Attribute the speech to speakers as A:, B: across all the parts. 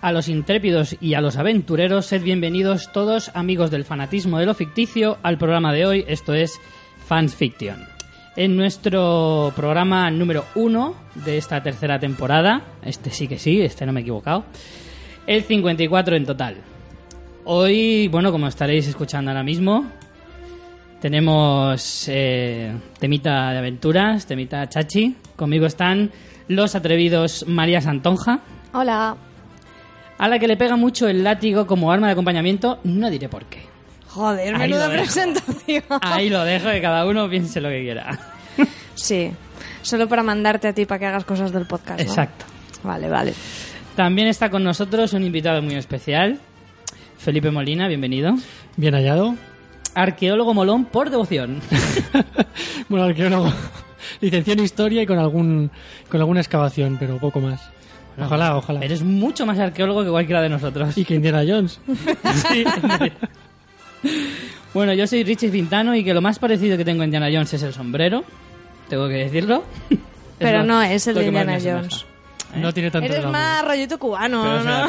A: A los intrépidos y a los aventureros, sed bienvenidos todos amigos del fanatismo de lo ficticio al programa de hoy, esto es Fans Fiction. En nuestro programa número uno de esta tercera temporada, este sí que sí, este no me he equivocado, el 54 en total. Hoy, bueno, como estaréis escuchando ahora mismo, tenemos eh, temita de aventuras, temita chachi. Conmigo están los atrevidos María Santonja,
B: Hola.
A: A la que le pega mucho el látigo como arma de acompañamiento, no diré por qué.
B: Joder,
A: Ahí
B: menuda presentación.
A: Ahí lo dejo, que cada uno piense lo que quiera.
B: Sí, solo para mandarte a ti para que hagas cosas del podcast. ¿no?
A: Exacto.
B: Vale, vale.
A: También está con nosotros un invitado muy especial, Felipe Molina, bienvenido.
C: Bien hallado.
A: Arqueólogo molón por devoción.
C: Bueno, arqueólogo. Licenciado en historia y con algún con alguna excavación, pero poco más. Ojalá, ojalá.
A: Eres mucho más arqueólogo que cualquiera de nosotros.
C: Y que Indiana Jones.
A: Sí. bueno, yo soy Richie Fintano y que lo más parecido que tengo a Indiana Jones es el sombrero. Tengo que decirlo.
B: Pero
A: lo-
B: no es el de Indiana. Jones.
C: No tiene tanto
B: Eres más rollito cubano,
A: Pero,
B: ¿no?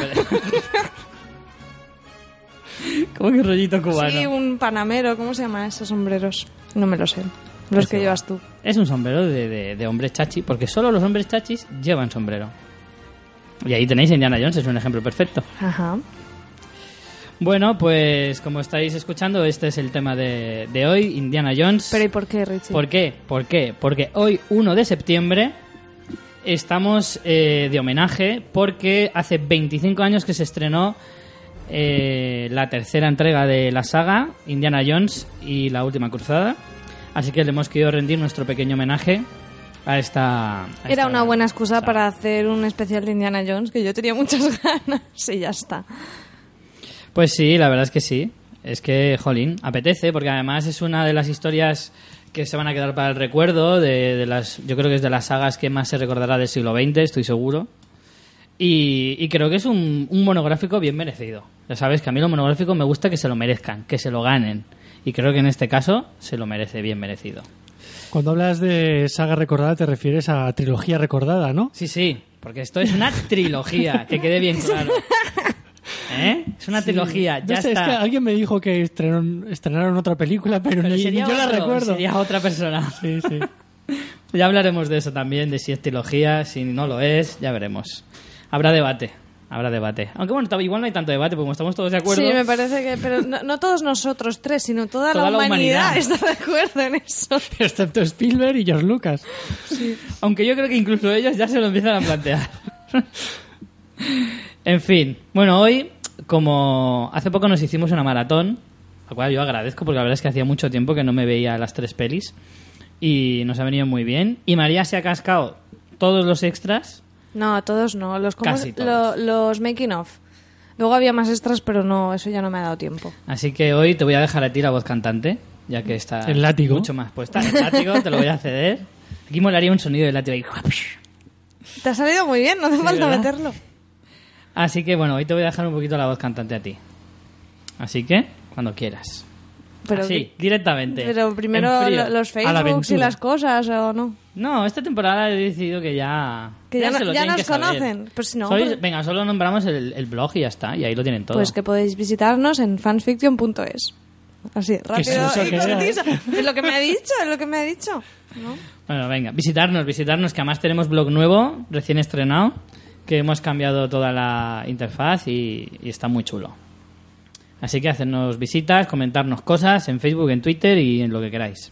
A: ¿Cómo que rollito cubano?
B: Sí, un panamero. ¿Cómo se llaman esos sombreros? No me lo sé. Los que llevas tú.
A: Es un sombrero de, de, de hombre chachi, porque solo los hombres chachis llevan sombrero. Y ahí tenéis Indiana Jones, es un ejemplo perfecto.
B: Ajá.
A: Bueno, pues como estáis escuchando, este es el tema de, de hoy, Indiana Jones.
B: Pero ¿y por qué, Richie?
A: ¿Por qué? ¿Por qué? Porque hoy, 1 de septiembre, estamos eh, de homenaje porque hace 25 años que se estrenó eh, la tercera entrega de la saga, Indiana Jones y la última cruzada. Así que le hemos querido rendir nuestro pequeño homenaje a esta... a
B: Era
A: esta
B: una buena excusa para hacer un especial de Indiana Jones, que yo tenía muchas ganas. Sí, ya está.
A: Pues sí, la verdad es que sí. Es que, jolín, apetece, porque además es una de las historias que se van a quedar para el recuerdo, de, de las, yo creo que es de las sagas que más se recordará del siglo XX, estoy seguro. Y, y creo que es un, un monográfico bien merecido. Ya sabes que a mí los monográficos me gusta que se lo merezcan, que se lo ganen. Y creo que en este caso se lo merece bien merecido.
C: Cuando hablas de saga recordada te refieres a trilogía recordada, ¿no?
A: Sí, sí, porque esto es una trilogía, que quede bien claro. ¿Eh? Es una trilogía, ya
C: No sé,
A: está.
C: Es que alguien me dijo que estrenaron, estrenaron otra película, pero,
A: Pero
C: ni,
A: sería
C: ni yo la recuerdo.
A: Sería otra persona.
C: Sí, sí.
A: Ya hablaremos de eso también, de si es trilogía, si no lo es, ya veremos. Habrá debate, habrá debate. Aunque bueno, igual no hay tanto debate, porque estamos todos de acuerdo.
B: Sí, me parece que... Pero no, no todos nosotros tres, sino toda,
A: Toda
B: la,
A: la
B: humanidad,
A: humanidad.
B: está de acuerdo en eso.
C: Excepto Spielberg y George Lucas.
A: Aunque yo creo que incluso ellos ya se lo empiezan a plantear. en fin, bueno, hoy, como hace poco nos hicimos una maratón, la cual yo agradezco porque la verdad es que hacía mucho tiempo que no me veía las tres pelis y nos ha venido muy bien. Y María se ha cascado todos los extras.
B: No, todos no. Los, ¿cómo
A: Casi
B: se-
A: todos.
B: lo- los making of. Luego había más extras, pero no, eso ya no me ha dado tiempo.
A: Así que hoy te voy a dejar a ti la voz cantante, ya que está
C: El látigo.
A: mucho más puesta. El látigo te lo voy a ceder. Aquí molaría un sonido de látigo ahí.
B: Te ha salido muy bien, no hace falta
A: ¿verdad?
B: meterlo.
A: Así que bueno, hoy te voy a dejar un poquito la voz cantante a ti. Así que, cuando quieras.
B: Pero,
A: Así, directamente.
B: pero primero los
C: la
B: Facebooks y las cosas, ¿o no?
A: No, esta temporada he decidido que ya.
B: Que ya no- nos conocen. Pues no,
A: Sois-
B: pues-
A: Venga, solo nombramos el, el blog y ya está. Y ahí lo tienen todo.
B: Pues que podéis visitarnos en fansfiction.es. Así, rápido
C: eso
B: y conciso. Es lo que me ha dicho, es lo que me ha dicho. ¿no?
A: Bueno, venga, visitarnos, visitarnos, que además tenemos blog nuevo, recién estrenado, que hemos cambiado toda la interfaz y, y está muy chulo. Así que hacernos visitas, comentarnos cosas en Facebook, en Twitter y en lo que queráis.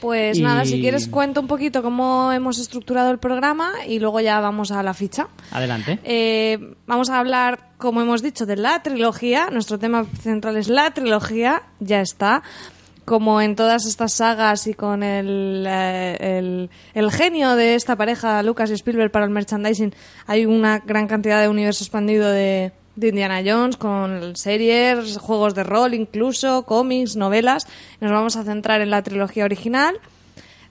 B: Pues
A: Y-
B: nada, si quieres cuento un poquito cómo hemos estructurado el programa y luego ya vamos a la ficha.
A: Adelante.
B: Eh, vamos a hablar, como hemos dicho, de la trilogía. Nuestro tema central es la trilogía, ya está. Como en todas estas sagas y con el, eh, el, el genio de esta pareja, Lucas y Spielberg, para el merchandising, hay una gran cantidad de universo expandido de, de Indiana Jones, con series, juegos de rol incluso, cómics, novelas. Nos vamos a centrar en la trilogía original.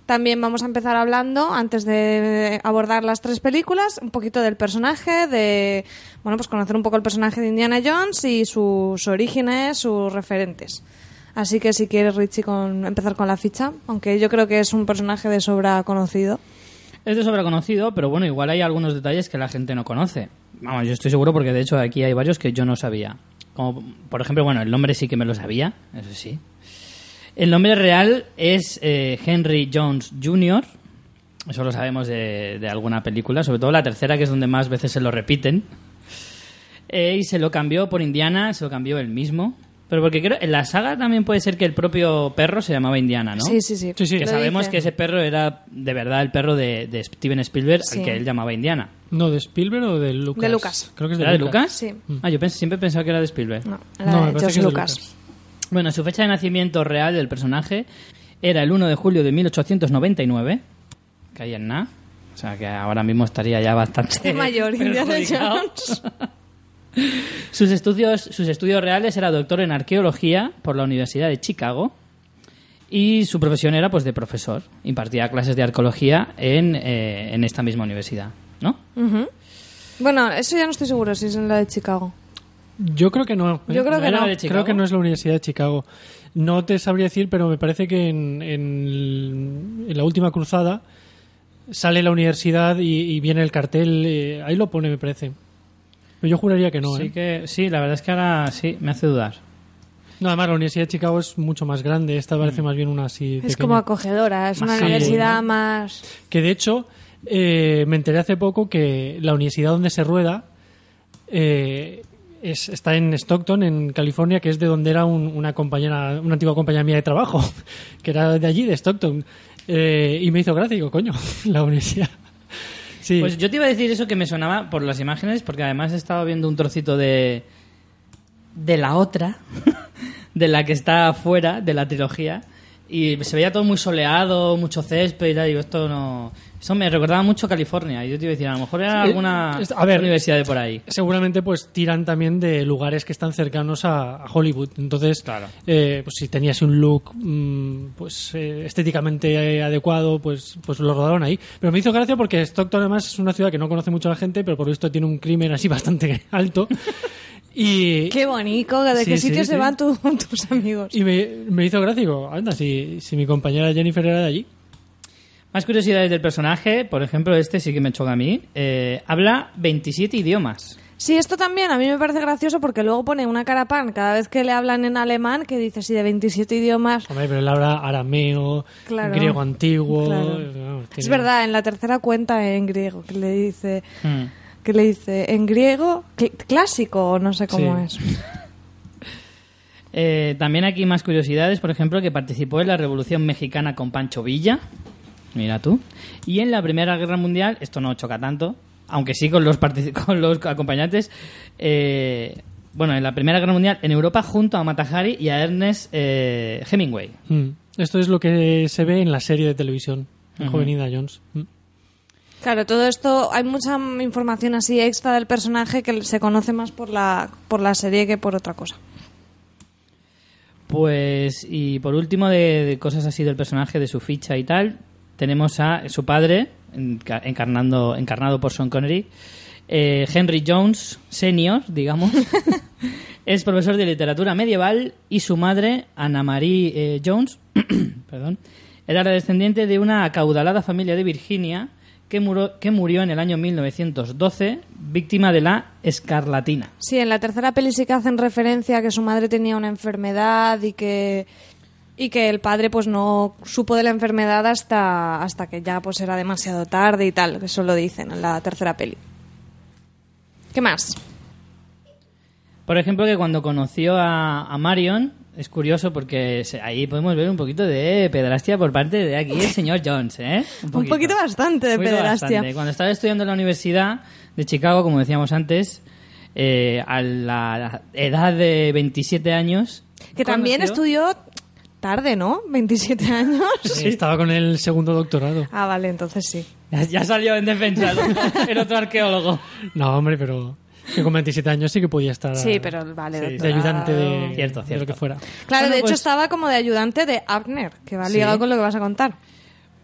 B: También vamos a empezar hablando, antes de abordar las tres películas, un poquito del personaje, de, bueno, pues conocer un poco el personaje de Indiana Jones y sus orígenes, sus referentes. Así que si quieres, Richie, con, empezar con la ficha, aunque yo creo que es un personaje de sobra conocido.
A: Es de sobra conocido, pero bueno, igual hay algunos detalles que la gente no conoce. Vamos, yo estoy seguro porque de hecho aquí hay varios que yo no sabía. Como, por ejemplo, bueno, el nombre sí que me lo sabía, eso sí. El nombre real es eh, Henry Jones Jr., eso lo sabemos de, alguna película, sobre todo la tercera, que es donde más veces se lo repiten. Eh, y se lo cambió por Indiana, se lo cambió él mismo. Pero porque creo, en la saga también puede ser que el propio perro se llamaba Indiana, ¿no?
B: Sí, sí, sí.
C: Sí, sí.
A: Que
B: Lo
A: sabemos
B: dice.
A: que ese perro era de verdad el perro de, de Steven Spielberg,
B: Sí.
A: al que él llamaba Indiana.
C: No, ¿de Spielberg o de Lucas?
B: De Lucas.
C: Creo que es de
A: ¿Era de Lucas?
B: Sí.
A: Ah, yo siempre he pensado que era de Spielberg.
B: No, era
C: No,
B: de George
C: que es de
B: Lucas.
C: Lucas.
A: Bueno, su fecha de nacimiento real del personaje era el 1 de julio de 1899, que ahí en nada. O sea, que ahora mismo estaría ya bastante
B: mayor, Indiana. Jones.
A: Sus estudios, sus estudios reales era doctor en arqueología por la Universidad de Chicago y su profesión era pues de profesor. Impartía clases de arqueología en, eh, en esta misma universidad, ¿no?
B: Bueno, eso ya no estoy seguro si es en la de Chicago.
C: Yo creo que no. ¿eh?
B: Yo creo que no.
A: de?
C: Creo que no es la Universidad de Chicago. No te sabría decir, pero me parece que en, en- en la última cruzada sale la universidad y, y viene el cartel. eh, ahí lo pone, me parece. Yo juraría que no.
A: sí
C: ¿eh?
A: que sí, la verdad es que ahora sí me hace dudar.
C: No, además la Universidad de Chicago es mucho más grande. Esta parece más bien una así.
B: Es
C: pequeña.
B: como acogedora, es una universidad más...
C: Que de hecho, eh, me enteré hace poco que la universidad donde se rueda eh, es- está en Stockton, en California, que es de donde era un- una compañera, una antigua compañera mía de trabajo, que era de allí, de Stockton. Eh, y me hizo gracia, digo, coño, la universidad. Sí,
A: Pues yo te iba a decir eso que me sonaba por las imágenes, porque además he estado viendo un trocito de. de la otra, de la que está fuera de la trilogía, y se veía todo muy soleado, mucho césped y tal, digo, esto no. Eso me recordaba mucho a California, y yo te iba a decir, a lo mejor era
C: Sí,
A: alguna
C: a ver,
A: universidad de por ahí.
C: seguramente pues tiran también de lugares que están cercanos a, a Hollywood. Entonces,
A: Claro.
C: eh, pues si tenías un look mm, pues eh, estéticamente adecuado, pues pues lo rodaron ahí. Pero me hizo gracia porque Stockton además es una ciudad que no conoce mucho la gente, pero por lo visto tiene un crimen así bastante alto. Y,
B: Qué bonito, ¿de
C: Sí,
B: qué
C: sí,
B: sitio
C: sí.
B: se van tu- tus amigos?
C: y me, me hizo gracia, digo, anda, si, si mi compañera Jennifer era de allí.
A: Más curiosidades del personaje, por ejemplo, este sí que me choca a mí. eh, habla 27 idiomas.
B: Sí, esto también a mí me parece gracioso porque luego pone una cara pan cada vez que le hablan en alemán que dice sí de 27 idiomas.
C: Hombre, pero él habla arameo,
B: Claro.
C: griego antiguo.
B: Claro.
C: vamos,
B: Es
C: tiene-
B: verdad, en la tercera cuenta en griego que le dice
A: Hmm.
B: que le dice en griego cl- clásico o no sé cómo
C: Sí.
B: es.
A: Eh, también aquí más curiosidades, por ejemplo, que participó en la Revolución Mexicana con Pancho Villa. Mira tú. Y en la Primera Guerra Mundial, esto no choca tanto, aunque sí con los, con los acompañantes. eh, bueno, en la Primera Guerra Mundial en Europa junto a Matahari y a Ernest eh, Hemingway.
C: Mm. Esto es lo que se ve en la serie de televisión, el
A: Ujú.
C: joven Indiana Jones. Mm.
B: Claro, todo esto, hay mucha información así extra del personaje que se conoce más por la, por la serie que por otra cosa.
A: Pues, y por último, de, de cosas así del personaje, de su ficha y tal, tenemos a su padre, enca- encarnando, encarnado por Sean Connery, eh, Henry Jones Senior, digamos. es profesor de literatura medieval y su madre, Anna Marie eh, Jones, perdón, era la descendiente de una acaudalada familia de Virginia que, murió- que murió en el año 1912 víctima de la escarlatina.
B: Sí, en la tercera peli sí que hacen referencia a que su madre tenía una enfermedad y que y que el padre pues no supo de la enfermedad hasta hasta que ya pues era demasiado tarde y tal, eso lo dicen en la tercera peli. ¿Qué más?
A: Por ejemplo, que cuando conoció a, a Marion, es curioso porque se- ahí podemos ver un poquito de pedrastia por parte de aquí el señor Jones, ¿eh?
B: Un poquito bastante de
A: bastante. Cuando estaba estudiando en la Universidad de Chicago, como decíamos antes, eh, a la edad de 27 años...
B: Que también estudió tarde, ¿no? 27 años.
C: Estaba con el segundo doctorado.
B: Ah, vale, entonces sí.
A: Ya, ya salió en defensa el otro, arqueólogo.
C: No, hombre, pero que con 27 años sí que podía estar
B: Sí, pero vale.
A: Sí,
C: de ayudante de,
A: Cierto,
C: de
A: cierto.
C: lo que fuera.
B: Claro,
A: Bueno,
B: de hecho
A: pues-
B: estaba como de ayudante de Abner, que va
A: Sí.
B: ligado con lo que vas a contar.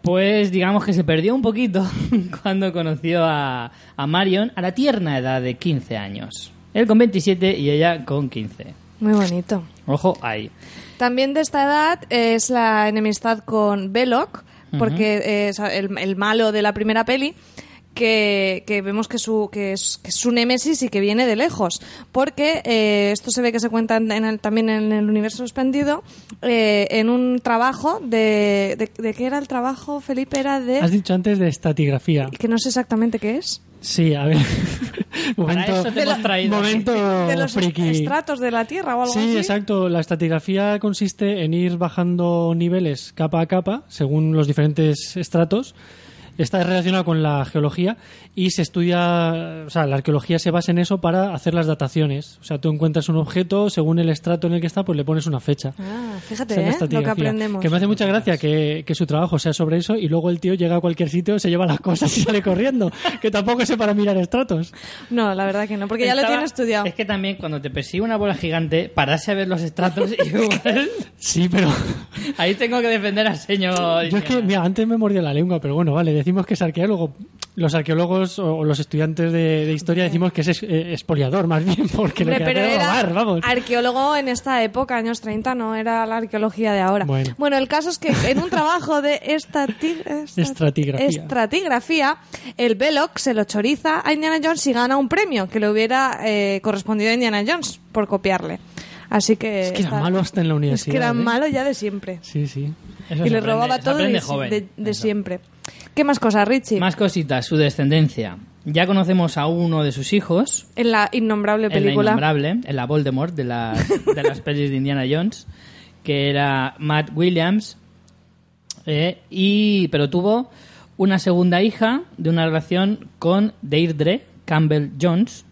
A: Pues digamos que se perdió un poquito cuando conoció a, a Marion a la tierna edad de 15 años. Él con 27 y ella con 15.
B: Muy bonito.
A: Ojo ahí.
B: También de esta edad es la enemistad con Belloc, porque eh, es el, el malo de la primera peli que, que vemos que, su, que, es, que es su némesis y que viene de lejos. Porque eh, esto se ve que se cuenta en el- también en el universo expandido, eh, en un trabajo de, de... ¿De qué era el trabajo, Felipe? Era de...
C: Has dicho antes de estatigrafía.
B: Que no sé exactamente qué es.
C: Sí, a ver. momento
A: eso te hemos traído.
C: momento
B: De los
C: friki.
B: estratos de la Tierra o algo así.
C: Sí, exacto. La estratigrafía consiste en ir bajando niveles capa a capa según los diferentes estratos. Está relacionado con la geología y se estudia, o sea, la arqueología se basa en eso para hacer las dataciones. O sea, tú encuentras un objeto, según el estrato en el que está, pues le pones una fecha.
B: Ah, fíjate,
C: es la
B: ¿eh? lo que aprendemos.
C: Que me hace mucha gracia que, que su trabajo sea sobre eso y luego el tío llega a cualquier sitio, se lleva las cosas y sale corriendo. que tampoco es para mirar estratos.
B: No, la verdad que no, porque ya lo
A: Estaba-
B: tiene estudiado.
A: Es que también cuando te persigue una bola gigante, pararse a ver los estratos, igual,
C: Sí, pero
A: ahí tengo que defender al señor.
C: Yo es que, mira, antes me mordía la lengua, pero bueno, vale, decimos que es arqueólogo. Los arqueólogos o los estudiantes de, de historia decimos que es es- eh, expoliador, más bien, porque lo
B: Hombre,
C: que
B: pero
C: hace es
B: era
C: robar, vamos.
B: arqueólogo en esta época, años 30, no era la arqueología de ahora.
C: Bueno.
B: el caso es que en un trabajo de esta-
C: Estratigrafía.
B: estratigrafía, el Belloc se lo choriza a Indiana Jones y gana un premio que le hubiera eh, correspondido a Indiana Jones por copiarle. Así que...
C: Es que era
B: está-
C: malo hasta en la
B: Es
C: universidad.
B: que era
C: ¿eh?
B: malo ya de siempre.
C: Sí, sí.
A: Eso
B: y le robaba todo de, de- de siempre. ¿Qué más cosas, Richie?
A: Más cositas, su descendencia. Ya conocemos a uno de sus hijos,
B: En la innombrable
A: en la
B: película.
A: innombrable, en la Voldemort de las, de las pelis de Indiana Jones, que era Matt Williams, eh, y, pero tuvo una segunda hija de una relación con Deirdre Campbell Jones,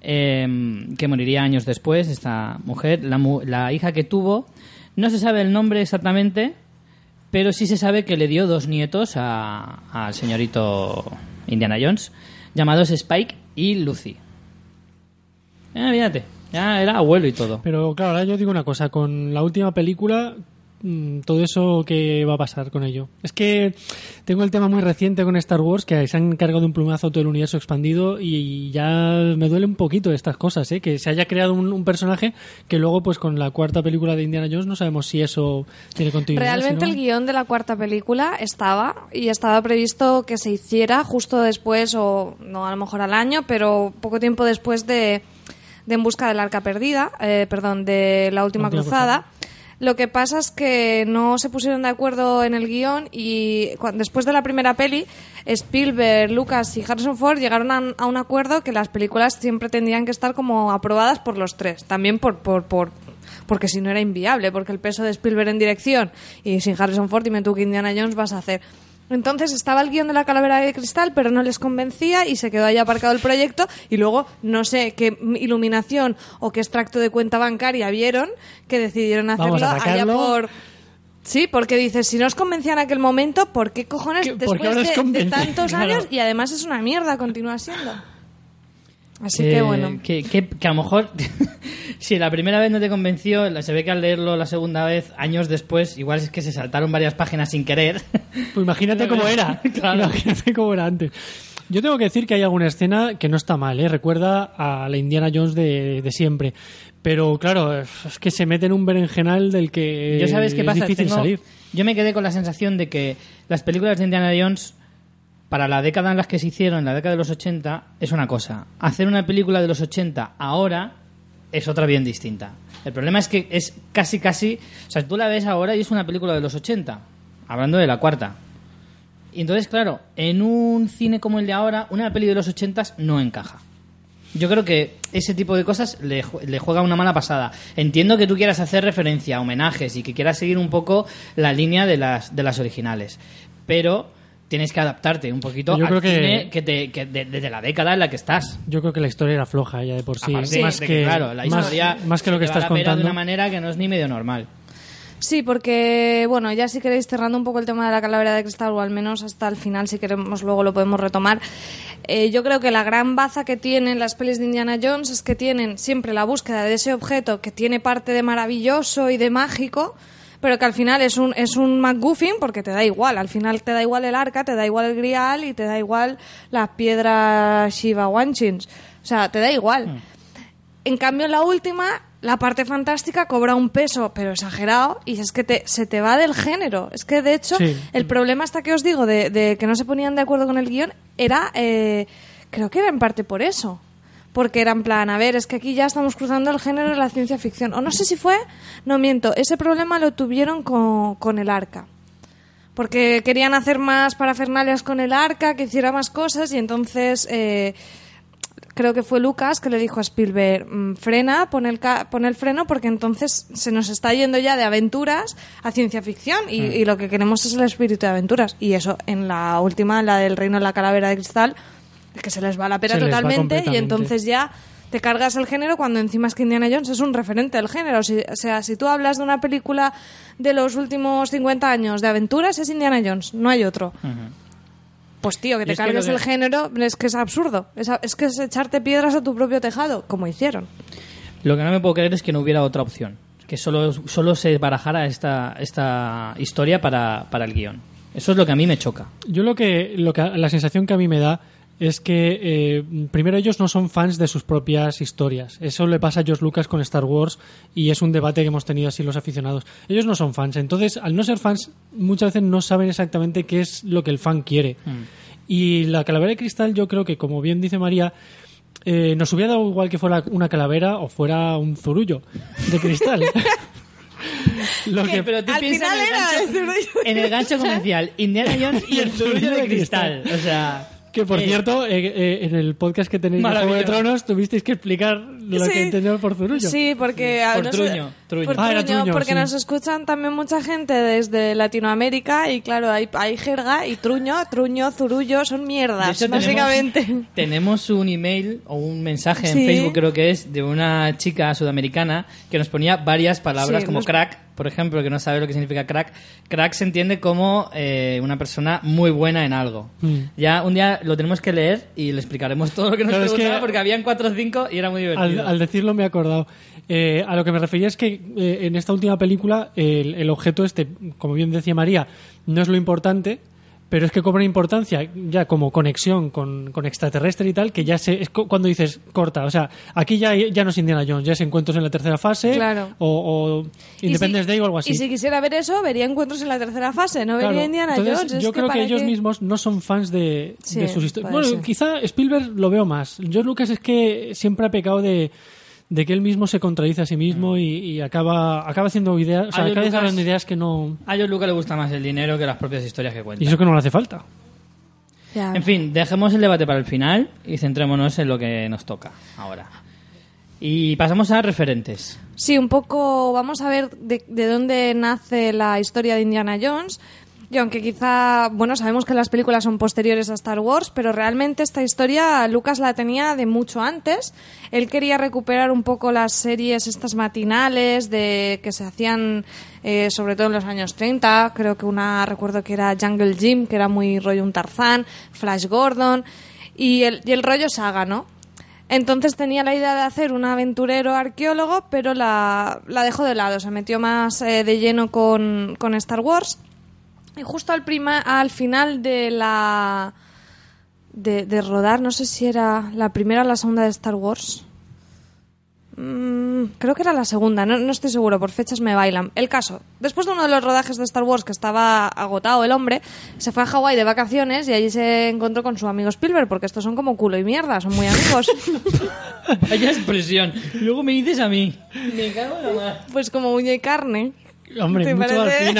A: eh, que moriría años después, esta mujer. La, la hija que tuvo, no se sabe el nombre exactamente, pero sí se sabe que le dio dos nietos a- al señorito Indiana Jones, llamados Spike y Lucy. Eh, fíjate, ya era abuelo y todo.
C: Pero claro, ahora yo digo una cosa, con la última película, todo eso qué va a pasar con ello. Es que tengo el tema muy reciente con Star Wars, que se han cargado de un plumazo todo el universo expandido y ya me duele un poquito estas cosas, ¿eh? que se haya creado un, un personaje que luego pues con la cuarta película de Indiana Jones no sabemos si eso tiene continuidad.
B: Realmente el guion de la cuarta película estaba y estaba previsto que se hiciera justo después, o no a lo mejor al año, pero poco tiempo después de, de En Busca del Arca Perdida, eh, perdón, de La Última,
C: La Última
B: Cruzada. Lo que pasa es que no se pusieron de acuerdo en el guion y después de la primera peli, Spielberg, Lucas y Harrison Ford llegaron a, a un acuerdo que las películas siempre tendrían que estar como aprobadas por los tres. También por, por, por porque si no era inviable, porque el peso de Spielberg en dirección y sin Harrison Ford, dime tú que Indiana Jones vas a hacer. Entonces estaba el guion de la calavera de cristal, pero no les convencía y se quedó ahí aparcado el proyecto. Y luego, no sé qué iluminación o qué extracto de cuenta bancaria vieron que decidieron hacerlo allá por. Sí, porque dices, si no os convencía en aquel momento, ¿por qué cojones
C: ¿Qué- por
B: después
C: qué
B: de- de, tantos
C: Claro.
B: años? Y además es una mierda, continúa siendo. Así
A: Que-
B: que bueno.
A: Que, que- que a lo mejor, si la primera vez no te convenció, se ve que al leerlo la segunda vez, años después, igual es que se saltaron varias páginas sin querer.
C: Pues imagínate cómo era.
A: Claro.
C: Imagínate cómo era antes. Yo tengo que decir que hay alguna escena que no está mal, ¿eh? Recuerda a la Indiana Jones de, de siempre. Pero claro, es que se mete en un berenjenal del que
A: Yo sabes qué
C: es
A: pasa,
C: difícil
A: Tengo-
C: salir.
A: yo me quedé con la sensación de que las películas de Indiana Jones, para la década en las que se hicieron, la década de los 80, es una cosa. Hacer una película de los 80 ahora es otra bien distinta. El problema es que es casi, casi... O sea, tú la ves ahora y es una película de los 80, hablando de la cuarta. Y entonces, claro, en un cine como el de ahora, una peli de los 80 no encaja. Yo creo que ese tipo de cosas le, le juega una mala pasada. Entiendo que tú quieras hacer referencia homenajes y que quieras seguir un poco la línea de las, de las originales. Pero tienes que adaptarte un poquito
C: Yo
A: al
C: creo que-
A: cine que te, que de, de la década en la que estás.
C: Yo creo que la historia era floja ya de por sí.
A: Aparte
C: más
A: de
C: que,
A: claro, la
C: más-
A: historia
C: más, que lo que estás contando.
A: de una manera que no es ni medio normal.
B: Sí, porque, bueno, ya si queréis cerrando un poco el tema de la calavera de cristal, o al menos hasta el final, si queremos, luego lo podemos retomar. Eh, yo creo que la gran baza que tienen las pelis de Indiana Jones es que tienen siempre la búsqueda de ese objeto que tiene parte de maravilloso y de mágico, pero que al final es un, es un MacGuffin porque te da igual. Al final te da igual el arca, te da igual el grial y te da igual las piedras Shiva Wanchins. O sea, te da igual. En cambio, la última la parte fantástica cobra un peso, pero exagerado, y es que te, se te va del género. Es que, de hecho,
C: Sí.
B: el problema hasta que os digo de, de que no se ponían de acuerdo con el guion era, eh, creo que era en parte por eso. Porque era en plan, a ver, es que aquí ya estamos cruzando el género de la ciencia ficción. O no sé si fue, no miento, ese problema lo tuvieron con, con el arca. Porque querían hacer más parafernalias con el arca, que hiciera más cosas, y entonces eh, creo que fue Lucas que le dijo a Spielberg, "Mm, frena, pon el, ca- pon el freno porque entonces se nos está yendo ya de aventuras a ciencia ficción y,
C: Mm.
B: y lo que queremos es el espíritu de aventuras. Y eso en la última, la del reino de la calavera de cristal, es que se les va la pera totalmente y entonces ya te cargas el género cuando encima es que Indiana Jones es un referente del género. Si- o sea, si tú hablas de una película de los últimos 50 años de aventuras, es Indiana Jones, no hay otro. Pues tío, que te cargues
A: que-
B: el género es que es absurdo. Es, es que es echarte piedras a tu propio tejado, como hicieron.
A: Lo que no me puedo creer es que no hubiera otra opción. Que solo, solo se barajara esta, esta historia para, para el guion. Eso es lo que a mí me choca.
C: Yo lo que, lo que la sensación que a mí me da es que eh, primero ellos no son fans de sus propias historias. Eso le pasa a George Lucas con Star Wars y es un debate que hemos tenido así los aficionados. Ellos no son fans, entonces al no ser fans muchas veces no saben exactamente qué es lo que el fan quiere. Y la calavera de cristal yo creo que como bien dice María eh, nos hubiera dado igual que fuera una calavera o fuera un zurullo de cristal. Lo que-
A: Pero tú
B: Al
A: piensas
B: final
A: en el,
B: era
A: gancho,
B: el zurullo.
A: en el gancho comercial Indiana Jones y el zurullo de cristal. O sea...
C: Que por
A: eh,
C: cierto, eh, eh, en el podcast que tenéis de Juego de. Tronos tuvisteis que explicar lo
B: Sí.
C: que entendemos por Zurullo.
B: Sí, porque... a-
A: Por
B: no sé-
A: truño, truño.
B: por
C: Ah, era
B: truño,
C: truño,
B: porque
C: sí.
B: nos escuchan también mucha gente desde Latinoamérica y claro, hay, hay jerga y truño, truño, zurullo, son mierdas,
A: hecho,
B: básicamente.
A: Tenemos, un email o un mensaje en
B: Sí.
A: Facebook, creo que es, de una chica sudamericana que nos ponía varias palabras
B: Sí,
A: como
B: nos-
A: crack, por ejemplo, que no sabe lo que significa crack. Crack se entiende como eh, una persona muy buena en algo.
C: Mm.
A: Ya un día lo tenemos que leer y le explicaremos todo lo que nos
C: Claro, es
A: preguntaba
C: que-
A: porque habían cuatro o cinco y era muy
C: Al,
A: divertido.
C: Al decirlo me he acordado. Eh, a lo que me refería es que eh, en esta última película el, el objeto este, como bien decía María, no es lo importante, pero es que cobra importancia ya como conexión con, con extraterrestre y tal, que ya se, es cuando dices corta. O sea, aquí ya, ya no es Indiana Jones, ya es encuentros en la tercera fase
B: Claro.
C: o, o Independence
B: si-
C: Day o algo así.
B: Y si quisiera ver eso, vería encuentros en la tercera fase, no
C: Claro.
B: vería Indiana
C: Entonces,
B: Jones. Es
C: yo creo que, ellos mismos no son fans de,
B: Sí,
C: de sus historias. Bueno,
B: ser.
C: quizá Spielberg lo veo más. George Lucas es que siempre ha pecado de, de que él mismo se contradice a sí mismo y, y acaba, acaba haciendo ideas, o sea, acaba desarrollando ideas que no...
A: A George Lucas le gusta más el dinero que las propias historias que cuenta.
C: Y eso que no le hace falta.
B: Ya.
A: En fin, dejemos el debate para el final y centrémonos en lo que nos toca ahora. Y pasamos a referentes.
B: Sí, un poco vamos a ver de, de dónde nace la historia de Indiana Jones. Y aunque quizá, bueno, sabemos que las películas son posteriores a Star Wars, pero realmente esta historia Lucas la tenía de mucho antes. Él quería recuperar un poco las series estas matinales de que se hacían eh, sobre todo en los años 30. Creo que una recuerdo que era Jungle Jim, que era muy rollo un Tarzán, Flash Gordon y el, rollo saga, ¿no? Entonces tenía la idea de hacer un aventurero arqueólogo, pero la, dejó de lado, se metió más eh, de lleno con Star Wars. Y justo al, prima, al final de la. De, de rodar, no sé si era la primera o la segunda de Star Wars. Mm, creo que era la segunda, no, no estoy seguro, por fechas me bailan. El caso, después de uno de los rodajes de Star Wars que estaba agotado el hombre, se fue a Hawái de vacaciones y allí se encontró con su amigo Spielberg, porque estos son como culo y mierda, son muy amigos.
A: Vaya expresión. Luego me dices a mí. Me cago en la mar.
B: pues como uña y carne.
C: Hombre,
B: ¿Te
C: mucho
B: parece?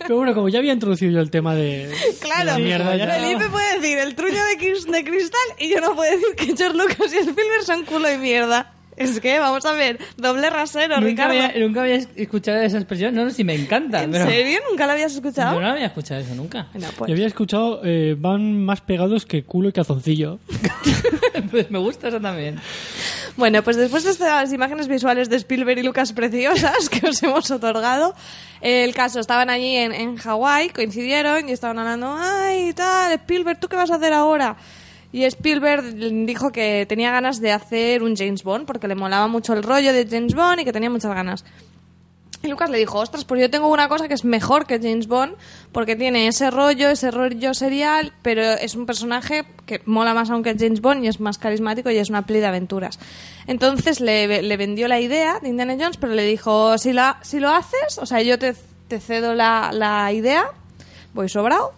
C: Pero bueno, como ya había introducido yo el tema de,
B: Claro,
C: de la mierda, ya-
B: Felipe puede decir el truño de, de cristal y yo no puedo decir que George Lucas y Spielberg son culo y mierda. Es que, vamos a ver, doble rasero,
A: Nunca
B: Ricardo.
A: había, nunca había escuchado esa expresión. No, no, sí me encanta.
B: ¿En
A: pero
B: serio? ¿Nunca lo habías escuchado?
A: Yo no había escuchado eso nunca.
C: Yo
B: pues.
C: había escuchado, eh, van más pegados que culo y calzoncillo.
A: pues me gusta eso también.
B: Bueno, pues después de estas imágenes visuales de Spielberg y Lucas preciosas que os hemos otorgado, el caso, estaban allí en, en Hawái, coincidieron y estaban hablando, ay, tal, Spielberg, ¿tú qué vas a hacer ahora? Y Spielberg dijo que tenía ganas de hacer un James Bond, porque le molaba mucho el rollo de James Bond y que tenía muchas ganas. Y Lucas le dijo, ostras, pues yo tengo una cosa que es mejor que James Bond, porque tiene ese rollo, ese rollo serial, pero es un personaje que mola más aún que James Bond y es más carismático y es una peli de aventuras. Entonces le, le vendió la idea de Indiana Jones, pero le dijo, si, la, si lo haces, o sea, yo te, te cedo la, la idea, voy sobrado.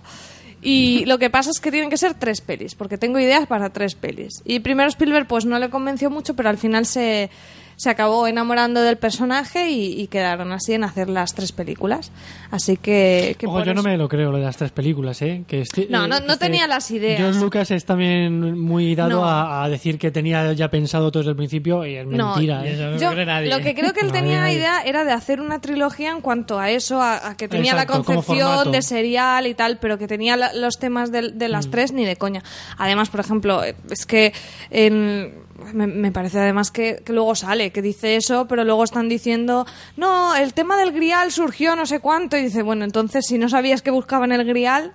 B: Y lo que pasa es que tienen que ser tres pelis, porque tengo ideas para tres pelis. Y primero Spielberg pues no le convenció mucho, pero al final se, se acabó enamorando del personaje y, y quedaron así en hacer las tres películas. Así que... que
C: Ojo,
B: por
C: yo no me lo creo lo de las tres películas, ¿eh? Que este-
B: No,
C: eh,
B: no- no tenía las ideas.
C: George Lucas es también muy dado
B: No.
C: a, a decir que tenía ya pensado todo desde el principio y es
B: No,
C: mentira,
A: y
C: ¿eh?
A: eso- No
B: Yo,
A: lo cree nadie.
B: lo que creo que él
C: No,
B: tenía
C: nadie.
B: idea era de hacer una trilogía en cuanto a eso, a, a que tenía
C: Exacto,
B: la concepción de serial y tal, pero que tenía la- los temas de, de
C: Mm.
B: las tres ni de coña. Además, por ejemplo, es que en- me, me parece además que, que luego sale, que dice eso, pero luego están diciendo, no, el tema del grial surgió no sé cuánto, y dice, bueno, entonces si no sabías que buscaban el grial...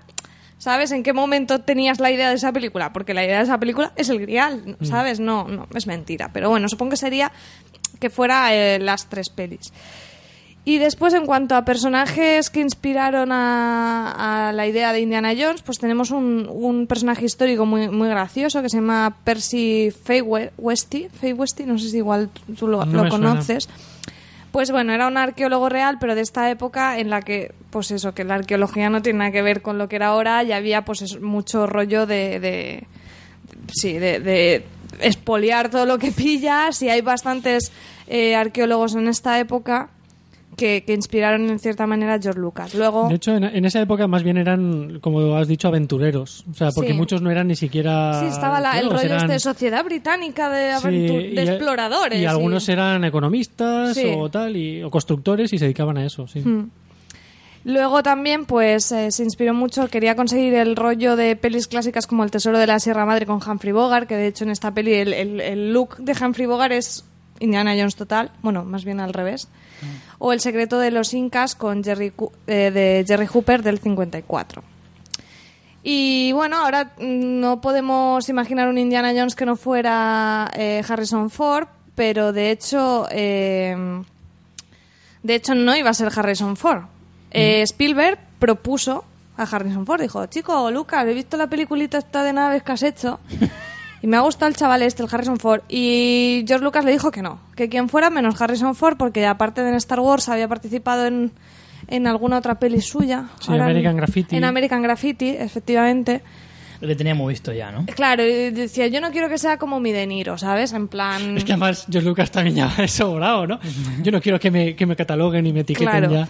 B: ¿Sabes en qué momento tenías la idea de esa película? Porque la idea de esa película es el grial, ¿sabes? No, no, es mentira. Pero bueno, supongo que sería que fuera eh, las tres pelis. Y después, en cuanto a personajes que inspiraron a, a la idea de Indiana Jones, pues tenemos un, un personaje histórico muy, muy gracioso que se llama Percy Westy. Fay Westy, no sé si igual tú lo,
C: No
B: lo
C: me suena.
B: conoces. Pues bueno, era un arqueólogo real, pero de esta época en la que, pues eso, que la arqueología no tiene nada que ver con lo que era ahora y había pues eso, mucho rollo de, de- sí, de, de expoliar todo lo que pillas y hay bastantes eh, arqueólogos en esta época que, que inspiraron en cierta manera a George Lucas. Luego,
C: De hecho, en, en esa época más bien eran, como has dicho, aventureros. O sea, porque
B: Sí.
C: muchos no eran ni siquiera...
B: sí, estaba la- el rollo
C: eran-
B: este de sociedad británica de,
C: Sí,
B: de
C: y-
B: exploradores.
C: Y algunos eran economistas
B: Sí.
C: o tal, y, o constructores y se dedicaban a eso, sí.
B: Hmm. Luego también pues eh, se inspiró mucho, quería conseguir el rollo de pelis clásicas como El Tesoro de la Sierra Madre con Humphrey Bogart, que de hecho en esta peli el, el- el look de Humphrey Bogart es Indiana Jones total, bueno, más bien al revés. O El secreto de los Incas con Jerry, eh, de Jerry Hooper del 54. Y bueno, ahora mm, no podemos imaginar un Indiana Jones que no fuera eh, Harrison Ford, pero de hecho, eh, de hecho no iba a ser Harrison Ford. Eh, Spielberg propuso a Harrison Ford, dijo, chico, Lucas, he visto la peliculita esta de naves que has hecho y me ha gustado el chaval este, el Harrison Ford. Y George Lucas le dijo que no, que quien fuera menos Harrison Ford, porque aparte de en Star Wars había participado en, en alguna otra peli suya.
C: Sí,
B: Ahora
C: American Graffiti.
B: En American Graffiti, efectivamente.
A: Le teníamos visto ya, ¿no?
B: Claro, y decía, yo no quiero que sea como mi De Niro, ¿sabes? En plan...
C: Es que además George Lucas también ya es sobrado, ¿no? Yo no quiero que me, que me cataloguen y me etiqueten
B: Claro.
C: ya.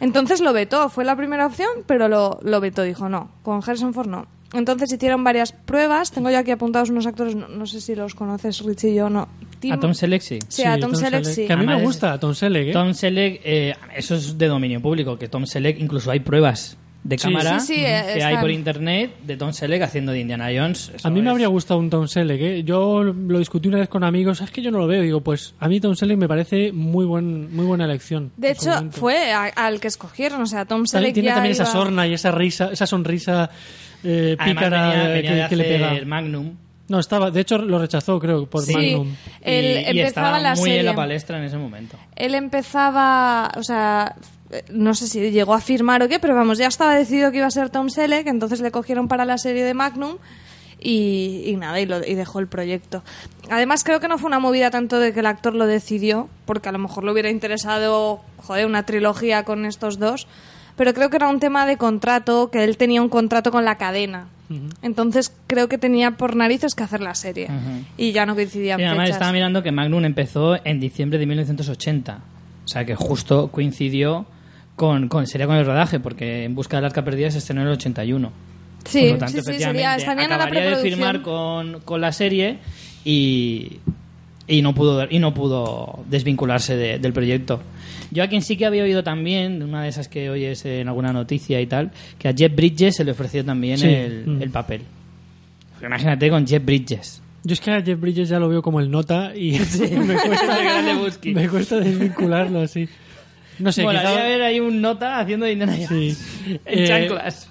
B: Entonces lo vetó, fue la primera opción, pero lo, lo vetó, dijo no, con Harrison Ford no. Entonces hicieron varias pruebas, tengo yo aquí apuntados unos actores, no, no sé si los conoces Richie y yo, no. Tim-
A: A Tom Selleck sí.
B: Sí, a Tom Selleck sí.
C: Que a mí
A: Además
C: me gusta Tom Selleck, ¿eh?
A: Tom Selleck, eh, eso es de dominio público, que Tom Selleck, incluso hay pruebas de
C: Sí.
A: cámara
B: Sí, sí,
A: que
B: eh,
A: hay por internet de Tom Selleck haciendo de Indiana Jones. Eso
C: A mí me
A: es-
C: habría gustado un Tom Selleck, ¿eh? Yo lo discutí una vez con amigos, es que yo no lo veo. Digo, pues a mí Tom Selleck me parece muy buen muy buena elección.
B: De hecho,
C: momento.
B: fue a- al que escogieron, o sea, Tom
C: También
B: Selleck
C: tiene
B: ya
C: también esa sorna y esa risa, esa sonrisa eh, pícara
A: venía, venía
C: que,
A: de
C: que le pega.
A: Magnum.
C: No, estaba, de hecho lo rechazó, creo, por
B: Sí.
C: Magnum.
A: Y,
B: Él
A: y
B: empezaba
A: estaba
B: la
A: muy en la
B: serie.
A: palestra en ese momento.
B: Él empezaba, o sea, no sé si llegó a firmar o qué, pero vamos, ya estaba decidido que iba a ser Tom Selleck, entonces le cogieron para la serie de Magnum y, y nada, y, lo- y dejó el proyecto. Además, creo que no fue una movida tanto de que el actor lo decidió, porque a lo mejor le hubiera interesado, joder, una trilogía con estos dos, pero creo que era un tema de contrato, que él tenía un contrato con la cadena. Entonces creo que tenía por narices que hacer la serie. Y ya no coincidían
A: Sí, además
B: fechas.
A: estaba mirando que Magnum empezó en diciembre de 1980. O sea que justo coincidió con, con sería con el rodaje, porque En busca del arca perdida se estrenó en el 81.
B: Sí,
A: Por lo tanto,
B: sí, sí, sería, estarían en la
A: acabaría de
B: preproducción.
A: firmar con, con la serie y, y no pudo y no pudo desvincularse de- del proyecto. Yo a quien sí que había oído también, una de esas que oyes en alguna noticia y tal, que a Jeff Bridges se le ofreció también
C: Sí.
A: el,
C: Mm.
A: el papel. Imagínate con Jeff Bridges.
C: Yo es que a Jeff Bridges ya lo veo como el nota y me, cuesta, me cuesta desvincularlo así. No sé,
A: Molaría
C: quizá...
A: ver ahí un nota haciendo de Jones
C: Sí.
A: en
C: Eh,
A: chanclas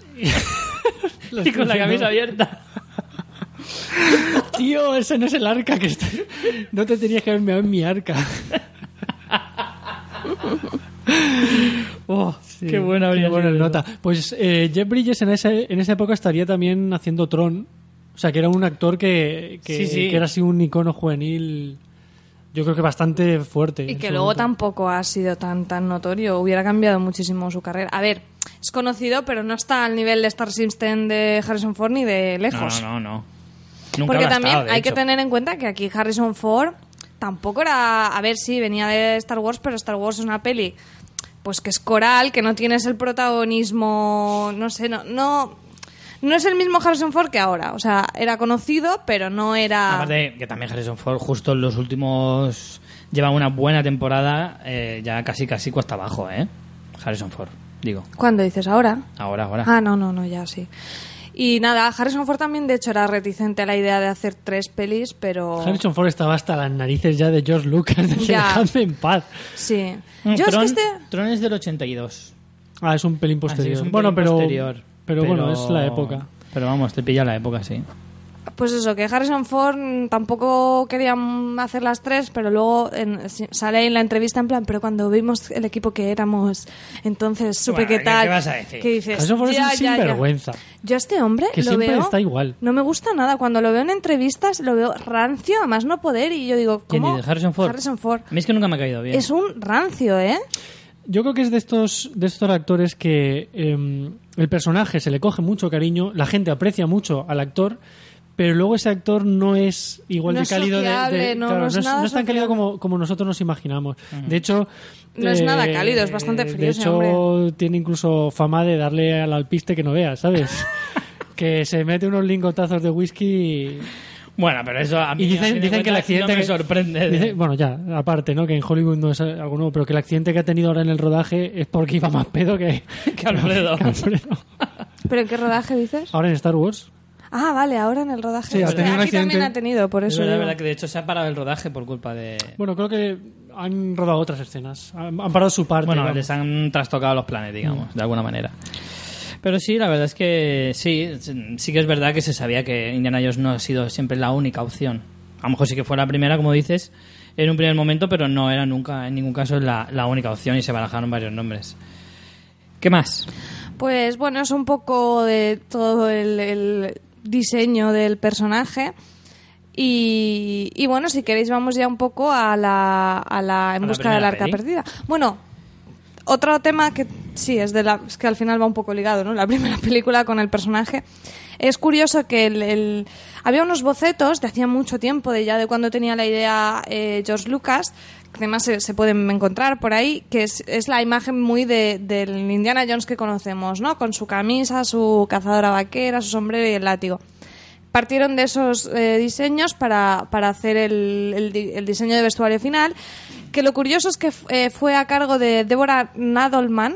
A: y con la camisa abierta.
C: Tío, ese no es el arca que está... No te tenías que haber meado en mi arca.
A: Oh,
C: Sí,
A: qué buena
C: qué nota. Pues eh, Jeff Bridges en, ese, en esa época estaría también haciendo Tron. O sea, que era un actor que, que,
A: Sí, sí.
C: que era así un icono juvenil, yo creo que bastante fuerte.
B: Y que luego
C: momento.
B: tampoco ha sido tan tan notorio. Hubiera cambiado muchísimo su carrera. A ver, es conocido, pero no está al nivel de Star System de Harrison Ford ni de
A: No,
B: lejos.
A: no, no. no. Nunca
B: Porque también
A: estado,
B: hay que tener en cuenta que aquí Harrison Ford tampoco era. A ver, sí, venía de Star Wars, pero Star Wars es una peli. Pues que es coral, que no tienes el protagonismo. No sé, no. No, no es el mismo Harrison Ford que ahora. O sea, era conocido, pero no era.
A: Aparte que también Harrison Ford justo en los últimos lleva una buena temporada eh, ya casi casi cuesta abajo, ¿eh? Harrison Ford, digo.
B: ¿Cuándo dices ahora?
A: Ahora, ahora.
B: Ah, no, no, no, ya sí. Y nada, Harrison Ford también, de hecho, era reticente a la idea de hacer tres pelis, pero.
C: Harrison Ford estaba hasta las narices ya de George Lucas. De
B: Ya.
C: dejadme en paz.
B: Sí.
A: Mm,
B: Yo
A: Tron,
B: es que este.
A: Tron es del 82.
C: Ah, es un pelín posterior.
A: es un
C: bueno,
A: pelín
C: pero,
A: posterior.
C: pero bueno, es la época.
A: Pero vamos, te pilla la época, sí.
B: Pues eso, que Harrison Ford tampoco querían hacer las tres, pero luego en- sale ahí en la entrevista en plan, pero cuando vimos el equipo que éramos, entonces supe
A: Bueno,
B: que
A: ¿qué-
B: tal.
A: qué vas a decir?
B: Que dices,
C: Harrison Ford es
B: ya,
C: un
B: ya, ya.
C: sinvergüenza.
B: Yo a este hombre
C: Que
B: lo
C: siempre
B: veo,
C: está igual.
B: No me gusta nada. Cuando lo veo en entrevistas, lo veo rancio, a más no poder, y yo digo,
A: ¿Quién
B: ¿cómo?
A: dice? Harrison Ford.
B: Harrison Ford.
A: A mí es que nunca me ha caído bien.
B: Es un rancio, ¿eh?
C: Yo creo que es de estos, de estos actores que eh, el personaje se le coge mucho cariño, la gente aprecia mucho al actor, pero luego ese actor no es igual
B: No
C: de cálido de-
B: sociable,
C: de,
B: no-
C: claro,
B: no es nada
C: no es tan cálido como, como nosotros nos imaginamos. De hecho, eh,
B: No es nada cálido, es bastante frío
C: De hecho,
B: hombre.
C: tiene incluso fama de darle al alpiste que no veas, ¿sabes? que se mete unos lingotazos de whisky y-
A: Bueno, pero eso a mí
C: y dicen, dicen que el accidente
A: no me sorprende.
C: dice- bueno, ya, aparte, ¿no? Que en Hollywood no es algo nuevo, pero que el accidente que ha tenido ahora en el rodaje es porque iba más pedo que,
A: Que Alfredo.
C: que Alfredo.
B: ¿Pero en qué rodaje dices?
C: Ahora en Star Wars.
B: Ah, vale, ahora en el rodaje.
C: Sí, ha
B: Hostia,
C: tenido un
B: aquí también ha tenido, por
A: Es
B: eso.
A: verdad,
B: digo.
A: verdad que de hecho se ha parado el rodaje por culpa de...
C: Bueno, creo que han rodado otras escenas. Han, han parado su parte.
A: Bueno, les han trastocado los planes, digamos,
C: Mm.
A: de alguna manera. Pero sí, la verdad es que sí, sí que es verdad que se sabía que Indiana Jones no ha sido siempre la única opción. A lo mejor sí que fue la primera, como dices, en un primer momento, pero no era nunca, en ningún caso, la, la única opción y se barajaron varios nombres. ¿Qué más?
B: Pues bueno, es un poco de todo el, el diseño del personaje. Y, y bueno, si queréis vamos ya un poco a la, a la en
A: la
B: busca del
A: primera
B: arca
A: peli.
B: perdida. Bueno, otro tema que sí es de la es que al final va un poco ligado, ¿no? La primera película con el personaje. Es curioso que el, el- había unos bocetos de hacía mucho tiempo, de ya de cuando tenía la idea eh, George Lucas, además se, se pueden encontrar por ahí, que es, es la imagen muy de, del Indiana Jones que conocemos, ¿no? Con su camisa, su cazadora vaquera, su sombrero y el látigo partieron de esos eh, diseños para, para hacer el, el di- el diseño de vestuario final. Que lo curioso es que eh, fue a cargo de Deborah Nadelman,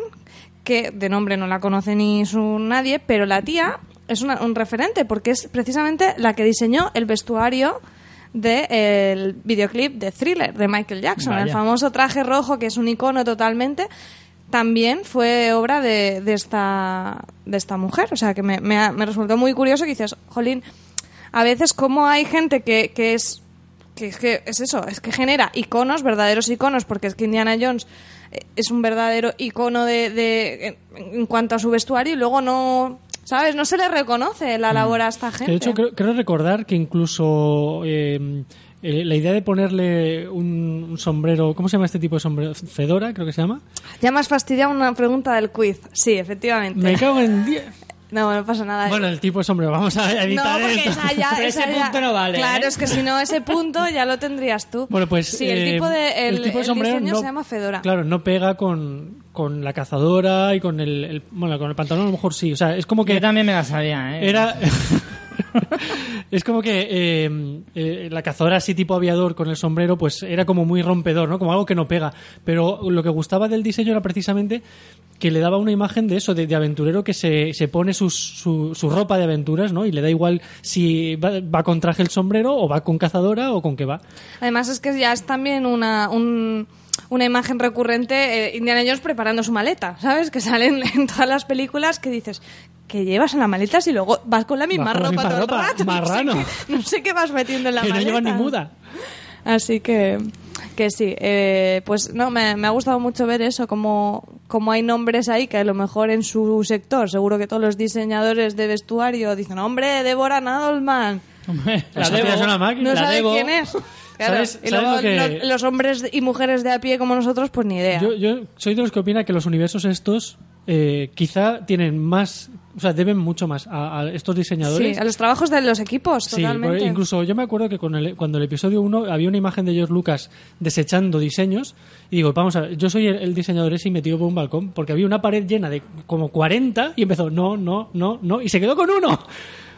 B: que de nombre no la conoce ni su nadie, pero la tía es una- un referente porque es precisamente la que diseñó el vestuario del videoclip de Thriller de Michael Jackson, el famoso traje rojo que es un icono totalmente. También fue obra de, de esta, de esta mujer. O sea, que me, me, resultó muy curioso que dices, jolín, a veces como hay gente que, que es que es que es eso, es que genera iconos, verdaderos iconos, porque es que Indiana Jones eh, es un verdadero icono de, de en cuanto a su vestuario y luego no, ¿sabes? No se le reconoce la labor a esta gente.
C: de hecho, creo, creo recordar que incluso eh, eh, la idea de ponerle un, un sombrero, ¿cómo se llama este tipo de sombrero? Fedora, creo que se llama.
B: Ya me has fastidiado una pregunta del quiz. Sí, efectivamente.
C: Me cago en 10.
B: No, no pasa nada.
C: Bueno, el tipo de sombrero, vamos a
B: no,
C: evitar
B: porque
C: esto.
B: esa ya,
A: Pero
B: esa
A: ese
B: ya-
A: punto no vale,
B: Claro,
A: ¿eh?
B: es que si no ese punto ya lo tendrías tú.
C: Bueno, pues
B: sí, el
C: eh,
B: tipo de el,
C: tipo de
B: el
C: sombrero
B: diseño
C: no,
B: se llama fedora.
C: Claro, no pega con, con la cazadora y con el, el- bueno, con el pantalón a lo mejor sí, o sea, es como que
A: Yo también me la sabía, ¿eh?
C: era es como que eh, eh, la cazadora así tipo aviador con el sombrero pues era como muy rompedor, ¿no? Como algo que no pega, pero lo que gustaba del diseño era precisamente que le daba una imagen de eso, de, aventurero que se, se pone sus- su, su ropa de aventuras, ¿no? Y le da igual si va, va con traje el sombrero o va con cazadora o con qué va.
B: Además es que ya es también una, un- una imagen recurrente, eh, Indiana Jones preparando su maleta, ¿sabes? Que salen en todas las películas que dices, que llevas en la maleta si luego vas con la misma
C: Vas la
B: ropa
C: misma
B: todo el rato?
C: marrano.
B: No sé, qué, no sé qué vas metiendo en la
C: que no
B: maleta.
C: lleva ni muda.
B: Así que... que sí, eh, pues no, me, me ha gustado mucho ver eso, como, como hay nombres ahí que a lo mejor en su sector, seguro que todos los diseñadores de vestuario dicen, hombre, Débora Nadelman,
A: Hombre, la debo.
C: es una máquina.
B: no
A: La
B: sabe
A: debo.
B: quién es. Claro,
C: ¿Sabes-
B: y luego
C: que-
B: los hombres y mujeres de a pie como nosotros, pues ni idea.
C: Yo, yo soy de los que opina que los universos estos eh, quizá tienen más, o sea, deben mucho más a, a estos
B: sí,
C: diseñadores.
B: a los trabajos de los equipos,
C: Sí,
B: totalmente.
C: incluso yo me acuerdo que con el- cuando el episodio 1 había una imagen de George Lucas desechando diseños y digo, vamos a ver, yo soy el, el diseñador ese y me tiro por un balcón porque había una pared llena de como 40 y empezó, no, no, no, no, y se quedó con uno.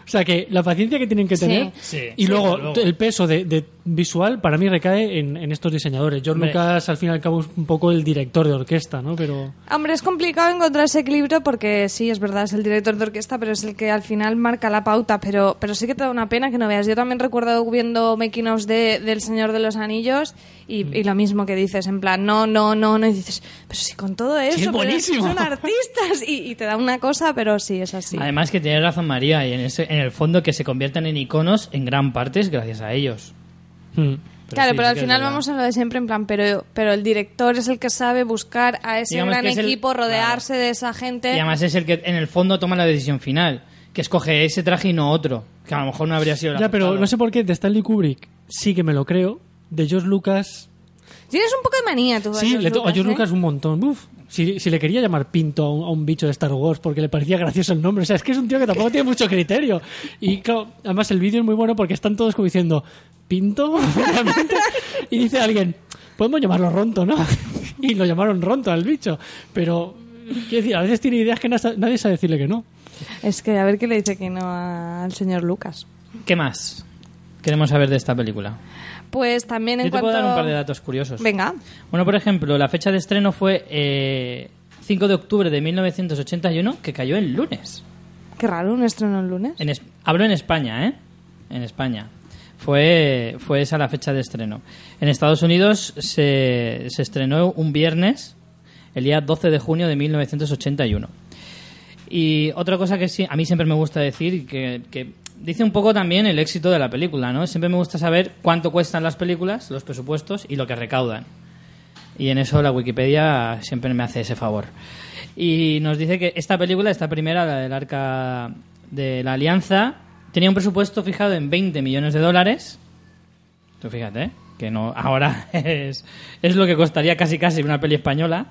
C: O sea que la paciencia que tienen que tener
A: Sí,
C: y
A: sí,
C: luego, el peso de, de visual para mí recae en, en estos diseñadores. George
A: Hombre.
C: Lucas al fin y al cabo es un poco el director de orquesta, ¿no? Pero...
B: Hombre, es complicado encontrar ese equilibrio porque sí, es verdad, es el director de orquesta, pero es el que al final marca la pauta. Pero, pero sí que te da una pena que no veas. Yo también recuerdo viendo making ofs de, del Señor de los Anillos y,
C: Mm.
B: y lo mismo que dices, en plan, no, no, no, no. Y dices, pero si con todo eso,
C: es
B: pero
C: buenísimo.
B: son artistas. Y, y te da una cosa, pero sí, es así.
A: Además que tiene razón María, y en, ese, en el fondo que se convierten en iconos en gran parte es gracias a ellos.
C: hmm.
B: claro,
A: sí,
B: pero
A: sí
B: al
A: es
B: final vamos a lo de siempre, en plan, pero, pero el director es el que sabe buscar a ese
A: Digamos
B: gran
A: es el-
B: equipo, rodearse de esa gente.
A: Y además es el que en el fondo toma la decisión final, que escoge ese traje y no otro, que a lo mejor no habría sido
C: Ya, pero no sé por qué de Stanley Kubrick sí que me lo creo. De George Lucas
B: Tienes un poco de manía tú. a
C: Sí,
B: George
C: le to- a George
B: ¿eh?
C: Lucas un montón. Uf, si, si le quería llamar Pinto a un, a un bicho de Star Wars porque le parecía gracioso el nombre. O sea, es que es un tío que tampoco tiene mucho criterio. Y claro, además el vídeo es muy bueno porque están todos como diciendo, ¿Pinto? ¿Realmente? y dice alguien, podemos llamarlo Ronto, ¿no? y lo llamaron Ronto al bicho. Pero, quiero decir, a veces tiene ideas que nadie sabe decirle que no.
B: Es que a ver qué le dice que no a- al señor Lucas.
A: ¿Qué más queremos saber de esta película?
B: Pues también en
A: Yo te
B: cuanto...
A: puedo dar un par de datos curiosos.
B: Venga.
A: Bueno, por ejemplo, la fecha de estreno fue eh, 5 de octubre de 1981, que cayó el lunes.
B: Qué raro, un estreno el lunes.
A: En es- hablo en España, ¿eh? En España. Fue, fue esa la fecha de estreno. En Estados Unidos se, se estrenó un viernes, el día 12 de junio de 1981. Y otra cosa que sí, a mí siempre me gusta decir, que, que dice un poco también el éxito de la película, ¿no? Siempre me gusta saber cuánto cuestan las películas, los presupuestos y lo que recaudan. Y en eso la Wikipedia siempre me hace ese favor. Y nos dice que esta película, esta primera, la del Arca de la Alianza, tenía un presupuesto fijado en 20 millones de dólares. Tú fíjate, ¿eh? que no ahora es, es lo que costaría casi casi una peli española.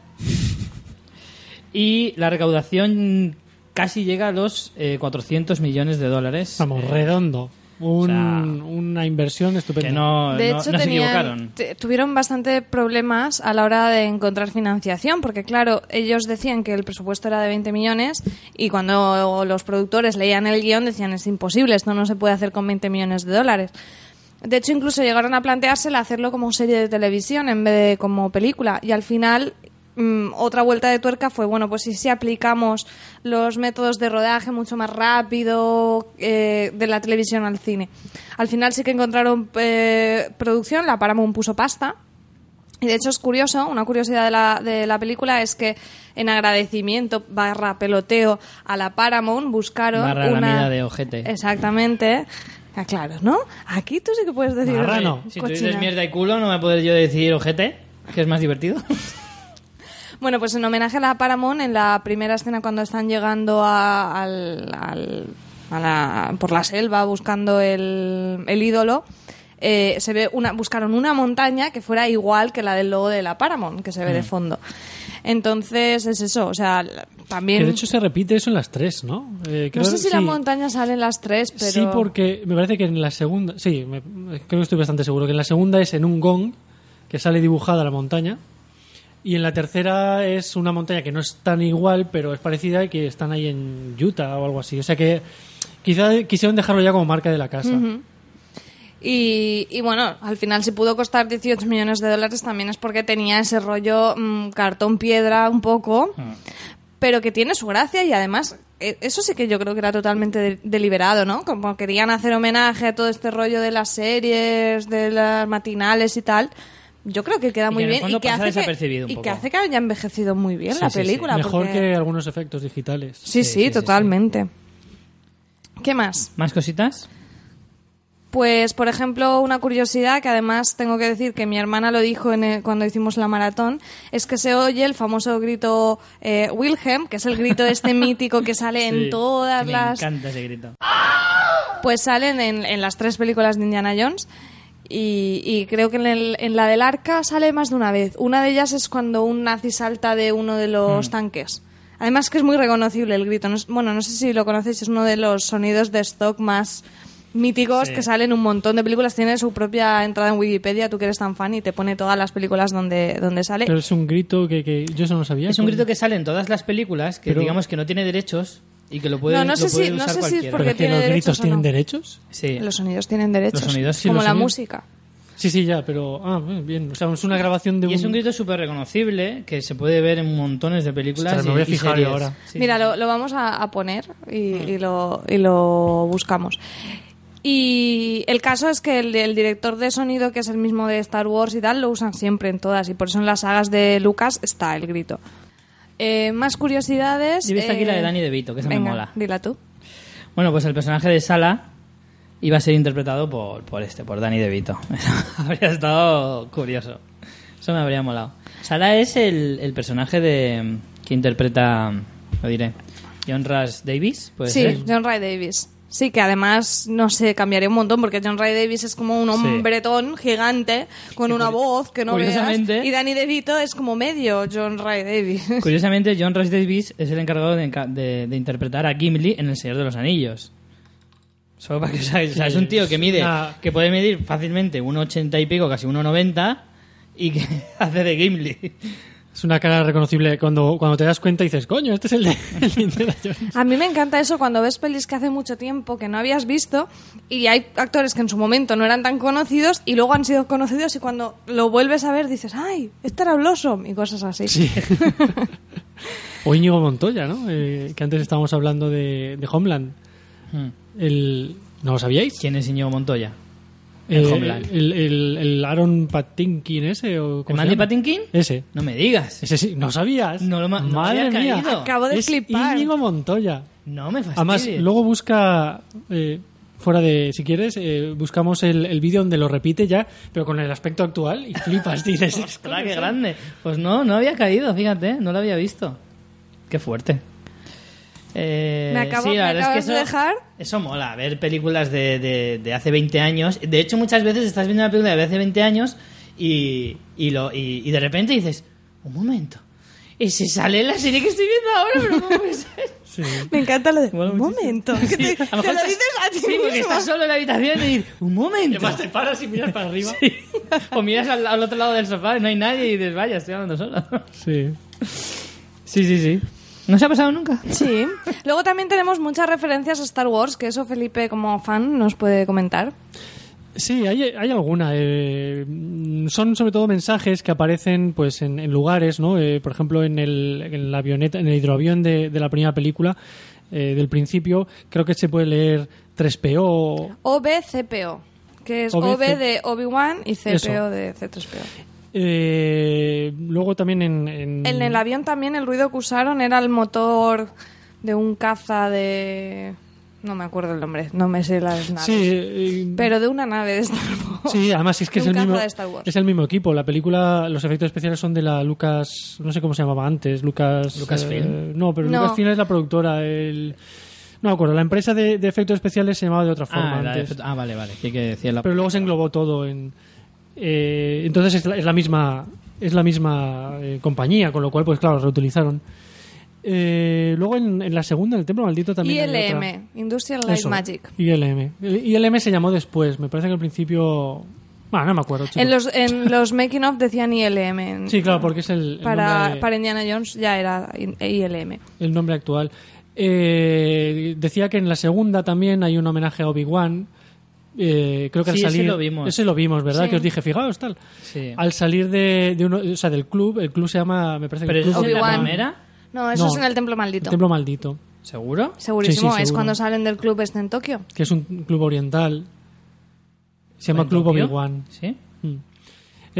A: Y la recaudación casi llega a los eh, 400 millones de dólares.
C: Vamos, redondo. Un-
A: sea,
C: una inversión estupenda.
A: Que no,
B: de
A: no-
B: hecho,
A: no se equivocaron.
B: tuvieron bastante problemas a la hora de encontrar financiación, porque claro, ellos decían que el presupuesto era de 20 millones y cuando los productores leían el guion decían es imposible, esto no se puede hacer con 20 millones de dólares. De hecho, incluso llegaron a plantearse el hacerlo como serie de televisión en vez de como película. Y al final, mm, otra vuelta de tuerca fue, bueno, pues si, si aplicamos los métodos de rodaje mucho más rápido eh, de la televisión al cine. Al final sí que encontraron eh, producción, la Paramount puso pasta. Y de hecho es curioso, una curiosidad de la, de la película es que en agradecimiento barra peloteo a la Paramount buscaron
A: Barra
B: una...
A: de ojete.
B: Exactamente. Ah, claro, ¿no? Aquí tú sí que puedes decir...
C: Marrano.
A: Si tú dices mierda y culo, no me puedo yo decir ojete, que es más divertido.
B: Bueno, pues en homenaje a la Paramount, en la primera escena cuando están llegando a, al, al- a la- por la selva buscando el, el ídolo, eh, se ve una, buscaron una montaña que fuera igual que la del logo de la Paramount, que se ve de fondo. Entonces es eso, o sea, la- también...
C: Que de hecho se repite eso en las tres, ¿no? Eh,
B: no sé si la
C: sí.
B: montaña sale en las tres, pero...
C: Sí, porque me parece que en la segunda, sí, me- creo que estoy bastante seguro que en la segunda es en un gong que sale dibujada la montaña y en la tercera es una montaña que no es tan igual, pero es parecida y que están ahí en Utah o algo así. O sea que quizá quisieron dejarlo ya como marca de la casa.
B: Y, y bueno, al final si pudo costar 18 millones de dólares también es porque tenía ese rollo mm, cartón piedra un poco, pero que tiene su gracia y además eh, eso sí que yo creo que era totalmente de- deliberado, ¿no? Como querían hacer homenaje a todo este rollo de las series, de las matinales y tal. Yo creo que queda
A: Y
B: muy
A: que
B: bien y que, hace que, y que hace que haya envejecido muy bien
A: Sí,
B: la
A: sí, sí.
B: película.
C: Mejor
B: porque-
C: que algunos efectos digitales.
B: Sí, sí,
A: Sí, sí, sí,
B: totalmente. ¿Qué más?
A: ¿Más cositas?
B: Pues, por ejemplo, una curiosidad que además tengo que decir que mi hermana lo dijo en el- cuando hicimos la maratón, es que se oye el famoso grito eh, Wilhelm, que es el grito este mítico que sale en todas
A: me
B: las...
A: encanta ese grito.
B: Pues salen en, en las tres películas de Indiana Jones. Y, y creo que en, el- en la del arca sale más de una vez. Una de ellas es cuando un nazi salta de uno de los tanques. Además que es muy reconocible el grito. No es- bueno, no sé si lo conocéis, es uno de los sonidos de stock más míticos
A: Sí.
B: que salen en un montón de películas. Tiene su propia entrada en Wikipedia, tú que eres tan fan, y te pone todas las películas donde, donde sale.
C: Pero es un grito que, que yo eso no sabía.
A: Es un grito que sale en todas las películas, que
C: Pero-
A: digamos que no tiene derechos y que lo puede,
B: No, no
A: lo
B: sé si- no sé si es porque tiene
C: los
B: derechos
C: gritos
B: o
C: tienen
B: no.
C: derechos.
A: Sí.
B: Los sonidos tienen derechos.
A: Los sonidos sí,
B: como
C: los
B: la
C: sonidos-
B: música.
C: Sí, sí, ya, pero. Ah, bien. O sea, es una grabación de
A: Y es un grito súper reconocible que se puede ver en montones de películas
C: Ostras, me
A: y,
C: voy a fijar ahora.
A: Sí,
B: Mira, lo, lo vamos a, a poner y, y lo, y lo buscamos. Y el caso es que el, el director de sonido, que es el mismo de Star Wars y tal, lo usan siempre en todas. Y por eso en las sagas de Lucas está el grito. Eh, más curiosidades.
A: Yo he visto aquí la de
B: eh,
A: Danny DeVito, que esa me mola.
B: Dila tú.
A: Bueno, pues el personaje de Sala iba a ser interpretado por, por este, por Danny DeVito. Eso habría estado curioso. Eso me habría molado. Sala es el, el personaje de que interpreta, lo diré, John Rush Davis, ¿puede
B: Sí,
A: ser?
B: John Ray Davis. Sí, que además, no sé, cambiaría un montón porque John Ray Davis es como un
A: Sí.
B: hombretón gigante con una voz que no veas. Y Danny DeVito es como medio John Ray Davis.
A: Curiosamente, John Rush Davis es el encargado de, de- de interpretar a Gimli en El Señor de los Anillos. Solo para que o sea, es un tío que mide, que puede medir fácilmente 1,80 y pico, casi 1,90 y que hace de Gimli.
C: Es una cara reconocible cuando, cuando te das cuenta y dices, coño, este es el de, el de Indiana Jones.
B: A mí me encanta eso cuando ves pelis que hace mucho tiempo que no habías visto y hay actores que en su momento no eran tan conocidos y luego han sido conocidos y cuando lo vuelves a ver dices, ¡ay! Este era Blossom y cosas así.
C: Sí. o Íñigo Montoya, ¿no? Eh, que antes estábamos hablando de, de Homeland.
A: Hmm.
C: El, ¿No lo sabíais?
A: ¿Quién es Íñigo Montoya? En
C: Eh,
A: Homeland.
C: El, el, el Aaron Patinkin ese. ¿o
A: ¿El Mandy? Patinkin?
C: Ese.
A: No me digas.
C: Ese sí, ¿no sabías?
A: No lo no
C: Madre
A: había
C: mía.
A: caído.
B: Acabo de
C: es
B: flipar.
C: Íñigo Montoya.
A: No me fastidies.
C: Además, luego busca, eh, fuera de, si quieres, eh, buscamos el, el vídeo donde lo repite ya, pero con el aspecto actual y flipas, dices,
A: ¡Ostras, qué grande! Pues no, no había caído, fíjate, no lo había visto. Qué fuerte. Eh,
B: Me acabo-
A: sí, la
B: me
A: verdad es
B: acabas
A: que
B: de
A: eso,
B: dejar.
A: Eso mola, ver películas de, de, de hace 20 años. De hecho, muchas veces estás viendo una película de hace 20 años y, y, lo, y, y de repente dices, un momento, ese sale en la serie que estoy viendo ahora, pero ¿cómo puede ser?
C: Sí.
B: Me encanta lo de... Un
A: muchísimo.
B: momento. que te,
A: Sí,
B: te
A: a lo mejor
B: lo
A: estás-
B: dices a ti
A: Sí, porque estás solo en la habitación y dices, un momento.
C: Además te paras y miras para arriba.
A: O miras al, al otro lado del sofá y no hay nadie y dices, vaya, estoy hablando solo.
C: Sí.
A: Sí, sí, sí. ¿No se ha pasado nunca?
B: Sí. Luego también tenemos muchas referencias a Star Wars, que eso Felipe como fan nos puede comentar.
C: Sí, hay, hay alguna. eh, son sobre todo mensajes que aparecen pues en, en lugares, ¿no? Eh, por ejemplo, en el, en la avioneta, en el hidroavión de, de la primera película, eh, del principio, creo que se puede leer 3PO.
B: OBCPO, que es
C: OB,
B: OB de Obi-Wan y CPO
C: Eso.
B: de C3PO.
C: Eh, luego también en, en-
B: En el avión también el ruido que usaron era el motor de un caza de... No me acuerdo el nombre, no me sé las naves.
C: Sí, eh,
B: Pero de una nave de Star Wars.
C: Sí, además es que es el, mismo, es el mismo equipo. La película, los efectos especiales son de la Lucas, no sé cómo se llamaba antes, Lucas...
A: Lucasfilm.
C: eh, no, pero
B: No.
C: Lucasfilm es la productora. El, no me acuerdo, la empresa de, de efectos especiales se llamaba de otra forma
A: Ah, la de-
C: antes.
A: ah, vale, vale. que hay que decirlo.
C: Pero luego se englobó todo en... eh, entonces es la, es la misma es la misma eh, compañía, con lo cual, pues claro, reutilizaron. Eh, luego en, en la segunda, en el Templo Maldito también hay otra.
B: ILM, Industrial Light
C: Eso,
B: Magic.
C: ILM. El ILM se llamó después. Me parece que al principio... Bueno, no me acuerdo. chico.
B: En los, en los making of decían ILM. en-
C: Sí, claro, porque es el, el
B: para,
C: nombre,
B: para Indiana Jones ya era ILM.
C: el nombre actual. Eh, decía que en la segunda también hay un homenaje a Obi-Wan. Eh, creo que
A: Sí,
C: al
A: ese
C: salir.
A: lo vimos.
C: Ese lo vimos, ¿verdad?
B: Sí.
C: Que os dije, fijaos, tal.
A: Sí.
C: Al salir de, de uno, o sea, del club, el club se llama, me parece que
A: Pero
C: el
A: es en la primera,
B: No, eso
C: No,
B: es en el Templo
C: el
B: Maldito.
C: Templo Maldito,
A: ¿seguro?
B: Segurísimo,
C: Sí, sí,
B: es
C: seguro.
B: cuando salen del club este en Tokio.
C: que es un club oriental. Se llama
A: ¿En
C: Club? Obi-Wan.
A: Sí.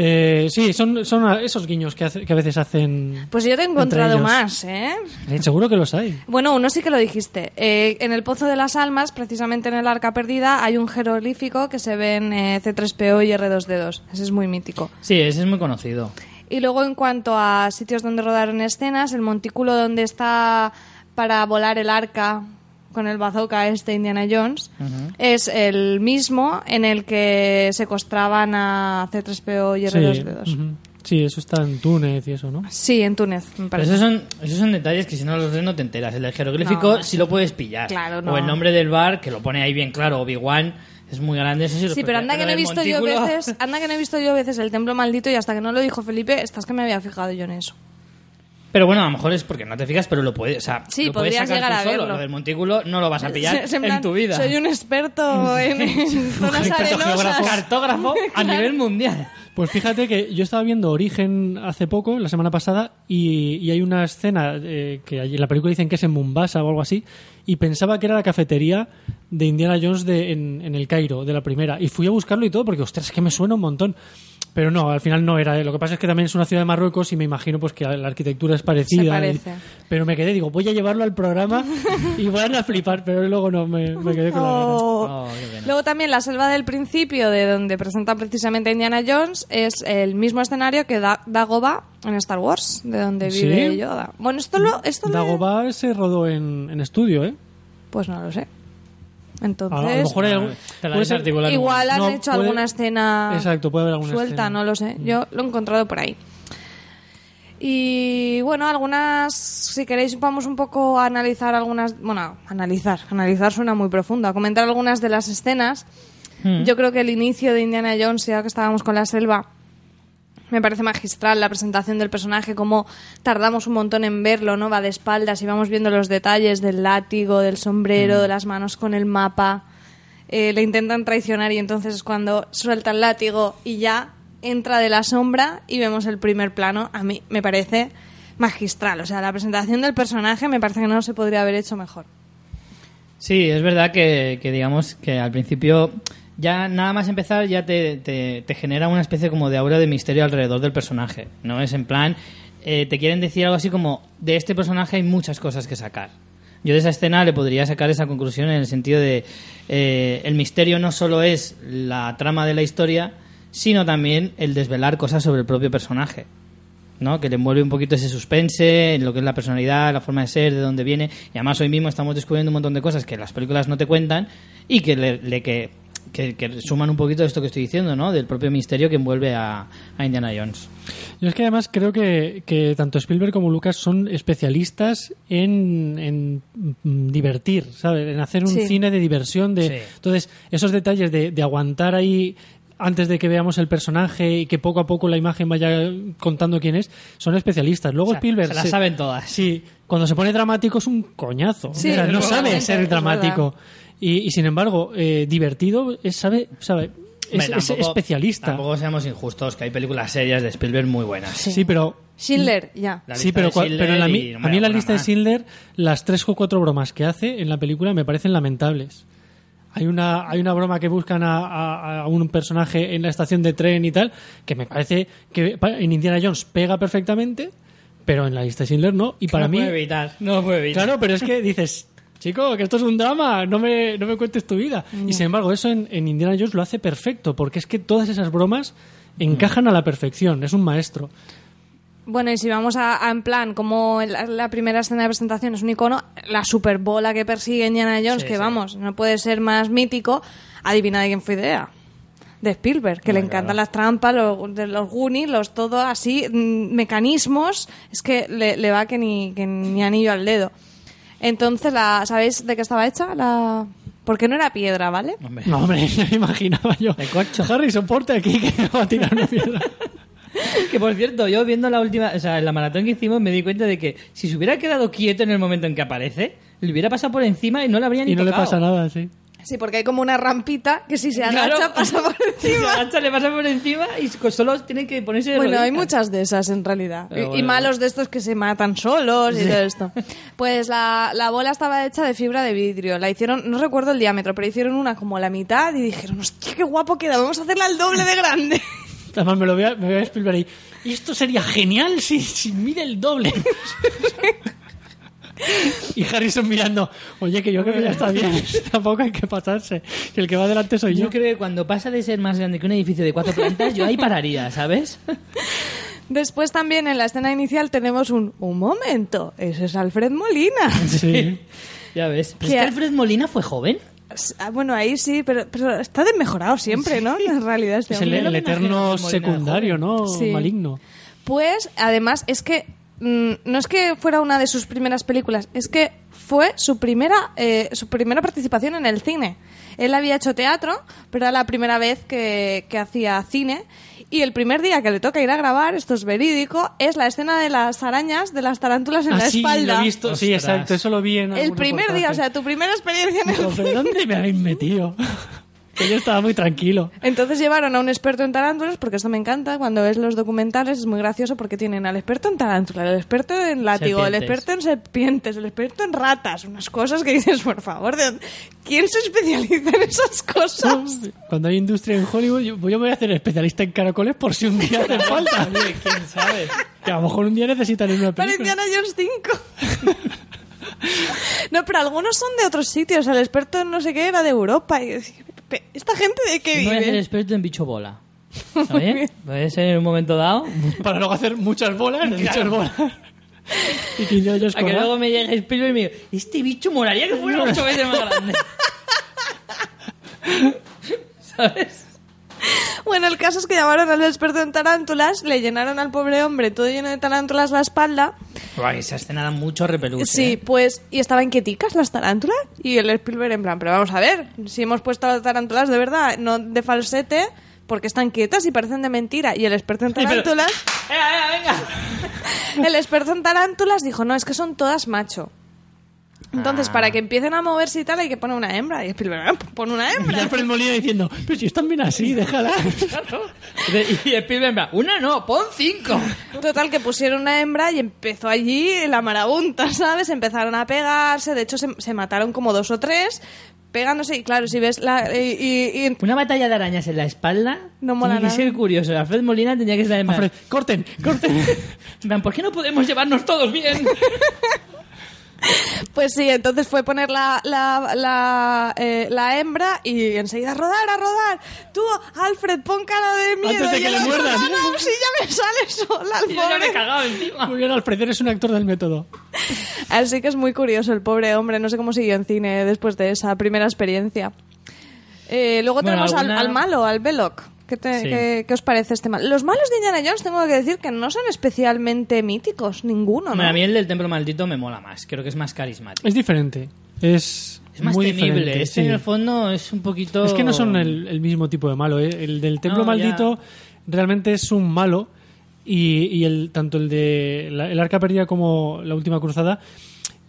C: Eh, sí, son, son esos guiños que, hace- que a veces hacen.
B: Pues yo te he encontrado más, ¿eh?
C: Eh, seguro que los hay.
B: Bueno, uno sí que lo dijiste. Eh, en el Pozo de las Almas, precisamente en el Arca Perdida, hay un jeroglífico que se ve en eh, C3PO y R2D2. Ese es muy mítico.
A: Sí, ese es muy conocido.
B: Y luego, en cuanto a sitios donde rodaron escenas, el montículo donde está para volar el arca con el bazooka este Indiana Jones es el mismo en el que secuestraban a C3PO y
C: Sí,
B: R2D2.
C: ujú. sí, eso está en Túnez y eso, ¿no?
B: Sí, en Túnez, me
A: Pero
B: parece.
A: esos son, esos son detalles que si no los ves no te enteras. El jeroglífico
B: No,
A: sí lo puedes pillar.
B: Claro, no.
A: O el nombre del bar, que lo pone ahí bien claro, Obi-Wan, es muy grande. Eso sí, lo
B: Sí, pero anda que no he visto yo veces, anda que no he visto yo veces el templo maldito y hasta que no lo dijo Felipe, estás que me había fijado yo en eso.
A: Pero bueno, a lo mejor es porque no te fijas, pero lo puedes, o sea,
B: Sí,
A: lo puedes sacar
B: llegar
A: tú
B: a
A: solo.
B: verlo.
A: Lo del montículo no lo vas a pillar
B: en
A: en
B: plan,
A: tu vida.
B: Soy un experto en, en zonas
C: experto
B: arenosas.
C: geógrafo.
A: cartógrafo a nivel mundial.
C: Pues fíjate que yo estaba viendo Origen hace poco, la semana pasada, y, y hay una escena eh, que allí en la película dicen que es en Mombasa o algo así, y pensaba que era la cafetería de Indiana Jones de, en, en el Cairo, de la primera. Y fui a buscarlo y todo, porque, ostras, es que me suena un montón. Pero no, al final no era. Lo que pasa es que también es una ciudad de Marruecos y me imagino pues que la arquitectura es parecida.
B: Se parece.
C: y- pero me quedé, digo, voy a llevarlo al programa y van a flipar, pero luego no, me, me quedé con la gana.
B: Oh.
A: Oh.
B: Luego también la selva del principio, de donde presentan precisamente a Indiana Jones, es el mismo escenario que da Dagobah en Star Wars, de donde
C: ¿Sí?
B: vive Yoda. Bueno, esto lo... Esto lo-
C: Dagobah se rodó en, en estudio, ¿eh?
B: Pues no lo sé.
C: A,
B: Entonces...
C: a lo mejor hay algún-
A: Te la
C: puede ser-
A: desarticulan.
B: Igual han
C: No,
B: hecho
C: puede-
B: alguna escena
C: Exacto, puede haber alguna
B: suelta,
C: escena.
B: no lo sé. Yo lo he encontrado por ahí. Y bueno, algunas, si queréis, vamos un poco a analizar algunas, bueno, analizar, analizar suena muy profundo, a comentar algunas de las escenas. Yo creo que el inicio de Indiana Jones, ya que estábamos con la selva, me parece magistral la presentación del personaje, cómo tardamos un montón en verlo, ¿no? Va de espaldas y vamos viendo los detalles del látigo, del sombrero, de las manos con el mapa. Eh, le intentan traicionar y entonces es cuando suelta el látigo y ya entra de la sombra y vemos el primer plano. A mí me parece magistral. O sea, la presentación del personaje me parece que no se podría haber hecho mejor.
A: Sí, es verdad que, que digamos que al principio ya nada más empezar ya te, te- te genera una especie como de aura de misterio alrededor del personaje, ¿no? Es en plan, eh, te quieren decir algo así como, de este personaje hay muchas cosas que sacar. Yo de esa escena le podría sacar esa conclusión en el sentido de, eh, el misterio no solo es la trama de la historia, sino también el desvelar cosas sobre el propio personaje. ¿no? que le envuelve un poquito ese suspense, en lo que es la personalidad, la forma de ser, de dónde viene. Y además hoy mismo estamos descubriendo un montón de cosas que las películas no te cuentan y que le, le- que, que- que suman un poquito de esto que estoy diciendo, ¿no? Del propio misterio que envuelve a, a Indiana Jones.
C: Yo es que además creo que, que tanto Spielberg como Lucas son especialistas en, en, divertir, ¿sabes? En hacer un
B: Sí.
C: cine de diversión. De,
A: Sí.
C: Entonces, esos detalles de, de aguantar ahí antes de que veamos el personaje y que poco a poco la imagen vaya contando quién es, son especialistas. Luego
A: O sea,
C: Spielberg...
A: se las saben todas.
C: Sí, cuando se pone dramático es un coñazo.
B: Sí,
C: o sea, no sabe ser dramático. Y, y sin embargo, eh, divertido es, sabe, sabe, es,
A: Hombre,
C: es
A: tampoco-
C: especialista.
A: Tampoco seamos injustos, que hay películas serias de Spielberg muy buenas.
C: Sí, pero
B: Schindler, ya.
C: Sí, pero, pero en la, a mí en la lista de. Schindler las tres o cuatro bromas que hace en la película me parecen lamentables. Hay una, hay una broma que buscan a, a- a un personaje en la estación de tren y tal, que me parece que en Indiana Jones pega perfectamente, pero en la lista de Schindler no. Y para
A: no
C: mí,
A: puede evitar, no lo puede evitar.
C: claro, pero es que dices, chico, que esto es un drama, no me, no me cuentes tu vida. Y sin embargo, eso en, en Indiana Jones lo hace perfecto, porque es que todas esas bromas encajan a la perfección, es un maestro.
B: Bueno, y si vamos a, a en plan, como la, la primera escena de presentación es un icono, la superbola que persigue Indiana Jones,
A: Sí,
B: que
A: sí.
B: vamos, no puede ser más mítico, adivina de quién fue idea. De Spielberg, que le encantan las trampas, los, de los Goonies, los todo así, mm, mecanismos, es que le, le va que ni, que ni anillo al dedo. Entonces, la, ¿sabéis de qué estaba hecha? La... Porque no era piedra, ¿vale?
A: Hombre.
C: No, hombre, ya me imaginaba yo.
A: De corcho.
C: Harry, soporte aquí que me va a tirar una piedra.
A: Que por cierto, yo viendo la última, o sea, en la maratón que hicimos me di cuenta de que si se hubiera quedado quieto en el momento en que aparece, le hubiera pasado por encima y no le habría ni
C: y no le pasa nada, sí.
B: Sí, porque hay como una rampita que si se
A: Claro.
B: agacha pasa por
A: Si se
B: encima.
A: agacha, le pasa por encima y solo tiene que ponerse de
B: Bueno, hay
A: rodillas.
B: muchas de esas en realidad. Y- y,
A: bueno.
B: malos de estos que se matan solos y todo esto. Pues la, la bola estaba hecha de fibra de vidrio. La hicieron, no recuerdo el diámetro, pero hicieron una como la mitad y dijeron, hostia, qué guapo queda, vamos a hacerla el doble de grande.
C: Además me lo voy a, me voy a ahí. Y esto sería genial si, si mide el doble. y Harrison mirando, oye, que yo creo que ya está bien. Tampoco hay que pasarse. Que el que va adelante soy yo.
A: Yo creo que cuando pasa de ser más grande que un edificio de cuatro plantas, yo ahí pararía, ¿sabes?
B: Después también en la escena inicial tenemos un, un momento, ese es Alfred Molina.
C: Sí.
A: Ya ves. Pero es que Alfred Molina fue joven.
B: Ah, bueno, ahí sí, pero, pero está desmejorado siempre, ¿no? En realidad este
C: Es el, el eterno secundario, ¿no?
B: Sí.
C: Maligno.
B: Pues, además, es que no es que fuera una de sus primeras películas, es que fue su primera, eh, su primera participación en el cine. Él había hecho teatro, pero era la primera vez que, que hacía cine. Y el primer día que le toca ir a grabar, esto es verídico, es la escena de las arañas, de las tarántulas en
C: Ah,
B: la
C: sí,
B: espalda.
C: lo he visto. Sí, exacto. Eso lo vi en
B: El primer día, o sea, tu primera experiencia en el
C: ¿pero dónde me habéis metido? que yo estaba muy tranquilo.
B: Entonces llevaron a un experto en tarántulas, porque esto me encanta, cuando ves los documentales es muy gracioso porque tienen al experto en tarántulas, el experto en látigo, el
A: Serpientes.
B: experto en serpientes, el experto en ratas, unas cosas que dices, por favor, ¿de dónde- ¿quién se especializa en esas cosas?
C: Cuando hay industria en Hollywood, yo, yo me voy a hacer especialista en caracoles por si un día hace falta.
A: quién sabe.
C: Que a lo mejor un día necesitan una
B: Para
C: película.
B: Indiana Jones 5. no, pero algunos son de otros sitios, el experto en no sé qué era de Europa. Y, "Pe- ¿Esta gente de qué
A: Me voy a hacer
B: vive?
A: experto en bicho bola. ¿Oye? Puede ser en un momento dado.
C: Para luego hacer muchas bolas, muchas bolas. y que yo, yo
A: A que luego me llegue Spielberg y me diga, este bicho moraría que fuera ocho veces más grande. ¿Sabes?
B: Bueno, el caso es que llamaron al experto en tarántulas, le llenaron al pobre hombre todo lleno de tarántulas la espalda.
A: Buah, esa escena da mucho repeluche.
B: Sí,
A: ¿eh?
B: pues, y estaban quieticas las tarántulas. Y el Spielberg en plan, pero vamos a ver, si hemos puesto las tarántulas de verdad, no de falsete, porque están quietas y parecen de mentira. Y el experto en
A: pero-
B: tarántulas,
A: Venga, venga, venga.
B: el experto en tarántulas dijo, no, es que son todas macho. Entonces,
A: Ah.
B: para que empiecen a moverse y tal, hay que poner una hembra. Y Spielberg, "Ah, pon una
C: Y
B: hembra.
C: Alfred Molina diciendo, pero si están bien así, déjala.
A: Y Spielberg una no, pon cinco.
B: Total, que pusieron una hembra y empezó allí la marabunta, ¿sabes? Empezaron a pegarse, de hecho se, se mataron como dos o tres, pegándose, y claro, si ves la... Y, y- y-
A: Una batalla de arañas en la espalda
B: No mola
A: tiene que
B: nada.
A: ser curioso. Alfred Molina tenía que estar en
C: Alfred, corten, corten.
A: ¿por qué no podemos llevarnos todos bien?
B: pues sí, entonces fue poner la, la, la, eh, la hembra y enseguida a rodar, a rodar. Tú, Alfred, pon cara de miedo.
C: Antes de que le
B: otro,
C: muerdan.
B: No, no, si ya me sale sola
A: Y yo ya me he
B: pobre".
A: cagado encima.
C: Muy bien, Alfred, eres un actor del método.
B: Así que es muy curioso el pobre hombre, no sé cómo siguió en cine después de esa primera experiencia. Eh, luego
A: Bueno,
B: tenemos al-
A: alguna-
B: al, malo, al Belloc. ¿Qué, te-
A: Sí.
B: qué- qué os parece este mal? Los malos de Indiana Jones tengo que decir que no son especialmente míticos, ninguno,
A: a mí el del templo maldito me mola más. Creo que es más carismático.
C: Es diferente. Es,
A: Es más
C: muy
A: temible.
C: diferente,
A: Este
C: sí.
A: en el fondo es un poquito...
C: Es que no son el, el mismo tipo de malo. ¿eh? El del templo
A: No,
C: maldito realmente es un malo y, y el, tanto el de la- el arca perdida como la última cruzada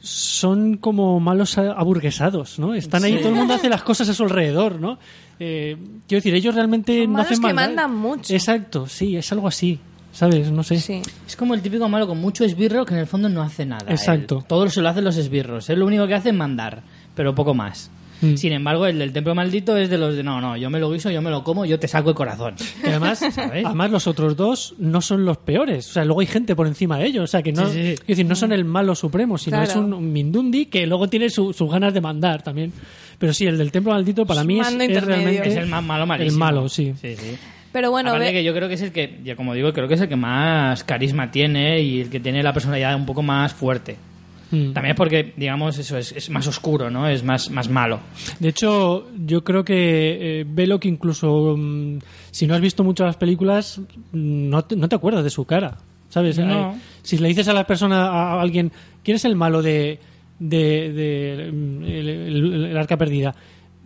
C: son como malos aburguesados, ¿no? Están ahí, todo el mundo hace las cosas a su alrededor, ¿no? Eh, quiero decir, ellos realmente
B: Son
C: no hacen
B: que
C: maldad.
B: mandan mucho.
C: Exacto, sí, es algo así, ¿sabes? No sé.
B: Sí.
A: Es como el típico malo con mucho esbirro que en el fondo no hace nada.
C: Exacto.
A: Él. Todo se lo hacen los esbirros. Él lo único que hace es mandar, pero poco más.
C: Mm.
A: Sin embargo, el del templo maldito es de los de no, no, yo me lo guiso, yo me lo como, yo te saco el corazón.
C: Y además,
A: ¿Sabes?
C: además los otros dos no son los peores. O sea, luego hay gente por encima de ellos. O sea, que no,
A: Sí, sí.
C: quiero decir, no son el malo supremo, sino
B: Claro.
C: es un, un Mindundi que luego tiene su- sus ganas de mandar también. Pero sí, el del templo maldito para mí es,
B: mando
C: es realmente
A: es el más malo malísimo.
C: El malo, sí.
A: Sí, sí.
B: Pero bueno, ve-
A: que yo creo que es el que, ya como digo, creo que es el que más carisma tiene y el que tiene la personalidad un poco más fuerte.
C: Mm.
A: También es porque, digamos, eso es, es más oscuro, ¿no? Es más, más malo.
C: De hecho, yo creo que eh, Belloc incluso mm, si no has visto mucho las películas, no te, no te acuerdas de su cara, ¿sabes?
A: No.
C: Eh, si le dices a la persona, a alguien, ¿quién es el malo de, de, de, el, el- el arca perdida?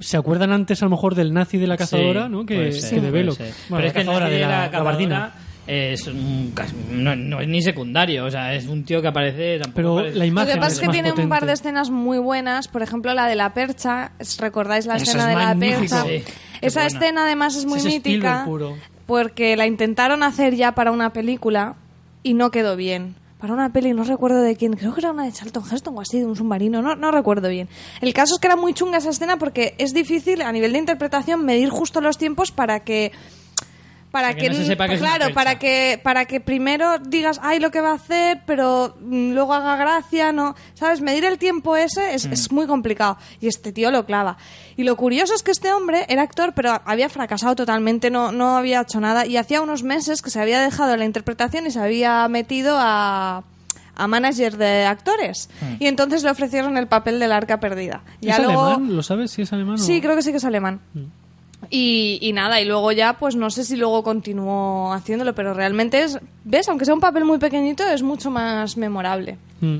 C: Se acuerdan antes a lo mejor del nazi de la cazadora,
A: Sí,
C: ¿no? Que,
A: ser,
C: de. Bueno,
A: Pero es que el
C: cazadora
A: nazi
C: de la,
A: cazadora es un no, no es ni secundario, o sea, es un tío que aparece... tampoco
C: Pero
A: parece-
C: la
B: Lo
C: imagen
B: que pasa es que tiene un par de escenas muy buenas, por ejemplo la de la percha, ¿os ¿recordáis la
C: Eso
B: escena
C: es
B: de la percha?
A: Sí,
B: Esa
A: buena.
B: escena además es muy
C: Ese
B: mítica
C: puro.
B: porque la intentaron hacer ya para una película y no quedó bien. Para una peli, no recuerdo de quién, creo que era una de Charlton Heston o así, de un submarino, no, no recuerdo bien. El caso es que era muy chunga esa escena porque es difícil a nivel de interpretación medir justo los tiempos para que para
A: que
B: que,
A: no se sepa que es una
B: claro, para que para que primero digas, ay, lo que va a hacer, pero mm, luego haga gracia, no, sabes, medir el tiempo ese es, es muy complicado y este tío lo clava. Y lo curioso es que este hombre era actor, pero había fracasado totalmente, no no había hecho nada. Y hacía unos meses que se había dejado la interpretación y se había metido a a manager de actores. Y entonces le ofrecieron el papel del arca perdida.
C: ¿Es alemán? ¿Lo sabes si es alemán o-
B: Sí, creo que sí que es alemán. Y, y nada, y luego ya, pues no sé si luego continuó haciéndolo, pero realmente es, ¿ves? Aunque sea un papel muy pequeñito, es mucho más memorable.
C: Mm.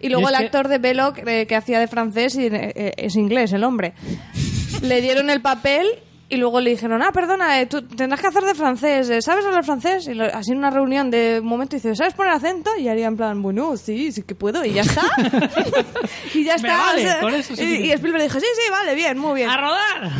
B: Y luego
A: Y
B: el
A: es que-
B: actor de Belloc, eh, que hacía de francés, y eh, es inglés el hombre, le dieron el papel y luego le dijeron, ah, perdona, eh, tú tendrás que hacer de francés, eh, ¿sabes hablar francés? Y lo- así en una reunión de un momento dice, ¿sabes poner acento? Y haría en plan, bueno, sí, sí que puedo, y ya está. y ya está.
C: vale,
B: o sea,
C: sí
B: y,
C: que-
B: y Spielberg dijo, sí, sí, vale, bien, muy bien.
A: ¡A rodar!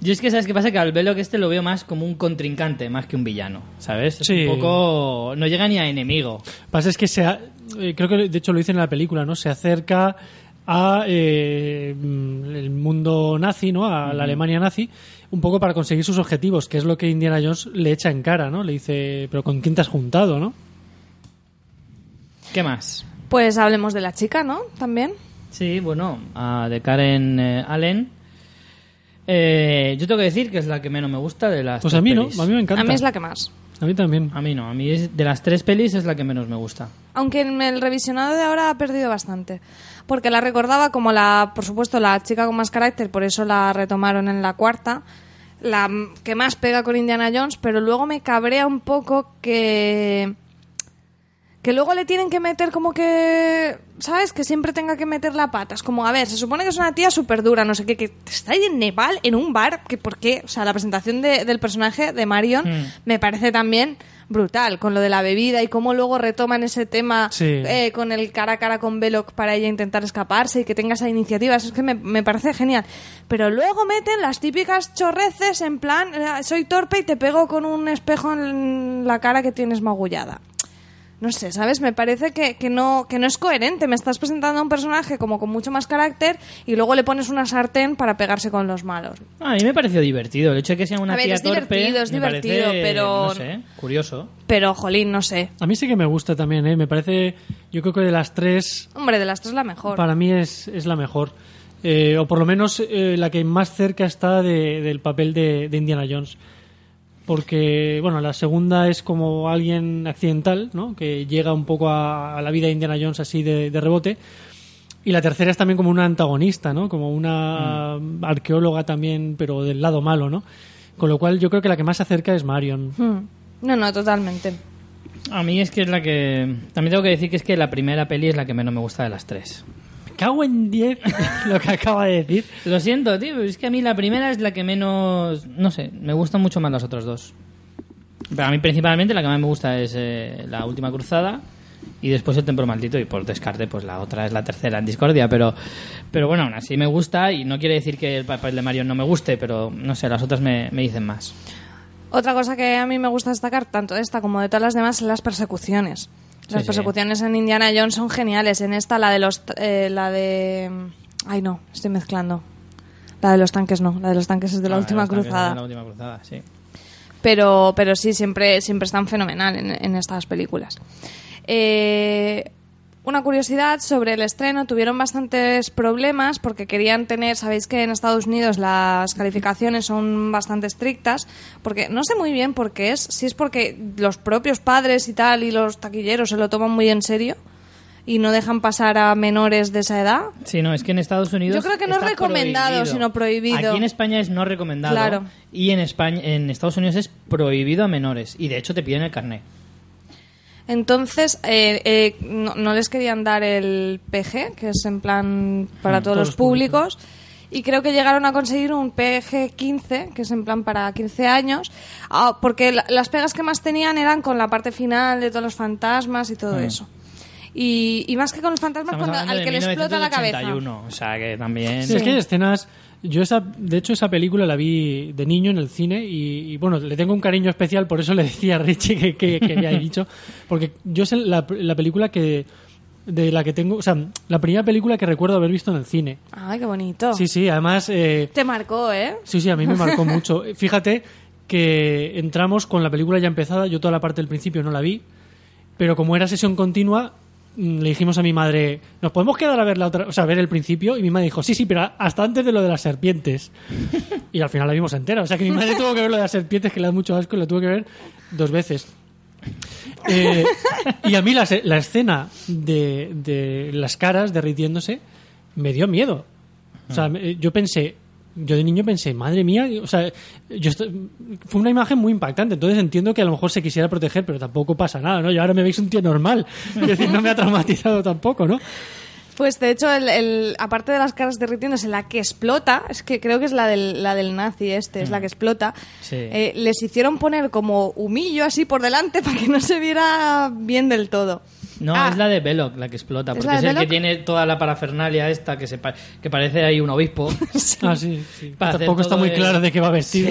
A: Yo es que, ¿sabes qué pasa? Que al Velo que este lo veo más como un contrincante, más que un villano, ¿sabes? Es
C: Sí.
A: Un poco... No llega ni a enemigo.
C: pasa es que se ha- eh, creo que de hecho lo dicen en la película, ¿no? Se acerca a eh, el mundo nazi, ¿no? A la Alemania nazi, un poco para conseguir sus objetivos, que es lo que Indiana Jones le echa en cara, ¿no? Le dice, pero ¿con quién te has juntado, no?
A: ¿Qué más?
B: Pues hablemos de la chica, ¿no? También.
A: Sí, bueno, a de Karen eh, Allen. Eh, yo tengo que decir que es la que menos me gusta de las
C: Pues
A: tres
C: a mí no,
A: pelis.
C: a mí me encanta.
B: A mí es la que más.
C: A mí también.
A: A mí no, a mí es, de las tres pelis es la que menos me gusta.
B: Aunque en el revisionado de ahora ha perdido bastante. Porque la recordaba como la, por supuesto, la chica con más carácter, por eso la retomaron en la cuarta. La que más pega con Indiana Jones, pero luego me cabrea un poco que. Que luego le tienen que meter como que. ¿Sabes? Que siempre tenga que meter la pata. Es como, a ver, se supone que es una tía súper dura, no sé qué, que está ahí en Nepal, en un bar, que ¿por qué? O sea, la presentación de- del personaje de Marion
A: Mm.
B: me parece también brutal, con lo de la bebida y cómo luego retoman ese tema
C: Sí.
B: eh, con el cara a cara con Belloc para ella intentar escaparse y que tenga esa iniciativa. Eso es que me, me parece genial. Pero luego meten las típicas chorreces en plan, eh, soy torpe y te pego con un espejo en la cara que tienes magullada. No sé, ¿sabes? Me parece que, que no, que no es coherente. Me estás presentando a un personaje como con mucho más carácter y luego le pones una sartén para pegarse con los malos.
A: Ah, A mí me pareció divertido. El hecho de que sea una
B: A ver,
A: tía
B: es
A: torpe
B: divertido, es
A: me
B: divertido,
A: parece,
B: pero-
A: No sé, curioso.
B: Pero, jolín, no sé.
C: A mí sí que me gusta también, ¿eh? Me parece, yo creo que de las tres,
B: Hombre, de las tres la mejor.
C: para mí es, es la mejor. Eh, o por lo menos eh, la que más cerca está de- del papel de, de Indiana Jones. Porque, bueno, la segunda es como alguien accidental, ¿no? Que llega un poco a, a la vida de Indiana Jones así de, de rebote. Y la tercera es también como una antagonista, ¿no? Como una arqueóloga también, pero del lado malo, ¿no? Con lo cual yo creo que la que más se acerca es Marion.
B: Hmm. No, no, totalmente.
A: A mí es que es la que... También tengo que decir que es que la primera peli es la que menos me gusta de las tres.
C: Cago en 10 lo que acaba de decir.
A: Lo siento, tío, pero es que a mí la primera es la que menos... No sé, me gustan mucho más las otras dos. Pero a mí principalmente la que más me gusta es eh, la última cruzada y después el templo maldito y por descarte pues la otra es la tercera en discordia pero pero bueno aún así me gusta y no quiere decir que el papel de Mario no me guste pero no sé las otras me, me dicen más
B: Otra cosa que a mí me gusta destacar, tanto de esta como de todas las demás, son las persecuciones. Las
A: sí.
B: persecuciones en Indiana Jones son geniales. En esta, la de los. eh, la de. Ay, no, estoy mezclando. La de los tanques no, la de los tanques es de la
A: Ah,
B: última cruzada.
A: de la última cruzada sí
B: Pero, pero sí, siempre, siempre están fenomenal en, en estas películas. Eh, una curiosidad sobre el estreno, tuvieron bastantes problemas porque querían tener, sabéis que en Estados Unidos las calificaciones son bastante estrictas, porque no sé muy bien por qué es, si es porque los propios padres y tal y los taquilleros se lo toman muy en serio y no dejan pasar a menores de esa edad.
A: Sí, no, es que en Estados Unidos.
B: Yo creo que no es recomendado,
A: prohibido.
B: sino prohibido.
A: Aquí en España es no recomendado.
B: Claro.
A: Y en España, en Estados Unidos es prohibido a menores. Y de hecho te piden el carnet.
B: Entonces, eh, eh, no, no les querían dar el PG, que es en plan para
C: Mm,
B: todos,
C: todos
B: los
C: públicos.
B: públicos, y creo que llegaron a conseguir un PG 15, que es en plan para 15 años, ah, porque la- las pegas que más tenían eran con la parte final de todos los fantasmas y todo
A: Mm.
B: eso. Y, y más que con los fantasmas, cuando, al que le explota la cabeza.
A: 1981, O sea que también.
C: Sí, Es que hay escenas. Yo esa, de hecho esa película la vi de niño en el cine y, y, bueno, le tengo un cariño especial, por eso le decía a Richie que, que, que había dicho, porque yo es la, la película que de la que tengo, o sea, la primera película que recuerdo haber visto en el cine.
B: Ay, qué bonito.
C: Sí, sí, además, eh,
B: Te marcó, ¿eh?
C: sí, sí, a mí me marcó mucho. Fíjate que entramos con la película ya empezada, yo toda la parte del principio no la vi, pero como era sesión continua, le dijimos a mi madre, ¿nos podemos quedar a ver la otra, o sea, ver el principio? Y mi madre dijo, sí, sí, pero hasta antes de lo de las serpientes. Y al final la vimos entera, o sea que mi madre tuvo que ver lo de las serpientes, que le da mucho asco, y la tuvo que ver dos veces. Eh, y a mí la, la escena de, de las caras derritiéndose me dio miedo. O sea, yo pensé, yo de niño pensé, madre mía, o sea, yo fue una imagen muy impactante. Entonces entiendo que a lo mejor se quisiera proteger, pero tampoco pasa nada, ¿no? Y ahora me veis un tío normal. Es decir, no me ha traumatizado tampoco, ¿no?
B: Pues de hecho, el, el- aparte de las caras derritiéndose, la que explota, es que creo que es la del, la del nazi este, es la que explota,
A: Sí.
B: eh, les hicieron poner como humillo así por delante para que no se viera bien del todo.
A: No,
B: Ah,
A: es la de Belloc la que explota,
B: ¿Es
A: porque es, el que tiene toda la parafernalia esta que se pa- que parece ahí un obispo.
C: Ah, sí, sí. Tampoco está muy
A: el-
C: claro de qué va vestido.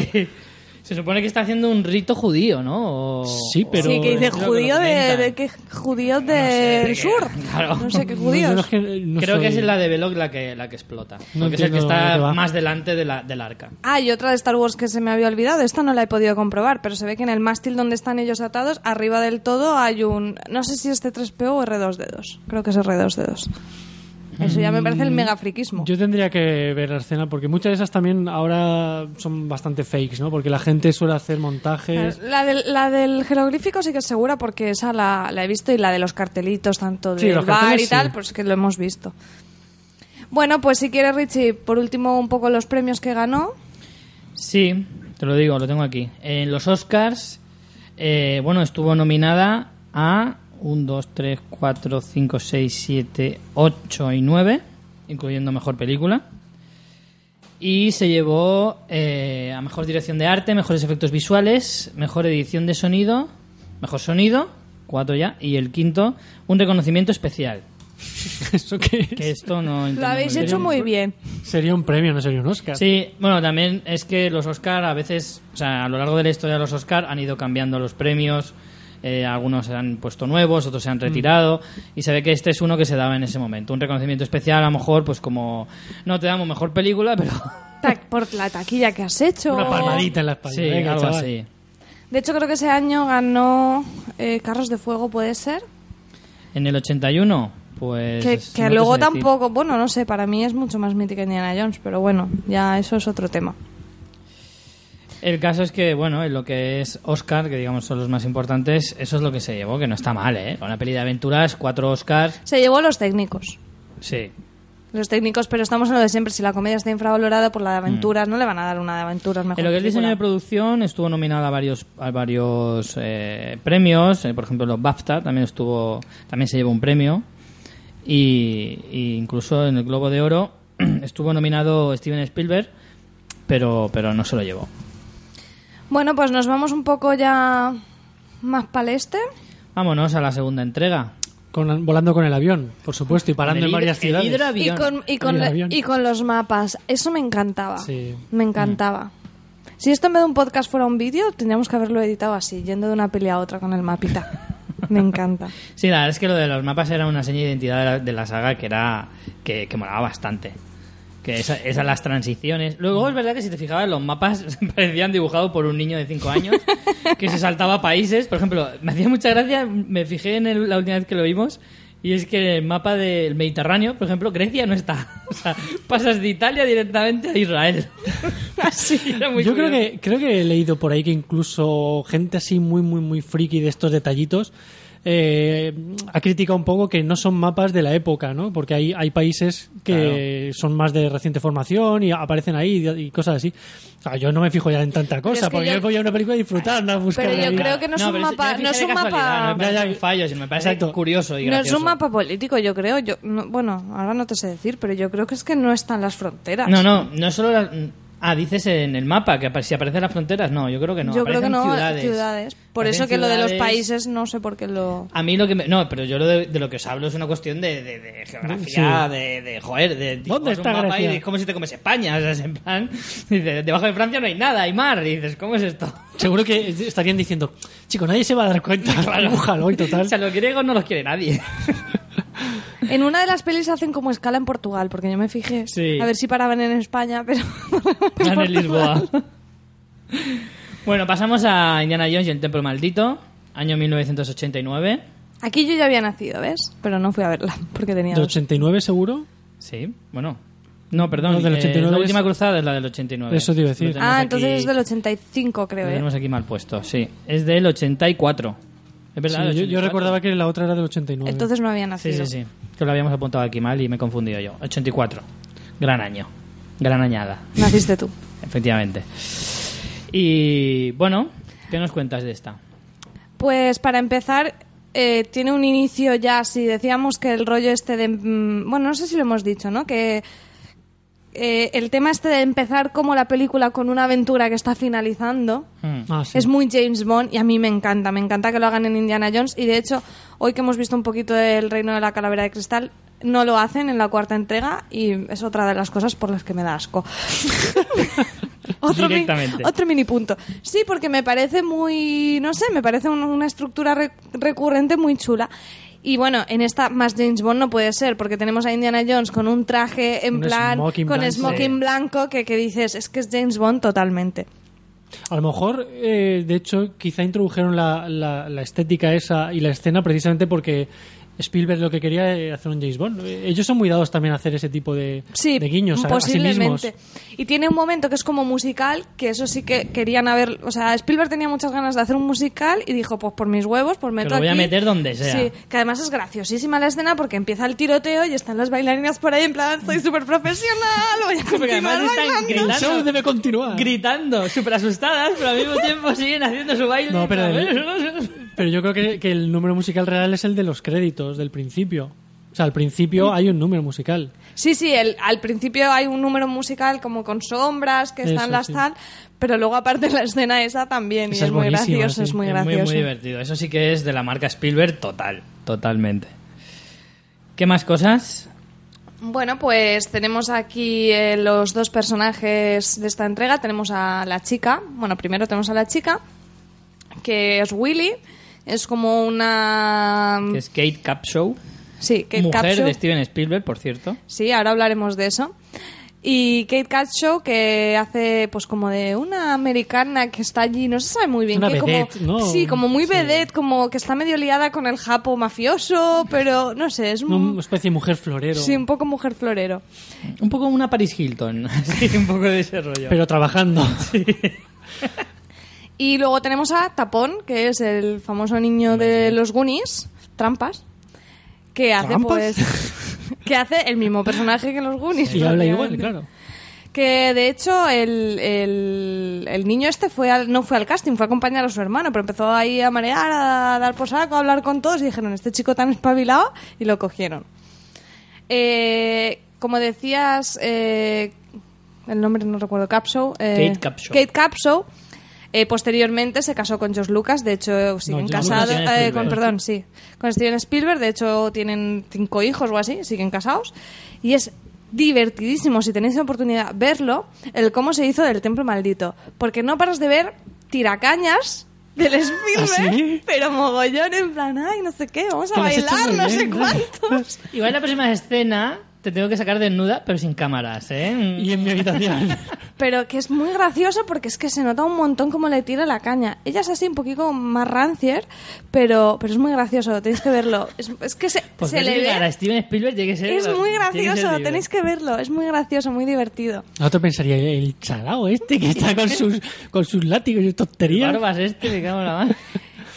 A: Se supone que está haciendo un rito judío, ¿no? O-
C: Sí, pero-
B: sí, que dice judío de, qué judíos del
A: de
B: sur.
A: claro.
B: No sé qué judíos.
C: no que
A: Creo que es la de Belloc la que, la que explota.
C: No
A: porque es el que está más delante de la, del arca.
B: Ah, y otra de Star Wars que se me había olvidado. Esta no la he podido comprobar, pero se ve que en el mástil donde están ellos atados, arriba del todo hay un. No sé si es C3PO o R2D2. Creo que es R2D2. Eso ya me parece el mega friquismo.
C: Mm, Yo tendría que ver la escena porque muchas de esas también ahora son bastante fakes, ¿no? Porque la gente suele hacer montajes.
B: La del, la del jeroglífico sí que es segura porque esa la, la he visto y la de los cartelitos, tanto
C: Sí,
B: del
C: los
B: bar
C: carteles
B: y tal,
C: sí.
B: pues que lo hemos visto. Bueno, pues si quieres, Richie, por último, un poco los premios que ganó.
A: Sí, te lo digo, lo tengo aquí. En los Oscars, eh, bueno, estuvo nominada a 1, 2, 3, 4, 5, 6, 7, 8 y 9, incluyendo Mejor Película. Y se llevó eh, a Mejor Dirección de Arte, Mejores Efectos Visuales, Mejor Edición de Sonido, Mejor Sonido, cuatro ya, y el quinto, un reconocimiento especial.
C: ¿Eso qué es?
A: Que esto no
B: Lo habéis
A: muy bien.
B: hecho muy bien.
C: Sería un premio, no sería un Oscar.
A: Sí, bueno, también es que los Oscar a veces, o sea, a lo largo de la historia de los Oscar han ido cambiando los premios, eh, algunos se han puesto nuevos, otros se han retirado, y se ve que este es uno que se daba en ese momento. Un reconocimiento especial, a lo mejor, pues como, no te damos mejor película, pero...
B: Por la taquilla que has hecho.
C: Una palmadita en la espalda.
A: sí,
C: Venga,
A: algo
C: chaval.
A: así.
B: De hecho, creo que ese año ganó eh, Carros de Fuego, ¿puede ser?
A: En el 81, pues...
B: Que, luego tampoco, bueno, no sé, para mí es mucho más mítica Indiana Jones, pero bueno, ya eso es otro tema.
A: El caso es que, bueno, en lo que es Oscar, que digamos son los más importantes, eso es lo que se llevó, que no está mal, ¿eh? Una peli de aventuras, cuatro Oscars,
B: Se llevó los técnicos.
A: sí.
B: Los técnicos, pero estamos en lo de siempre. Si la comedia está infravalorada por la de aventuras, no le van a dar una de aventuras mejor.
A: En lo que es diseño de producción estuvo nominada a varios a varios eh, premios, eh, por ejemplo los BAFTA también estuvo también se llevó un premio y, y incluso en el Globo de Oro estuvo nominado Steven Spielberg, pero pero no se lo llevó.
B: Bueno, pues nos vamos un poco ya más para el este.
A: Vámonos a la segunda entrega.
C: Con- volando con el avión, por supuesto, y parando
A: el
C: en varias ciudades.
B: Y con, y, con,
C: El avión.
B: y con los mapas. Eso me encantaba.
C: Sí.
B: Me encantaba. Si esto en vez de un podcast fuera un vídeo, tendríamos que haberlo editado así, yendo de una peli a otra con el mapita. Me encanta.
A: Sí, la verdad es que lo de los mapas era una seña de identidad de la, de la saga que era que, que molaba bastante. Que esa- esas las transiciones. Luego es verdad que si te fijabas los mapas parecían dibujados por un niño de 5 años que se saltaba países. Por ejemplo, me hacía mucha gracia, me fijé en el- la última vez que lo vimos y es que el mapa del Mediterráneo, por ejemplo, Grecia no está. O sea, pasas de Italia directamente a Israel. Así, era muy
C: Yo creo que, creo que he leído por ahí que incluso gente así muy, muy, muy friki de estos detallitos eh, ha criticado un poco que no son mapas de la época, ¿no? Porque hay, hay países que son más de reciente formación y aparecen ahí y, y cosas así. O sea, yo no me fijo ya en tanta cosa,
B: es que
C: porque
B: yo-
C: yo voy a una película a disfrutar, no a buscar
B: Pero yo
C: ahí.
B: creo que no es un mapa- no es un mapa-
A: No me parece
C: Ya, ya.
A: que hay fallos, sino me parece
C: Exacto.
A: curioso y
B: No es un mapa político, yo creo. Yo, no- bueno, ahora no te sé decir, pero yo creo que es que no están las fronteras.
A: No, no, no es solo las... Ah, dices en el mapa que apare- si aparecen las fronteras. No, yo creo que no.
B: yo creo que
A: aparecen
B: no,
A: ciudades.
B: ciudades. Por eso que lo de los
A: ciudades.
B: países no sé por qué lo...
A: A mí lo que me... No, pero yo lo de, de lo que os hablo es una cuestión de, de- de geografía,
C: Sí.
A: de, de... Joder, de...
C: ¿Dónde está
A: un mapa y es como si te comes España. O sea, es en plan... Dices, debajo de Francia no hay nada, hay mar. Y dices, ¿cómo es esto?
C: Seguro que estarían diciendo, chico, nadie se va a dar cuenta. Dibújalo y total.
A: O sea, los griegos no los quiere nadie.
B: En una de las pelis hacen como escala en Portugal, porque yo me fijé.
A: Sí.
B: A ver si paraban en España, pero.
A: En Lisboa. Bueno, pasamos a Indiana Jones y el Templo Maldito, año 1989.
B: Aquí yo ya había nacido, ¿ves? Pero no fui a verla, porque tenía.
C: ¿Del
B: dos.
C: 89 seguro?
A: Sí, bueno. No, perdón,
C: No, del
A: eh,
C: 89
A: la última
C: es-
A: cruzada es la del 89.
C: Eso te iba a decir.
A: Lo tenemos
B: Ah,
A: aquí-
B: entonces es del 85, creo,
A: Lo
B: ¿eh?
A: tenemos aquí mal puesto, sí. Es del 84. Es verdad,
C: Sí, yo, yo
A: 84.
C: recordaba que la otra era del 89.
B: Entonces no había
A: Sí,
B: nacido.
A: sí, sí. Que lo habíamos apuntado aquí mal y me he confundido yo. 84. Gran año. Gran añada.
B: Naciste tú.
A: Efectivamente. Y bueno, ¿qué nos cuentas de esta?
B: Pues para empezar, eh, tiene un inicio ya, si decíamos que el rollo este de... mm, Bueno, no sé si lo hemos dicho, ¿no? Que eh, el tema este de empezar como la película con una aventura que está finalizando
A: Hmm.
C: Ah, sí.
B: es muy James Bond y a mí me encanta. Me encanta que lo hagan en Indiana Jones y de hecho, hoy que hemos visto un poquito del Reino de la Calavera de Cristal, no lo hacen en la cuarta entrega y es otra de las cosas por las que me da asco. otro, mi- otro mini punto. Sí, porque me parece muy, no sé, me parece un- una estructura re- recurrente muy chula. Y bueno, en esta más James Bond no puede ser, porque tenemos a Indiana Jones con un traje en
C: Un
B: plan,
C: smoking
B: con
C: blanco.
B: smoking blanco, que, que dices, es que es James Bond totalmente.
C: A lo mejor, eh, de hecho, quizá introdujeron la, la- la estética esa y la escena precisamente porque Spielberg lo que quería era hacer un James Bond. Ellos son muy dados también a hacer ese tipo de,
B: Sí,
C: de guiños a, a sí mismos.
B: posiblemente. y tiene un momento que es como musical, que eso sí que querían haber... O sea, Spielberg tenía muchas ganas de hacer un musical y dijo, pues por mis huevos, pues meto
A: lo voy a
B: aquí-
A: meter donde sea.
B: Sí, que además es graciosísima la escena porque empieza el tiroteo y están las bailarinas por ahí en plan, soy súper profesional, voy a continuar
A: están
B: bailando".
A: gritando.
C: El show debe continuar.
A: Gritando, súper asustadas, pero al mismo tiempo siguen haciendo su baile.
C: No, pero Pero yo creo que, que el número musical real es el de los créditos, del principio. O sea, al principio hay un número musical.
B: Sí, sí, el- al principio hay un número musical como con sombras que están
C: Eso,
B: las
C: sí.
B: tal, pero luego aparte la escena esa también y es, muy gracioso,
C: sí.
B: es muy
A: Es muy,
B: gracioso.
A: muy divertido. Eso sí que es de la marca Spielberg total, totalmente. ¿Qué más cosas?
B: Bueno, pues tenemos aquí eh, los dos personajes de esta entrega. Tenemos a la chica. Bueno, primero tenemos a la chica, que es Willy. Es como una...
A: Que es Kate Capshaw,
B: Sí, Kate
A: mujer
B: Capshaw.
A: de Steven Spielberg, por cierto.
B: Sí, ahora hablaremos de eso. Y Kate Capshaw, que hace pues como de una americana que está allí, no se sabe muy bien
C: Una
B: qué, como,
C: vedette, ¿no?
B: Sí, como muy
C: Sí.
B: vedette, como que está medio liada con el japo mafioso, pero no sé, es un,
C: Una especie de mujer florero.
B: sí, un poco mujer florero.
A: Un poco una Paris Hilton, sí, un poco de ese rollo.
C: Pero trabajando.
B: Y luego tenemos a Tapón, que es el famoso niño de los Goonies, Trampas, que hace
C: ¿Trampas?
B: pues que hace el mismo personaje que los Goonies.
C: Y habla igual, claro.
B: Que de hecho el, el, el niño este fue al, no fue al casting, fue a acompañar a su hermano, pero empezó ahí a marear, a dar por saco, a hablar con todos y dijeron, este chico tan espabilado, y lo cogieron. Eh, como decías, eh, el nombre no recuerdo, Capshaw. eh,
A: Kate Capshaw.
B: Kate Capshaw. Eh, posteriormente se casó con George Lucas, de hecho siguen
C: George
B: casados, eh, con, perdón, sí, con Steven Spielberg, de hecho tienen cinco hijos o así, siguen casados, y es divertidísimo, si tenéis la oportunidad, verlo, el cómo se hizo del Templo Maldito, porque no paras de ver tiracañas del Spielberg,
C: ¿Ah, sí?
B: pero mogollón en plan, ay, no sé qué, vamos a bailar, no sé
C: ¿no?
B: cuántos.
A: Igual la próxima escena te tengo que sacar desnuda, pero sin cámaras, ¿eh?
C: Y en mi habitación.
B: Pero que es muy gracioso porque es que se nota un montón cómo le tira la caña. Ella es así un poquito más rancier, pero, pero es muy gracioso, tenéis que verlo. Es, es que se,
A: Pues
B: se le
A: que a
B: ve...
A: Steven Spielberg tiene que ser...
B: Es muy
A: que
B: gracioso,
A: libre.
B: tenéis que verlo. Es muy gracioso, muy divertido.
C: Otro pensaría, el chalao este que está con sus, con sus látigos y tonterías.
A: Barbas este, me cago en la mano.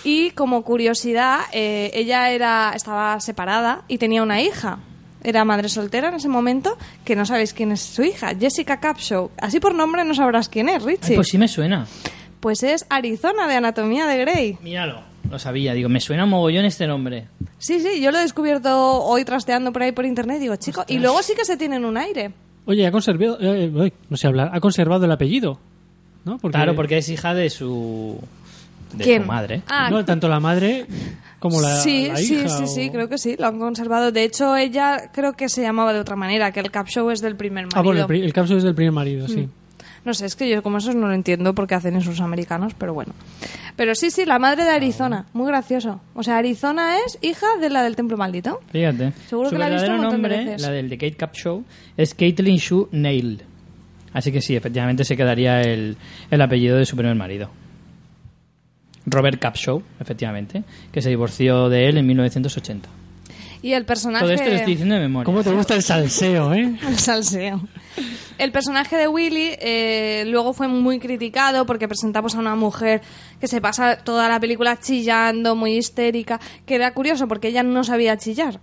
B: Y como curiosidad, eh, ella era estaba separada y tenía una hija. Era madre soltera en ese momento, que no sabéis quién es su hija, Jessica Capshaw. Así por nombre no sabrás quién es, Richie.
A: Ay, pues sí me suena.
B: Pues es Arizona de Anatomía de Grey.
A: Míralo. Lo sabía, digo, me suena mogollón este nombre.
B: Sí, sí, yo lo he descubierto hoy trasteando por ahí por internet. Digo, chico, y luego sí que se tienen un aire.
C: Oye, ha conservado, eh, uy, no sé hablar, ha conservado el apellido, ¿no? Porque,
A: Claro, porque es hija de su... De
B: ¿Quién?
A: su madre.
B: Ah,
C: no, tanto la madre como la,
B: sí,
C: la
B: sí,
C: hija.
B: sí,
C: o-
B: sí, creo que sí, lo han conservado. De hecho, ella creo que se llamaba de otra manera, que el Cap Show es del primer marido.
C: Ah, bueno, el, el capsule es del primer marido,
B: Mm.
C: sí.
B: No sé, es que yo como eso no lo entiendo porque hacen esos americanos, pero bueno. Pero sí, sí, la madre de Arizona, muy gracioso. O sea, Arizona es hija de la del Templo Maldito.
A: Fíjate.
B: Seguro
A: Su
B: que la he visto un de
A: nombre,
B: veces.
A: la del The Kate Cup Show, es Caitlin Shu Nail. Así que sí, efectivamente se quedaría el, el apellido de su primer marido. Robert Capshaw, efectivamente, que se divorció de él en 1980.
B: Y el personaje...
A: Todo esto lo estoy diciendo de memoria.
C: ¿Cómo te gusta el salseo, eh?
B: El salseo. El personaje de Willy eh, luego fue muy criticado porque presentamos a una mujer que se pasa toda la película chillando, muy histérica, que era curioso porque ella no sabía chillar.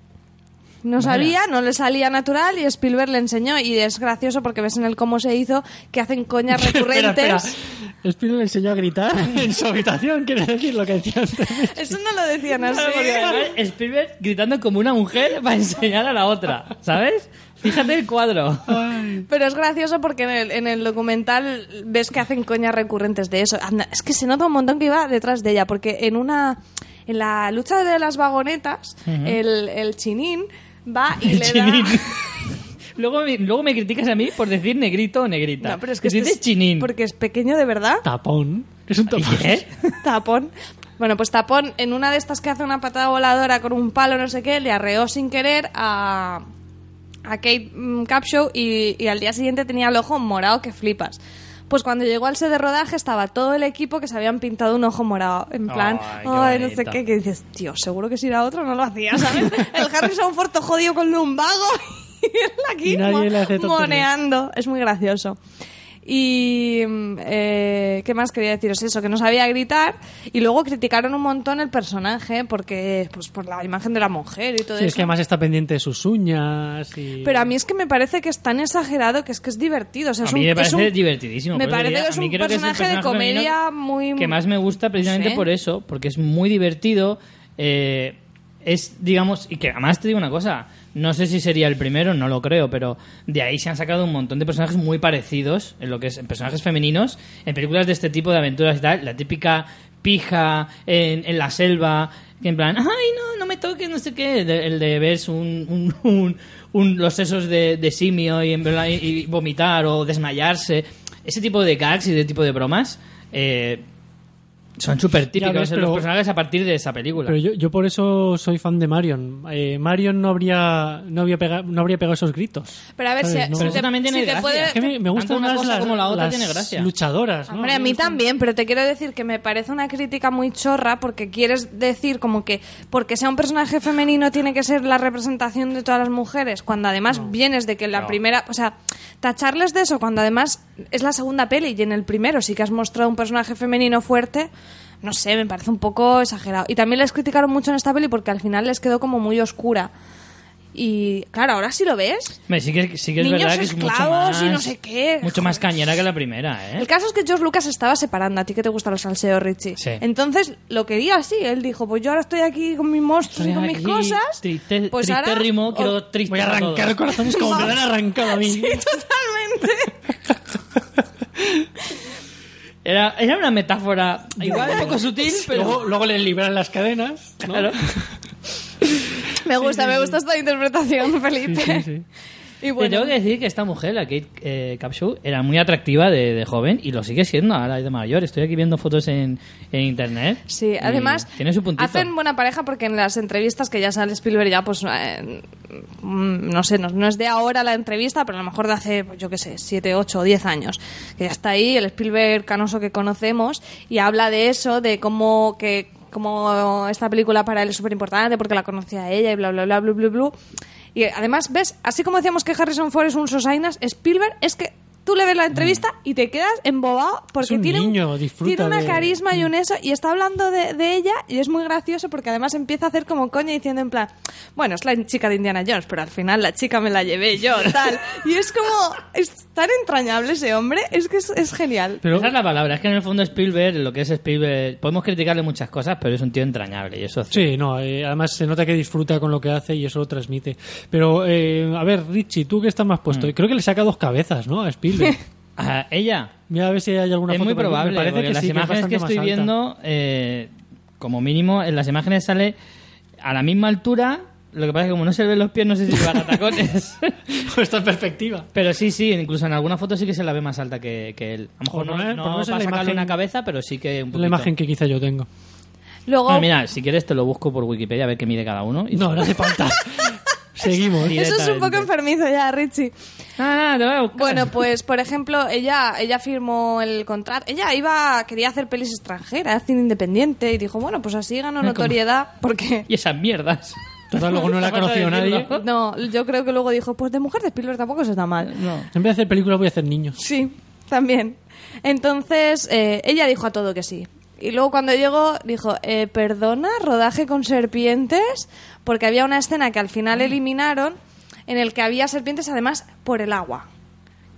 B: No
A: Vaya.
B: sabía, no le salía natural y Spielberg le enseñó y es gracioso porque ves en el cómo se hizo que hacen coñas recurrentes.
C: espera, espera. Spielberg le enseñó a gritar en su habitación, quiere decir lo que decía antes.
B: Eso no lo decían así.
A: Además Spielberg gritando como una mujer para enseñar a la otra, ¿sabes? Fíjate el cuadro.
B: Pero es gracioso porque en el, en el documental ves que hacen coñas recurrentes de eso. Anda, es que se nota un montón que iba detrás de ella, porque en una en la lucha de las vagonetas, el, el chinín va y le da...
A: Luego me, luego me criticas a mí por decir negrito o negrita.
B: No, pero es que este
A: dices
B: es-
A: chinín.
B: Porque es pequeño de verdad.
C: Tapón. Es un tapón.
A: ¿Qué?
B: Tapón. Bueno, pues Tapón, en una de estas que hace una patada voladora con un palo, no sé qué, le arreó sin querer a, a Kate mm, Capshaw y, y al día siguiente tenía el ojo morado que flipas. Pues cuando llegó al set de rodaje estaba todo el equipo que se habían pintado un ojo morado. En plan,
A: Ay, qué
B: ay, no sé qué, que dices, tío, seguro que si era otro no lo hacía, ¿sabes? el Harrison Ford jodido con lumbago y él aquí mo- moneando. Es muy gracioso. Y mm, eh, qué más quería deciros eso, que no sabía gritar y luego criticaron un montón el personaje porque pues por la imagen de la mujer y todo
C: Sí,
B: eso.
C: es que además está pendiente de sus uñas y...
B: Pero a mí es que me parece que es tan exagerado que es que es divertido. O sea,
A: A
B: es
A: mí
B: un-
A: me parece
B: un-
A: divertidísimo.
B: Me parece que es un
A: que
B: personaje de comedia muy...
A: que más me gusta precisamente por eso, porque es muy divertido. eh, es, digamos, y que además te digo una cosa, no sé si sería el primero, no lo creo, pero de ahí se han sacado un montón de personajes muy parecidos en lo que es personajes femeninos, en películas de este tipo de aventuras y tal, la típica pija en, en la selva, que en plan, ay, no, no me toques, no sé qué, de- el de ves un, los sesos de, de simio y- y vomitar o desmayarse, ese tipo de gags y de tipo de bromas. eh, son súper típicos
C: ves, pero-
A: los personajes a partir de esa película.
C: Pero yo, yo por eso soy fan de Marion. Eh, Marion no habría no habría pegado, no habría pegado esos gritos.
B: Pero a ver,
C: ¿Sabes?
B: si,
C: No.
B: si
A: Pero
B: te,
A: también tiene
B: si te
A: gracia.
B: puede-
C: Es que me, me gustan
A: una
C: más
A: cosa
C: las,
A: como la otra
C: las
A: tiene gracia.
C: luchadoras. ¿no?
B: Hombre, a mí también, pero te quiero decir que me parece una crítica muy chorra porque quieres decir como que porque sea un personaje femenino tiene que ser la representación de todas las mujeres, cuando además vienes de que la primera, o sea, tacharles de eso cuando además es la segunda peli y en el primero sí que has mostrado un personaje femenino fuerte, no sé, me parece un poco exagerado. Y también les criticaron mucho en esta peli porque al final les quedó como muy oscura. Y claro, ahora sí lo ves.
A: Hombre, sí que, sí que es
B: Niños
A: verdad que es mucho
B: esclavos
A: más,
B: y no sé qué.
A: mucho más cañera que la primera, ¿eh?
B: El caso es que George Lucas estaba separando. A ti que te gusta los salseos, Richie.
A: Sí.
B: Entonces lo quería así. Él dijo: Pues yo ahora estoy aquí con mis monstruos y
A: Estoy
B: con mis cosas.
A: triste-
B: pues ahora.
A: tristérrimo, quiero
B: Oh,
A: triste
C: Voy a arrancar
A: todos.
C: corazones como me lo han arrancado a mí.
B: Sí, totalmente.
A: Era, era una metáfora igual un poco sutil, pero...
C: Luego, luego le libran las cadenas. ¿no?
A: Claro.
B: Me gusta, me gusta esta interpretación, Felipe. Y
A: Te
B: bueno,
A: tengo que decir que esta mujer, la Kate eh, Capshaw, era muy atractiva de, de joven y lo sigue siendo ahora de mayor. Estoy aquí viendo fotos en, en internet.
B: Sí, además
A: Tiene su puntito.
B: hacen buena pareja porque en las entrevistas que ya sale Spielberg ya pues eh, mm, no sé, no, no es de ahora la entrevista, pero a lo mejor de hace pues, yo qué sé, 7, 8 o 10 años, que ya está ahí el Spielberg canoso que conocemos y habla de eso, de cómo que como esta película para él es súper importante porque la conocía ella y bla bla bla bla bla bla. Y además, ves, así como decíamos que Harrison Ford es un sosainas, Spielberg es que tú le ves la entrevista y te quedas embobado porque
C: un
B: tiene,
C: niño, disfruta
B: tiene una
C: de-
B: carisma y un eso y está hablando de, de ella y es muy gracioso porque además empieza a hacer como coña diciendo en plan, bueno, es la chica de Indiana Jones, pero al final la chica me la llevé yo, tal. Y es como, es tan entrañable ese hombre, es que es, es genial.
C: Pero
A: Esa es la palabra. Es que en el fondo Spielberg, lo que es Spielberg, podemos criticarle muchas cosas, pero es un tío entrañable y eso
C: Sí, no, eh, además se nota que disfruta con lo que hace y eso lo transmite. Pero, eh, a ver, Richie, tú que estás más puesto,
A: Mm.
C: creo que le saca dos cabezas, ¿no? A Spielberg.
A: A ella.
C: Mira a ver si hay alguna
A: es
C: foto.
A: muy
C: por aquí.
A: probable,
C: Me parece que
A: las
C: sí, que es
A: imágenes que, estoy viendo, eh, como mínimo, en las imágenes sale a la misma altura Lo que pasa es que como no se ven los pies, no sé si llevará tacones.
C: Puesto en perspectiva.
A: pero sí, sí, incluso en alguna foto sí que se la ve más alta que, que él. A lo mejor
C: Por
A: no,
C: poner-
A: no
C: por ponerse
A: para
C: la
A: sacarle una cabeza, pero sí que un poquito.
C: La imagen que quizá yo tengo.
B: Luego,
A: Bueno, mira, si quieres te lo busco por Wikipedia a ver qué mide cada uno. Y
C: No, no hace falta. Seguimos.
B: Eso es un poco enfermizo ya, Richie.
A: Ah, voy a buscar.
B: Bueno, pues por ejemplo, ella ella firmó el contrato. Ella iba quería hacer pelis extranjeras, cine independiente y dijo, bueno, pues así ganó
A: Mira,
B: notoriedad porque
A: Y esas mierdas.
C: Total, luego no la ha conocido nadie.
B: no, yo creo que luego dijo, pues de mujer de Spielberg tampoco se está mal.
A: No.
C: En vez de hacer películas voy a hacer niños.
B: Sí, también. Entonces, eh, ella dijo a todo que sí. Y luego cuando llegó, dijo, eh, perdona, rodaje con serpientes, porque había una escena que al final eliminaron en el que había serpientes además por el agua.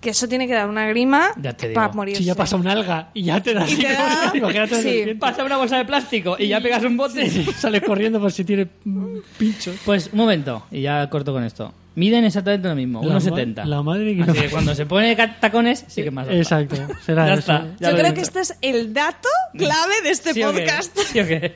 B: Que eso tiene que dar una grima
A: Ya te digo.
B: para morir.
C: Si ya pasa un alga y ya te da
B: Y
C: así
B: te
C: como-
B: da-
C: Imagínate
B: sí.
A: Pasa una bolsa de plástico y ya pegas un bote.
C: Sales corriendo por si tiene mm, pinchos.
A: Pues un momento, y ya corto con esto. Miden exactamente lo mismo,
C: La ma-
A: 1,70.
C: la madre que
A: Así
C: no-
A: que cuando se pone tacones, sí que es más alta.
C: Exacto, será
A: Ya
C: eso.
A: está. Ya
B: Yo creo que este es el dato clave de este
A: ¿Sí o qué?
B: podcast.
A: ¿Sí o qué?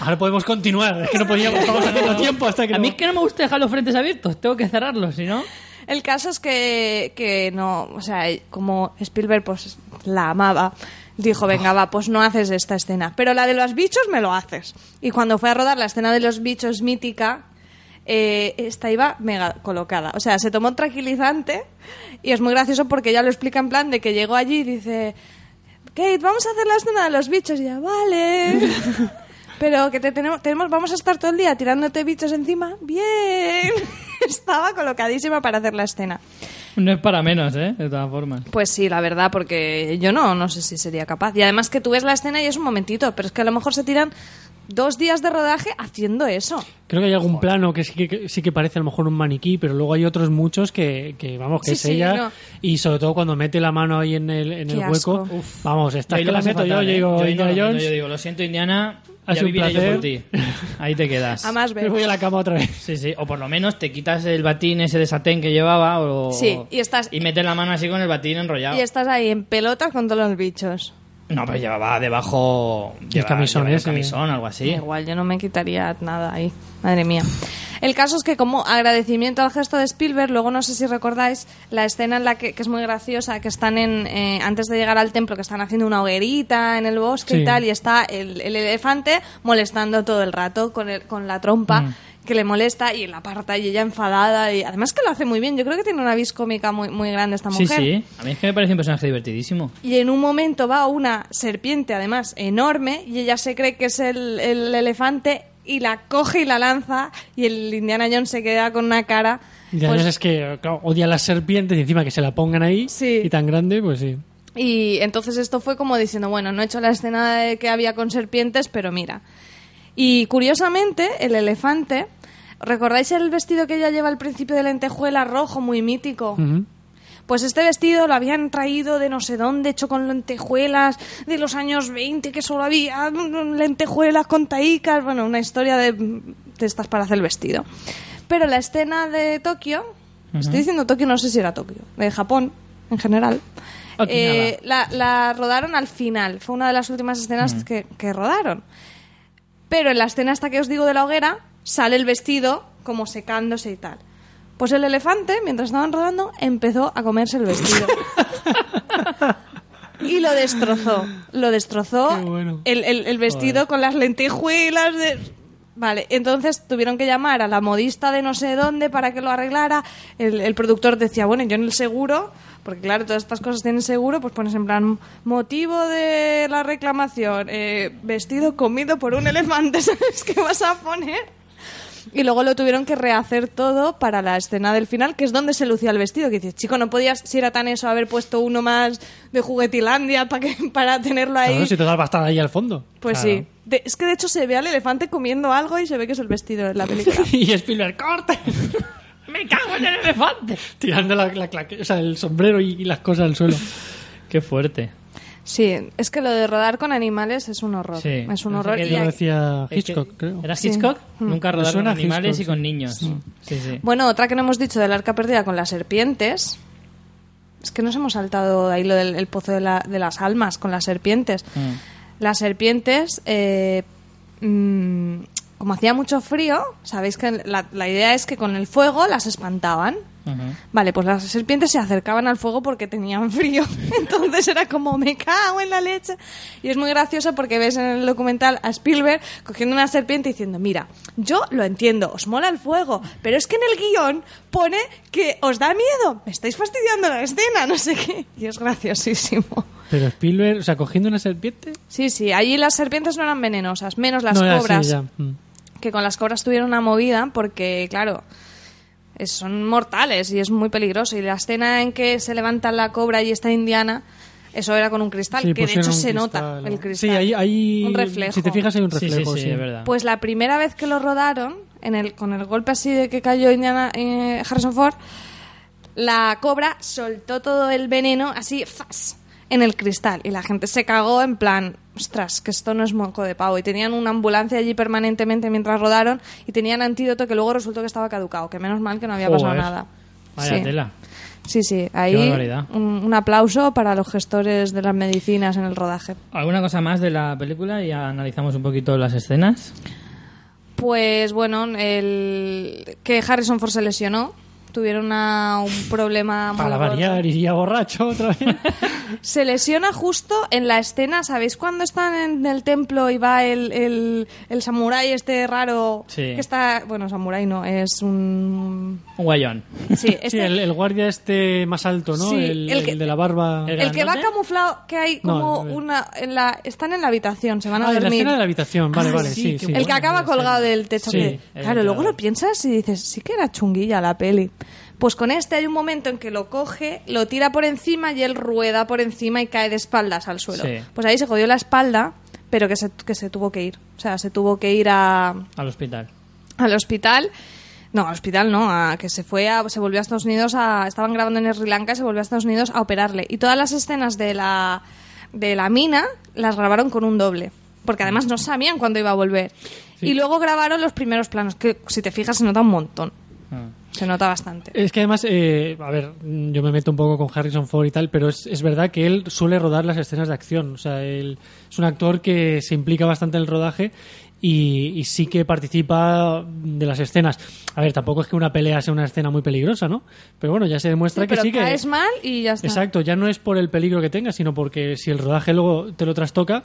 C: Ahora podemos continuar. Es que no podíamos, estamos haciendo tiempo hasta que
A: A
C: no-
A: mí es que no me gusta dejar los frentes abiertos, tengo que cerrarlos, si no...
B: El caso es que, que no, o sea, como Spielberg pues la amaba, dijo, venga, va, pues no haces esta escena. Pero la de los bichos me lo haces. Y cuando fue a rodar la escena de los bichos mítica, eh, esta iba mega colocada. O sea, se tomó un tranquilizante y es muy gracioso porque ella lo explica en plan de que llegó allí y dice, Kate, vamos a hacer la escena de los bichos. Y ya, vale. Pero que te tenemos, tenemos, vamos a estar todo el día tirándote bichos encima. Bien. Estaba colocadísima para hacer la escena.
A: No es para menos, ¿eh? De todas formas.
B: Pues sí, la verdad, porque yo no, no sé si sería capaz. Y además que tú ves la escena y es un momentito, pero es que a lo mejor se tiran dos días de rodaje haciendo eso.
C: Creo que hay algún plano que sí que, que sí que parece a lo mejor un maniquí, pero luego hay otros muchos que, que vamos, que
B: Sí,
C: es
B: sí,
C: ella.
B: no.
C: Y sobre todo cuando mete la mano ahí en el, en el hueco.
B: asco.
C: Vamos, esta
A: Ahí
C: es
A: lo
C: que la meto yo,
A: fatal,
C: yo
A: ¿eh?
C: digo,
A: Yo ahí no
C: Indiana Jones.
A: yo digo, lo siento, Indiana,
C: Ha
A: ya
C: sido un
A: viviré yo por ti. Ahí te quedas.
B: A más
C: Me voy a la cama otra vez.
A: Sí, sí. O por lo menos te quitas el batín ese de satén que llevaba o...
B: Sí, y estás-
A: Y metes la mano así con el batín enrollado.
B: Y estás ahí en pelotas con todos los bichos.
A: No, pero llevaba debajo... lleva-
C: camisón ese.
A: algo así.
B: Igual, yo no me quitaría nada ahí. Madre mía. El caso es que como agradecimiento al gesto de Spielberg, luego no sé si recordáis la escena en la que, que es muy graciosa, que están en eh, antes de llegar al templo, que están haciendo una hoguerita en el bosque
C: Sí.
B: y tal, y está el, el elefante molestando todo el rato con, el- con la trompa.
A: Mm.
B: Que le molesta y la aparta y ella enfadada y además que lo hace muy bien yo creo que tiene una vis cómica muy, muy grande esta
A: Sí,
B: mujer
A: sí. A mí es que me parece un personaje divertidísimo.
B: y en un momento va una serpiente, además, enorme, y ella se cree que es el, el elefante y la coge y la lanza, y el Indiana Jones se queda con una cara.
C: Y
B: pues,
C: es que claro, odia a las serpientes y encima que se la pongan ahí
B: Sí.
C: y tan grande, pues sí.
B: y entonces esto fue como diciendo, bueno, no he hecho la escena de que había con serpientes, pero mira. Y curiosamente, el elefante, ¿recordáis el vestido que ella lleva al principio de lentejuela rojo, muy mítico? Pues este vestido lo habían traído de no sé dónde, hecho con lentejuelas de los años 20, que solo había lentejuelas con taicas, bueno, una historia de, de estas para hacer el vestido. Pero la escena de Tokio, estoy diciendo Tokio, no sé si era Tokio, de Japón en general, eh, la, la rodaron al final, fue una de las últimas escenas que, que rodaron. Pero en la escena esta que os digo de la hoguera, sale el vestido como secándose y tal. Pues el elefante, mientras estaban rodando, empezó a comerse el vestido. y lo destrozó. Lo destrozó
C: bueno.
B: el, el- el vestido con las lentejuelas de... Vale, entonces tuvieron que llamar a la modista de no sé dónde para que lo arreglara. El, el productor decía, bueno, yo en el seguro, porque claro, todas estas cosas tienen seguro, pues pones en plan, motivo de la reclamación, eh, vestido comido por un elefante, ¿sabes qué vas a poner? Y luego lo tuvieron que rehacer todo para la escena del final, que es donde se lucía el vestido. Que dices, chico, no podías, si era tan eso, haber puesto uno más de juguetilandia para, que, para tenerlo ahí.
C: Claro, si va a estar ahí al fondo.
B: Pues
C: Claro.
B: sí. De- es que de hecho se ve al elefante comiendo algo y se ve que es el vestido en la película.
C: y Spielberg, ¡corte!
A: ¡Me cago en el elefante!
C: Tirando la, la o sea, el sombrero y, y las cosas al suelo.
A: Qué fuerte.
B: Sí, es que lo de rodar con animales es un horror.
A: Sí.
B: Es un horror. Y
C: Lo decía
A: Es que-
C: Hitchcock, creo.
A: ¿Era
B: Sí.
A: Hitchcock? Nunca
C: Me
A: rodar con animales
C: Hitchcock,
A: y con niños. Sí, sí.
B: Bueno, otra que no hemos dicho del arca perdida con las serpientes. Es que nos hemos saltado de ahí lo del el pozo de, la- de las almas con las serpientes.
A: Mm.
B: Las serpientes, eh, mm, como hacía mucho frío, sabéis que la, la idea es que con el fuego las espantaban. Vale, pues las serpientes se acercaban al fuego porque tenían frío. Entonces era como, me cago en la leche. Y es muy gracioso porque ves en el documental a Spielberg cogiendo una serpiente y diciendo, mira, yo lo entiendo, os mola el fuego, pero es que en el guion pone que os da miedo, me estáis fastidiando la escena, no sé qué. Y es graciosísimo.
C: Pero Spielberg, o sea, cogiendo una serpiente.
B: Sí, sí, allí las serpientes no eran venenosas, menos las
C: no,
B: cobras.
C: Mm.
B: que con las cobras tuvieron una movida porque, claro, es- son mortales y es muy peligroso. Y la escena en que se levanta la cobra y está Indiana, eso era con un cristal,
C: Sí,
B: que de hecho se
C: cristal,
B: nota
C: ¿no?
B: el cristal.
C: Sí, ahí, ahí-
B: Un reflejo.
C: Si te fijas, hay un
A: Sí, sí,
C: reflejo.
A: sí, es verdad.
B: Pues la primera vez que lo rodaron, en el, con el golpe así de que cayó Indiana eh, Harrison Ford, la cobra soltó todo el veneno así, ¡fas! En el cristal. Y la gente se cagó en plan, ostras, que esto no es moco de pavo. Y tenían una ambulancia allí permanentemente mientras rodaron y tenían antídoto que luego resultó que estaba caducado. Que menos mal que no había pasado nada.
A: Vaya
B: Sí.
A: tela.
B: Sí, sí, ahí un, un aplauso para los gestores de las medicinas en el rodaje.
A: ¿Alguna cosa más de la película y analizamos un poquito las escenas?
B: Pues bueno, el que Harrison Ford se lesionó. Tuvieron una- un problema muy
C: Para
B: gordo.
C: variar, iría borracho otra vez.
B: Se lesiona justo en la escena, ¿sabéis cuando están en el templo y va el, el, el samurái este raro?
A: Sí.
B: Que está, bueno, samurái no, es un...
A: Un guayón.
B: Sí, este,
C: Sí, el, el guardia este más alto, ¿no?
B: Sí,
C: el,
B: el que-
C: el de la barba.
A: el-
B: que va camuflado, que hay como una... En la, están en la habitación, se van a
C: Ah, en la
B: dormir.
C: escena de la habitación, vale,
A: Ah,
C: vale,
A: sí.
B: El que acaba colgado del techo. Que- claro, luego lo piensas y dices, sí que era chunguilla la peli. Pues con este hay un momento en que lo coge, lo tira por encima y él rueda por encima y cae de espaldas al suelo.
A: Sí.
B: Pues ahí se jodió la espalda, pero que se, que se tuvo que ir. O sea, se tuvo que ir a,
A: Al hospital.
B: al hospital. No, al hospital no, a que se fue a, se volvió a Estados Unidos a, estaban grabando en Sri Lanka y se volvió a Estados Unidos a operarle. Y todas las escenas de la, de la mina las grabaron con un doble. Porque además no sabían cuándo iba a volver. Y luego grabaron los primeros planos, que si te fijas se nota un montón.
A: Ah.
B: Se nota bastante.
C: Es que además, eh, a ver, yo me meto un poco con Harrison Ford y tal, pero es, es verdad que él suele rodar las escenas de acción. O sea, él es un actor que se implica bastante en el rodaje y, y sí que participa de las escenas. A ver, tampoco es que una pelea sea una escena muy peligrosa, ¿no? Pero bueno, ya se demuestra
B: Sí,
C: que
B: pero
C: sí que...
B: caes mal y ya está.
C: Exacto, ya no es por el peligro que tengas, sino porque si el rodaje luego te lo trastoca,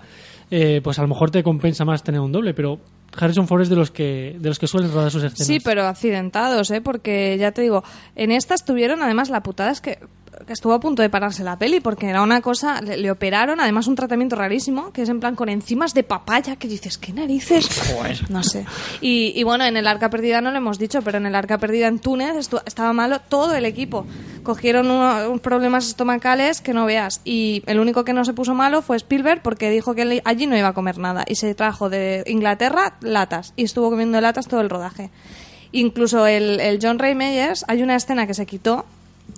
C: eh, pues a lo mejor te compensa más tener un doble, pero Harrison Ford es de los que de los que suelen rodar sus escenas.
B: Sí, pero accidentados, ¿eh? Porque ya te digo, en esta estuvieron, además, la putada es que, que estuvo a punto de pararse la peli, porque era una cosa, le, le operaron, además, un tratamiento rarísimo, que es en plan con enzimas de papaya, que dices, ¿qué narices? No sé. Y, y bueno, en el Arca Perdida no lo hemos dicho, pero en el Arca Perdida en Túnez estaba malo todo el equipo. Cogieron unos problemas estomacales que no veas. Y el único que no se puso malo fue Spielberg, porque dijo que allí no iba a comer nada. Y se trajo de Inglaterra latas. Y estuvo comiendo latas todo el rodaje. Incluso el, el John Ray Meyers, hay una escena que se quitó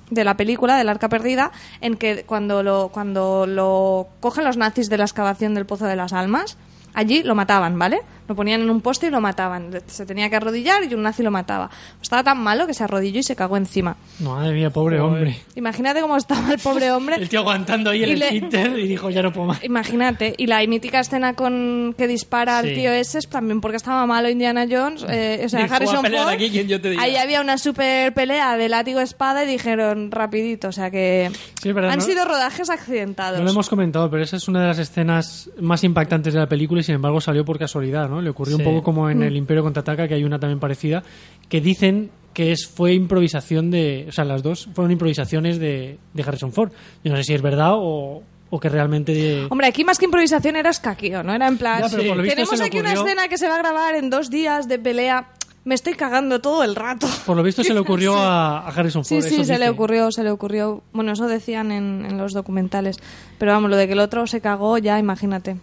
B: de la película del Arca Perdida en que cuando lo, cuando lo cogen los nazis de la excavación del Pozo de las Almas, allí lo mataban, ¿vale? Lo ponían en un poste y lo mataban. Se tenía que arrodillar y un nazi lo mataba. Estaba tan malo que se arrodilló y se cagó encima.
C: Madre mía, pobre hombre.
B: Imagínate cómo estaba el pobre hombre.
C: El tío aguantando ahí en
B: Y
C: el
B: le-
C: Inter y dijo, ya no puedo más.
B: Imagínate, y la mítica escena con que dispara al tío ese es también porque estaba malo Indiana Jones, eh, o sea,
A: Dijo, "Voy a
B: Harrison Ford.
A: aquí, quien yo te diga".
B: Ahí había una super pelea de látigo espada y dijeron rapidito, o sea que
C: Sí,
B: han
C: ¿no?
B: sido rodajes accidentados.
C: No lo hemos comentado, pero esa es una de las escenas más impactantes de la película y sin embargo salió por casualidad, ¿no? Le ocurrió
A: Sí.
C: un poco como en el Imperio Contraataca, que hay una también parecida, que dicen que es fue improvisación de... O sea, las dos fueron improvisaciones de, de Harrison Ford. Yo no sé si es verdad o, o que realmente...
B: Hombre, aquí más que improvisación era escaquío, ¿no? Era en plan,
C: Ya,
B: tenemos aquí una escena que se va a grabar en dos días de pelea, me estoy cagando todo el rato.
C: Por lo visto se le ocurrió
B: Sí.
C: a, a Harrison
B: Sí,
C: Ford.
B: sí,
C: eso
B: se le ocurrió, se le ocurrió. Bueno, eso decían en, en los documentales. Pero vamos, lo de que el otro se cagó, ya imagínate.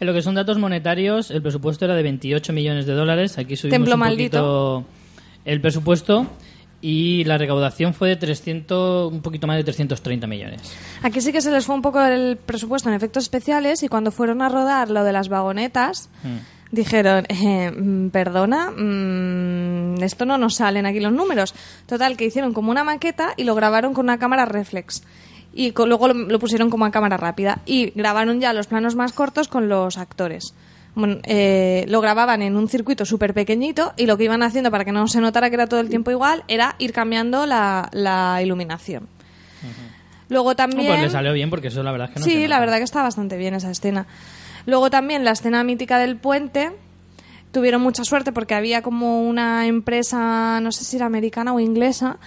A: En lo que son datos monetarios, el presupuesto era de 28 millones de dólares. Aquí subimos
B: Templo
A: un
B: maldito.
A: poquito el presupuesto y la recaudación fue de 300, un poquito más de 330 millones.
B: Aquí sí que se les fue un poco el presupuesto en efectos especiales y cuando fueron a rodar lo de las vagonetas,
A: Mm.
B: dijeron, eh, mm, perdona, mm, esto no nos salen aquí los números. Total, que hicieron como una maqueta y lo grabaron con una cámara reflex. Y luego lo, lo pusieron como a cámara rápida. Y grabaron ya los planos más cortos con los actores. Bueno, eh, lo grababan en un circuito súper pequeñito y lo que iban haciendo para que no se notara que era todo el tiempo igual era ir cambiando la, la iluminación. Luego también...
A: Pues le salió bien porque eso la verdad es que no
B: sí, la verdad que está bastante bien esa escena. Luego también la escena mítica del puente. Tuvieron mucha suerte porque había como una empresa, no sé si era americana o inglesa,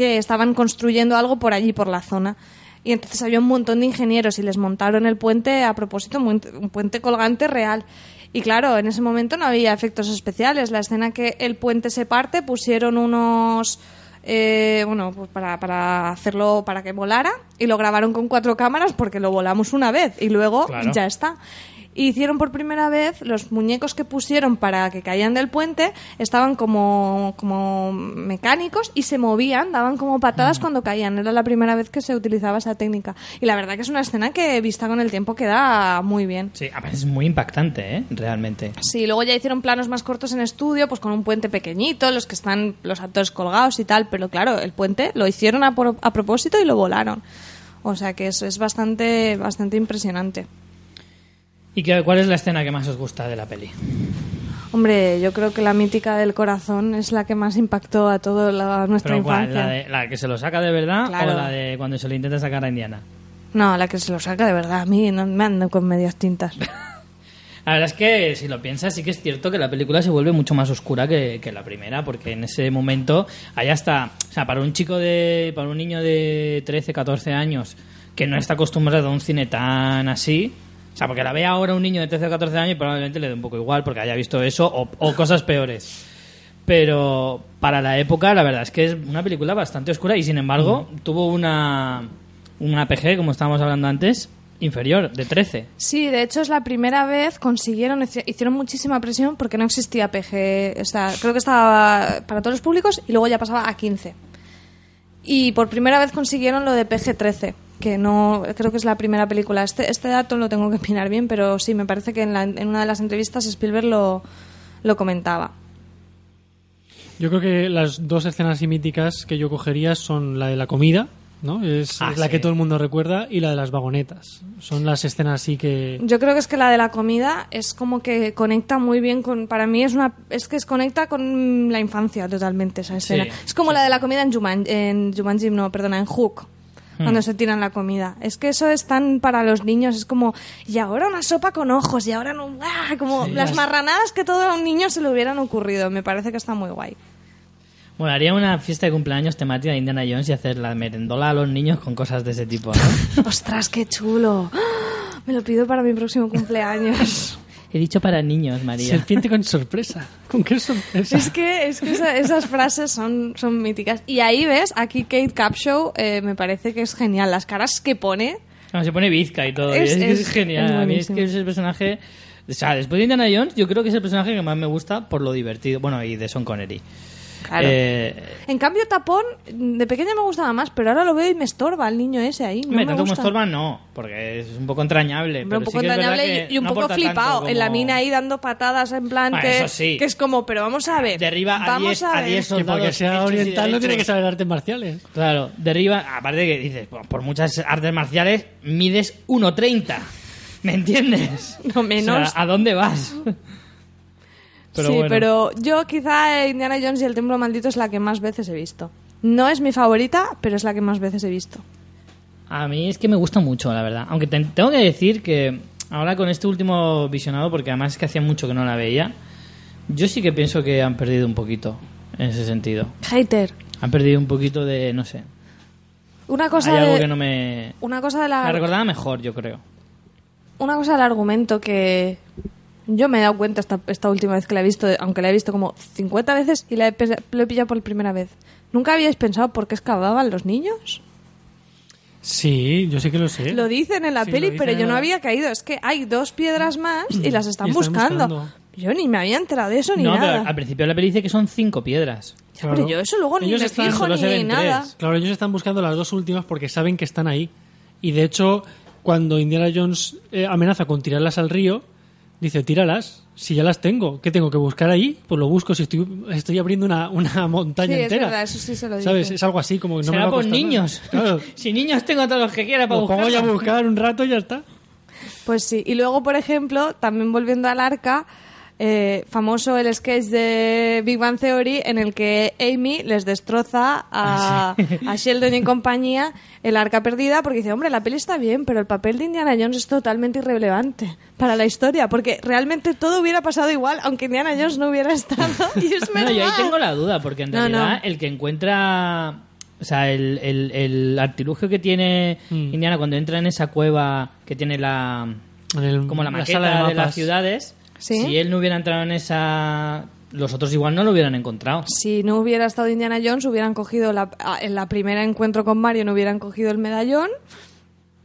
B: que estaban construyendo algo por allí, por la zona. Y entonces había un montón de ingenieros y les montaron el puente a propósito, un puente colgante real. Y claro, en ese momento no había efectos especiales. La escena que el puente se parte pusieron unos eh, bueno, pues para, para hacerlo, para que volara, y lo grabaron con cuatro cámaras porque lo volamos una vez y luego
A: Claro.
B: ya está. Y hicieron por primera vez los muñecos que pusieron para que caían del puente estaban como, como mecánicos y se movían, daban como patadas cuando caían. Era la primera vez que se utilizaba esa técnica. Y la verdad que es una escena que vista con el tiempo queda muy bien.
A: Sí, a ver, es muy impactante, ¿eh? Realmente.
B: Sí, luego ya hicieron planos más cortos en estudio, pues con un puente pequeñito, los que están los actores colgados y tal, pero claro, el puente lo hicieron a, por- a propósito y lo volaron. O sea que eso es bastante, bastante impresionante.
A: ¿Y qué, cuál es la escena que más os gusta de la peli?
B: Hombre, yo creo que la mítica del corazón es la que más impactó a toda la- nuestra
A: Pero ¿cuál?
B: infancia.
A: ¿La, de- ¿La que se lo saca de verdad
B: Claro.
A: o la de cuando se lo intenta sacar a Indiana?
B: No, la que se lo saca de verdad. A mí no me ando con medias tintas.
A: La verdad es que si lo piensas sí que es cierto que la película se vuelve mucho más oscura que, que la primera porque en ese momento hay hasta, o sea, para un chico de, para un niño de 13, 14 años que no está acostumbrado a un cine tan así, sea, porque la ve ahora un niño de 13 o 14 años y probablemente le dé un poco igual porque haya visto eso o, o cosas peores. Pero para la época la verdad es que es una película bastante oscura y sin embargo tuvo una, una PG, como estábamos hablando antes, inferior, de 13.
B: Sí, de hecho es la primera vez consiguieron, hici- hicieron muchísima presión porque no existía PG, o sea, creo que estaba para todos los públicos y luego ya pasaba a 15. Y por primera vez consiguieron lo de PG-13, que no creo que es la primera película. Este, este dato lo tengo que opinar bien, pero sí, me parece que en, la- en una de las entrevistas Spielberg lo, lo comentaba.
C: Yo creo que las dos escenas así míticas que yo cogería son la de la comida, ¿no? Es,
A: Ah,
C: es la
A: sí.
C: que todo el mundo recuerda, y la de las vagonetas. Son las escenas así que...
B: Yo creo que es que la de la comida es como que conecta muy bien con. Para mí es una. Es que es conecta con la infancia totalmente esa escena.
A: Sí,
B: es como la de la comida en Jumanji, en Jumanji, no, perdona, en Hook.
A: Hmm.
B: Cuando se tiran la comida. Es que eso es tan para los niños. Es como, y ahora una sopa con ojos, y ahora no. ¡ah! Como
A: Sí,
B: las
A: las-
B: marranadas que todo un niño se le hubieran ocurrido. Me parece que está muy guay.
A: Bueno, haría una fiesta de cumpleaños temática de Indiana Jones y hacer la merendola a los niños con cosas de ese tipo, ¿no?
B: ¡Ostras, qué chulo! ¡Ah! Me lo pido para mi próximo cumpleaños.
A: He dicho para niños, María.
C: Serpiente con sorpresa. ¿Con qué sorpresa?
B: Es que, es que esa- esas frases son, son míticas. Y ahí ves, aquí Kate Capshaw eh, me parece que es genial. Las caras que pone.
A: No, se pone bizca y todo. y
B: Es-
A: Es, que es
B: es-
A: genial.
B: es
A: a mí es que es el personaje... O sea, después de Indiana Jones, yo creo que es el personaje que más me gusta por lo divertido. Bueno, y de Son Connery.
B: Claro.
A: Eh,
B: En cambio, Tapón, de pequeña me gustaba más, pero ahora lo veo y me estorba el niño ese ahí. No me
A: tanto como
B: gusta.
A: estorba no, porque es un poco entrañable.
B: Hombre, un
A: pero
B: poco
A: sí que
B: entrañable
A: que
B: y, y un
A: no
B: poco flipado. En la
A: como-
B: mina ahí dando patadas en plan
A: Bueno,
B: que,
A: eso sí.
B: que es como, pero vamos a ver.
A: Derriba a
B: vamos
A: 10
B: a
A: a
B: ver.
A: 10
C: Que porque sea
A: y
C: oriental no tiene que saber artes marciales.
A: Claro, derriba, aparte que dices, por muchas artes marciales mides 1.30. ¿Me entiendes?
B: No, menos.
A: O sea, ¿A dónde vas? Pero
B: sí,
A: bueno.
B: pero yo quizá Indiana Jones y el Templo Maldito es la que más veces he visto. No es mi favorita, pero es la que más veces he visto.
A: A mí es que me gusta mucho, la verdad. Aunque te- tengo que decir que ahora con este último visionado, porque además es que hacía mucho que no la veía, yo sí que pienso que han perdido un poquito en ese sentido.
B: Hater.
A: Han perdido un poquito de, no sé.
B: Una cosa
A: Hay algo
B: de,
A: que no me...
B: una cosa de
A: La
B: la
A: recordaba mejor, yo creo.
B: una cosa del argumento que yo me he dado cuenta esta, esta última vez que la he visto, aunque la he visto como 50 veces y la he, lo he pillado por primera vez. ¿Nunca habíais pensado por qué excavaban los niños?
C: Sí, yo sí que lo sé.
B: Lo dicen en la
C: Sí,
B: peli, pero yo no
C: la-
B: había caído. Es que hay dos piedras más y las están,
C: Y están
B: buscando.
C: buscando.
B: Yo ni me había enterado de eso ni
A: no,
B: nada.
A: pero al principio la peli dice que son cinco piedras.
B: Ya, pero yo eso luego ni me
C: están-
B: fijo ni nada.
A: tres.
C: Claro, ellos están buscando las dos últimas porque saben que están ahí. Y de hecho, cuando Indiana Jones eh, amenaza con tirarlas al río, dice, tíralas. Si ya las tengo, ¿qué tengo que buscar ahí? Pues lo busco si estoy, estoy abriendo una, una montaña
B: Sí, es
C: entera.
B: verdad, eso sí se lo dice.
C: ¿Sabes? Es algo así como que no me
A: Será
C: va a
A: por
C: costar nada.
A: niños.
C: Claro.
A: si niños tengo todos los que quiera para
C: Los pongo ya a
A: buscar.
C: buscar un rato y ya está.
B: Pues sí. Y luego, por ejemplo, también volviendo al arca, eh, famoso el sketch de Big Bang Theory en el que Amy les destroza a, a Sheldon y compañía el arca perdida porque dice, hombre, la peli está bien, pero el papel de Indiana Jones es totalmente irrelevante para la historia porque realmente todo hubiera pasado igual aunque Indiana Jones no hubiera estado. Y es
A: No, yo ahí tengo la duda, porque en realidad
B: no.
A: el que encuentra. O sea, el, el, el artilugio que tiene
C: Mm.
A: Indiana cuando entra en esa cueva que tiene la.
C: El-
A: como la
C: la
A: maqueta
C: sala de
A: de, las ciudades.
B: Sí.
A: Si él no hubiera entrado en esa. Los otros igual no lo hubieran encontrado.
B: Si no hubiera estado Indiana Jones, hubieran cogido la, a- en la primera encuentro con Mario, no hubieran cogido el medallón.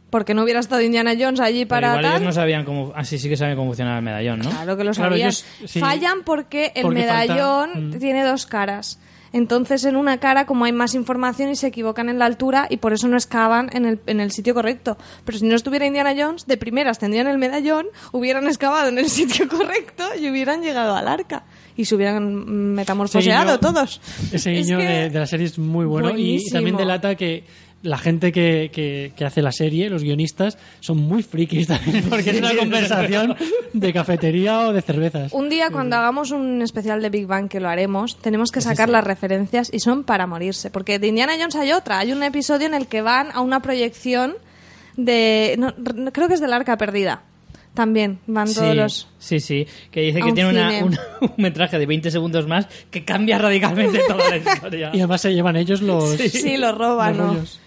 B: Porque no hubiera estado Indiana Jones allí
A: Pero
B: para
A: igual
B: tal.
A: ellos no sabían cómo. Así sí que saben cómo funcionaba el medallón, ¿no?
B: Claro que lo
C: Claro,
B: sabían.
C: ellos, sí.
B: Fallan porque el
C: Porque
B: medallón
C: Mm.
B: tiene dos caras. Entonces, en una cara, como hay más información y se equivocan en la altura, y por eso no excavan en el, en el sitio correcto. Pero si no estuviera Indiana Jones, de primeras tendrían el medallón, hubieran excavado en el sitio correcto y hubieran llegado al arca. Y se hubieran mm, metamorfoseado
C: Ese guiño-
B: todos.
C: Ese
B: Es
C: guiño
B: que-
C: de, de la serie es muy bueno y, también delata que la gente que, que- que hace la serie, los guionistas, son muy frikis también porque es una conversación de cafetería o de cervezas.
B: Un día, cuando hagamos un especial de Big Bang, que lo haremos, tenemos
C: Pues
B: que sacar las referencias y son para morirse. Porque de Indiana Jones hay otra. Hay un episodio en el que van a una proyección de. no, creo que es del Arca Perdida. También van todos
A: Sí,
B: los.
A: sí, sí, que dice que
B: un
A: tiene una- un metraje de 20 segundos más que cambia radicalmente toda la historia.
C: Y además se llevan ellos los,
B: Sí, lo roban,
C: los
B: ¿no?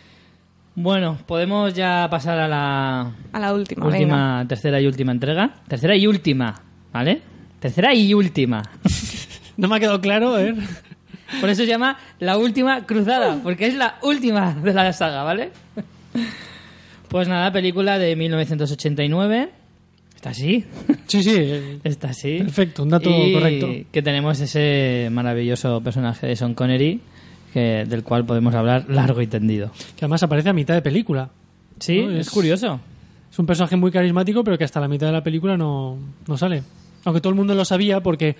A: Bueno, podemos ya pasar a la
B: A la última, venga.
A: tercera y última entrega. Tercera y última, ¿vale? Tercera y última.
C: No me ha quedado claro, ¿eh?
A: Por eso se llama La Última Cruzada, porque es la última de la saga, ¿vale? Pues nada, película de 1989. Está así.
C: Sí, sí.
A: Está así.
C: Perfecto, un dato
A: Y
C: correcto.
A: Que tenemos ese maravilloso personaje de Sean Connery, que, del cual podemos hablar largo y tendido.
C: Que además aparece a mitad de película.
A: Sí,
C: No,
A: es,
C: es-
A: curioso.
C: Es un personaje muy carismático, pero que hasta la mitad de la película no, no sale. Aunque todo el mundo lo sabía porque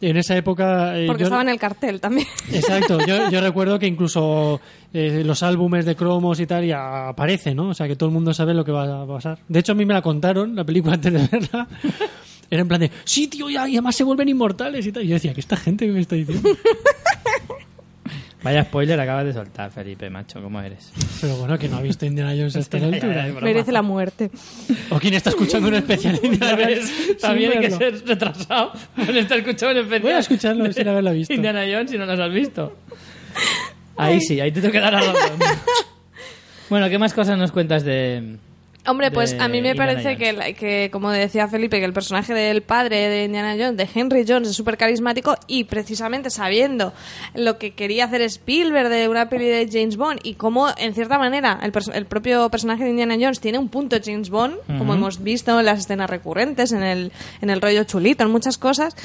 C: en esa época... eh,
B: Porque
C: yo-
B: estaba en el cartel también.
C: Exacto, yo, yo recuerdo que incluso eh, los álbumes de cromos y tal ya aparece, ¿no? O sea que todo el mundo sabe lo que va a pasar. De hecho, a mí me la contaron, la película antes de verla. Era en plan de, sí, tío, ya, y además se vuelven inmortales y tal. Y yo decía, ¿qué esta gente que me está diciendo?
A: Vaya spoiler acabas de soltar, Felipe, macho, ¿cómo eres?
C: Pero bueno, que no ha visto Indiana Jones hasta la altura.
B: Merece la muerte.
C: O quien está escuchando un especial de Indiana Jones
A: También hay que ser retrasado. Por estar escuchando el especial.
C: Voy a escucharlo sin haberla visto.
A: Indiana Jones si no los has visto. Ahí sí, ahí te tengo que dar la razón. bueno, ¿qué más cosas nos cuentas de,
B: Hombre, pues a mí me
A: Indiana
B: parece que, la- que, como decía Felipe, que el personaje del padre de Indiana Jones, de Henry Jones, es súper carismático y precisamente sabiendo lo que quería hacer Spielberg de una peli de James Bond y cómo, en cierta manera, el, pers- el propio personaje de Indiana Jones tiene un punto James Bond, como hemos visto en las escenas recurrentes, en el, en el rollo chulito, en muchas cosas.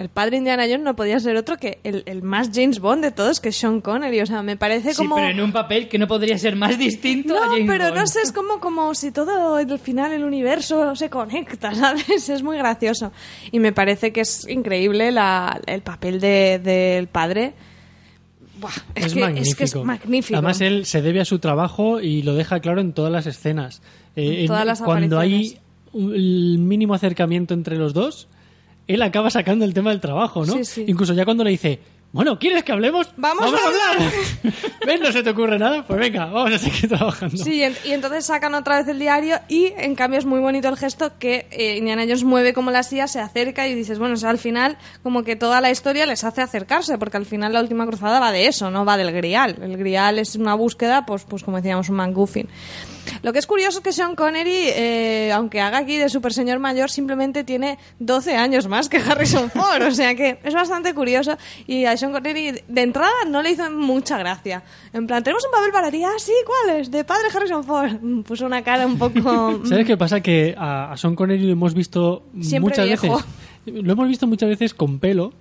B: El padre Indiana Jones no podía ser otro que el, el más James Bond de todos, que es Sean Connery. O sea, me parece
A: Sí,
B: como...
A: pero en un papel que no podría ser más distinto a
B: No,
A: James
B: pero
A: Bond.
B: no sé, es como, como si todo al final el universo se conecta, ¿sabes? Es muy gracioso. Y me parece que es increíble la- el papel de- del padre. Buah, es,
C: Es,
B: que,
C: magnífico.
B: es que es magnífico.
C: Además, él se debe a su trabajo y lo deja claro en todas las escenas. Eh,
B: En todas las
C: cuando hay el mínimo acercamiento entre los dos, él acaba sacando el tema del trabajo, ¿no?
B: Sí, sí.
C: Incluso ya cuando le dice, bueno, ¿quieres que hablemos?
B: ¡Vamos a
C: hablar! ¿Ves? ¿No se te ocurre nada? Pues venga, vamos a seguir trabajando.
B: Sí, y en- y entonces sacan otra vez el diario y en cambio es muy bonito el gesto que eh, Indiana Jones mueve como la silla, se acerca y dices, bueno, o sea, al final como que toda la historia les hace acercarse, porque al final la última cruzada va de eso, no va del grial. El grial es una búsqueda, pues, pues como decíamos, un MacGuffin. Lo que es curioso es que Sean Connery, eh, aunque haga aquí de super señor mayor, simplemente tiene 12 años más que Harrison Ford. O sea que es bastante curioso. Y a Sean Connery, de entrada, no le hizo mucha gracia. En plan, tenemos un papel para ti. Ah, sí, ¿cuál es? De padre Harrison Ford. Mm, Puso una cara un poco.
C: ¿Sabes qué pasa? Que a, a Sean Connery lo hemos visto
B: Siempre
C: muchas
B: viejo.
C: veces. Lo hemos visto muchas veces con pelo.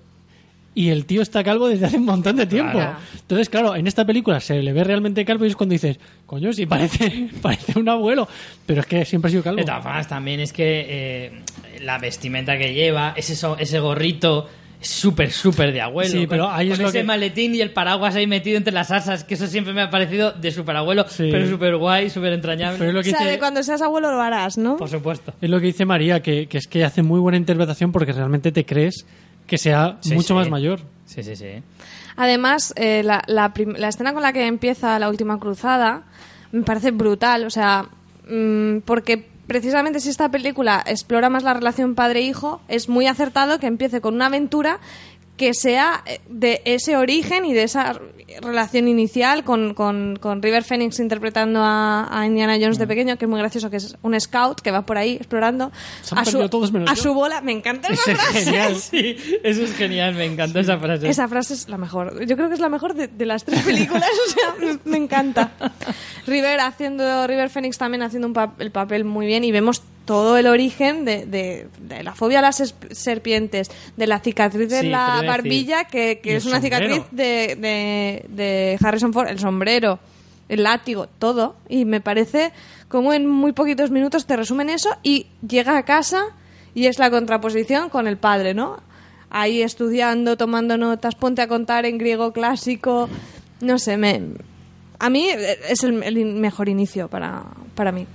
C: Y el tío está calvo desde hace un montón de tiempo.
A: Claro.
C: Entonces, claro, en esta película se le ve realmente calvo y es cuando dices, coño, sí, parece, parece un abuelo. Pero es que siempre ha sido calvo.
A: De todas formas, también es que eh, la vestimenta que lleva, ese, ese gorrito es súper, súper de abuelo.
C: Sí, pero
A: Con-
C: ahí es
A: con
C: lo
A: ese
C: que-
A: maletín y el paraguas ahí metido entre las asas, que eso siempre me ha parecido de súper abuelo,
C: Sí.
A: pero súper guay, súper entrañable.
C: Pero es lo
B: O
C: que
B: sea,
C: dice,
B: de cuando seas abuelo lo harás, ¿no?
A: Por supuesto.
C: es lo que dice María, que, que es que hace muy buena interpretación porque realmente te crees que sea
A: Sí,
C: mucho
A: sí.
C: más mayor.
A: Sí, sí, sí.
B: Además, eh, la, la escena con la que empieza la última cruzada me parece brutal, o sea, mm, porque precisamente si esta película explora más la relación padre-hijo, es muy acertado que empiece con una aventura que sea eh, de ese origen y de esa relación inicial con, con- con River Phoenix interpretando a, a Indiana Jones
A: Mm.
B: de pequeño, que es muy gracioso, que es un scout que va por ahí explorando a, su, a bola. Me encanta esa
C: Es
B: frase.
C: genial.
A: Sí, eso es genial, me encantó esa frase.
B: Esa frase es la mejor. Yo creo que es la mejor de, de las tres películas. o sea, me, me encanta. River haciendo, River Phoenix también haciendo un pap- el papel muy bien y vemos todo el origen de, de- de la fobia a las es- serpientes, de la cicatriz de
A: Sí,
B: la barbilla, que, es una
C: sombrero.
B: cicatriz de, de, de Harrison Ford, el sombrero, el látigo, todo. Y me parece como en muy poquitos minutos te resumen eso y llega a casa y es la contraposición con el padre, ¿no? Ahí estudiando, tomando notas, ponte a contar en griego clásico. No sé, me, a mí es el, el mejor inicio para, para mí.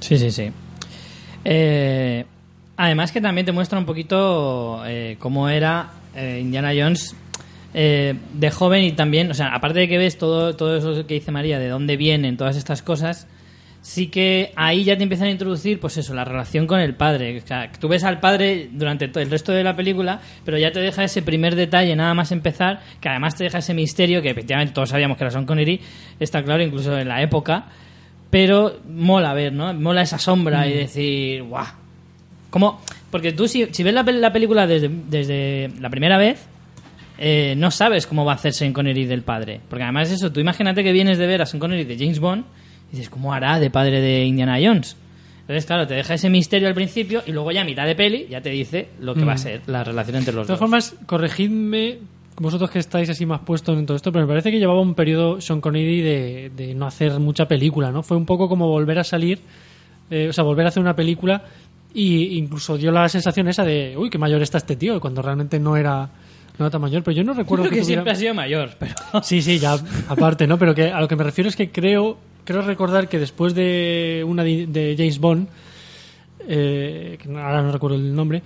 A: Sí, sí, sí. Eh, además que también te muestra un poquito eh, cómo era eh, Indiana Jones eh, de joven y también, o sea, aparte de que ves todo, todo eso que dice María, de dónde vienen todas estas cosas, sí que ahí ya te empiezan a introducir, pues eso, la relación con el padre. O sea, tú ves al padre durante todo el resto de la película, pero ya te deja ese primer detalle nada más empezar, que además te deja ese misterio, que efectivamente todos sabíamos que era Sean Connery, está claro, incluso en la época, pero mola ver, ¿no? Mola esa sombra y decir, guau. ¿Cómo? Porque tú si, si ves la, la película desde, desde la primera vez, eh, no sabes cómo va a hacer Sean Connery del padre. Porque además eso, tú imagínate que vienes de ver a Sean Connery de James Bond y dices, ¿cómo hará de padre de Indiana Jones? Entonces, claro, te deja ese misterio al principio y luego ya a mitad de peli ya te dice lo que va a ser la relación entre
C: De
A: los
C: todas
A: dos.
C: formas, corregidme vosotros que estáis así más puestos en todo esto, pero me parece que llevaba un periodo Sean Connery de, de no hacer mucha película, ¿no? Fue un poco como volver a salir, eh, o sea, volver a hacer una película y incluso dio la sensación esa de, uy, qué mayor está este tío, cuando realmente no era, no era tan mayor, pero yo no recuerdo
A: Creo que
C: tuviera-
A: siempre ha sido mayor, pero...
C: Sí, sí, ya aparte, ¿no? Pero que a lo que me refiero es que creo, creo recordar que después de una de, de James Bond, eh, que ahora no recuerdo el nombre,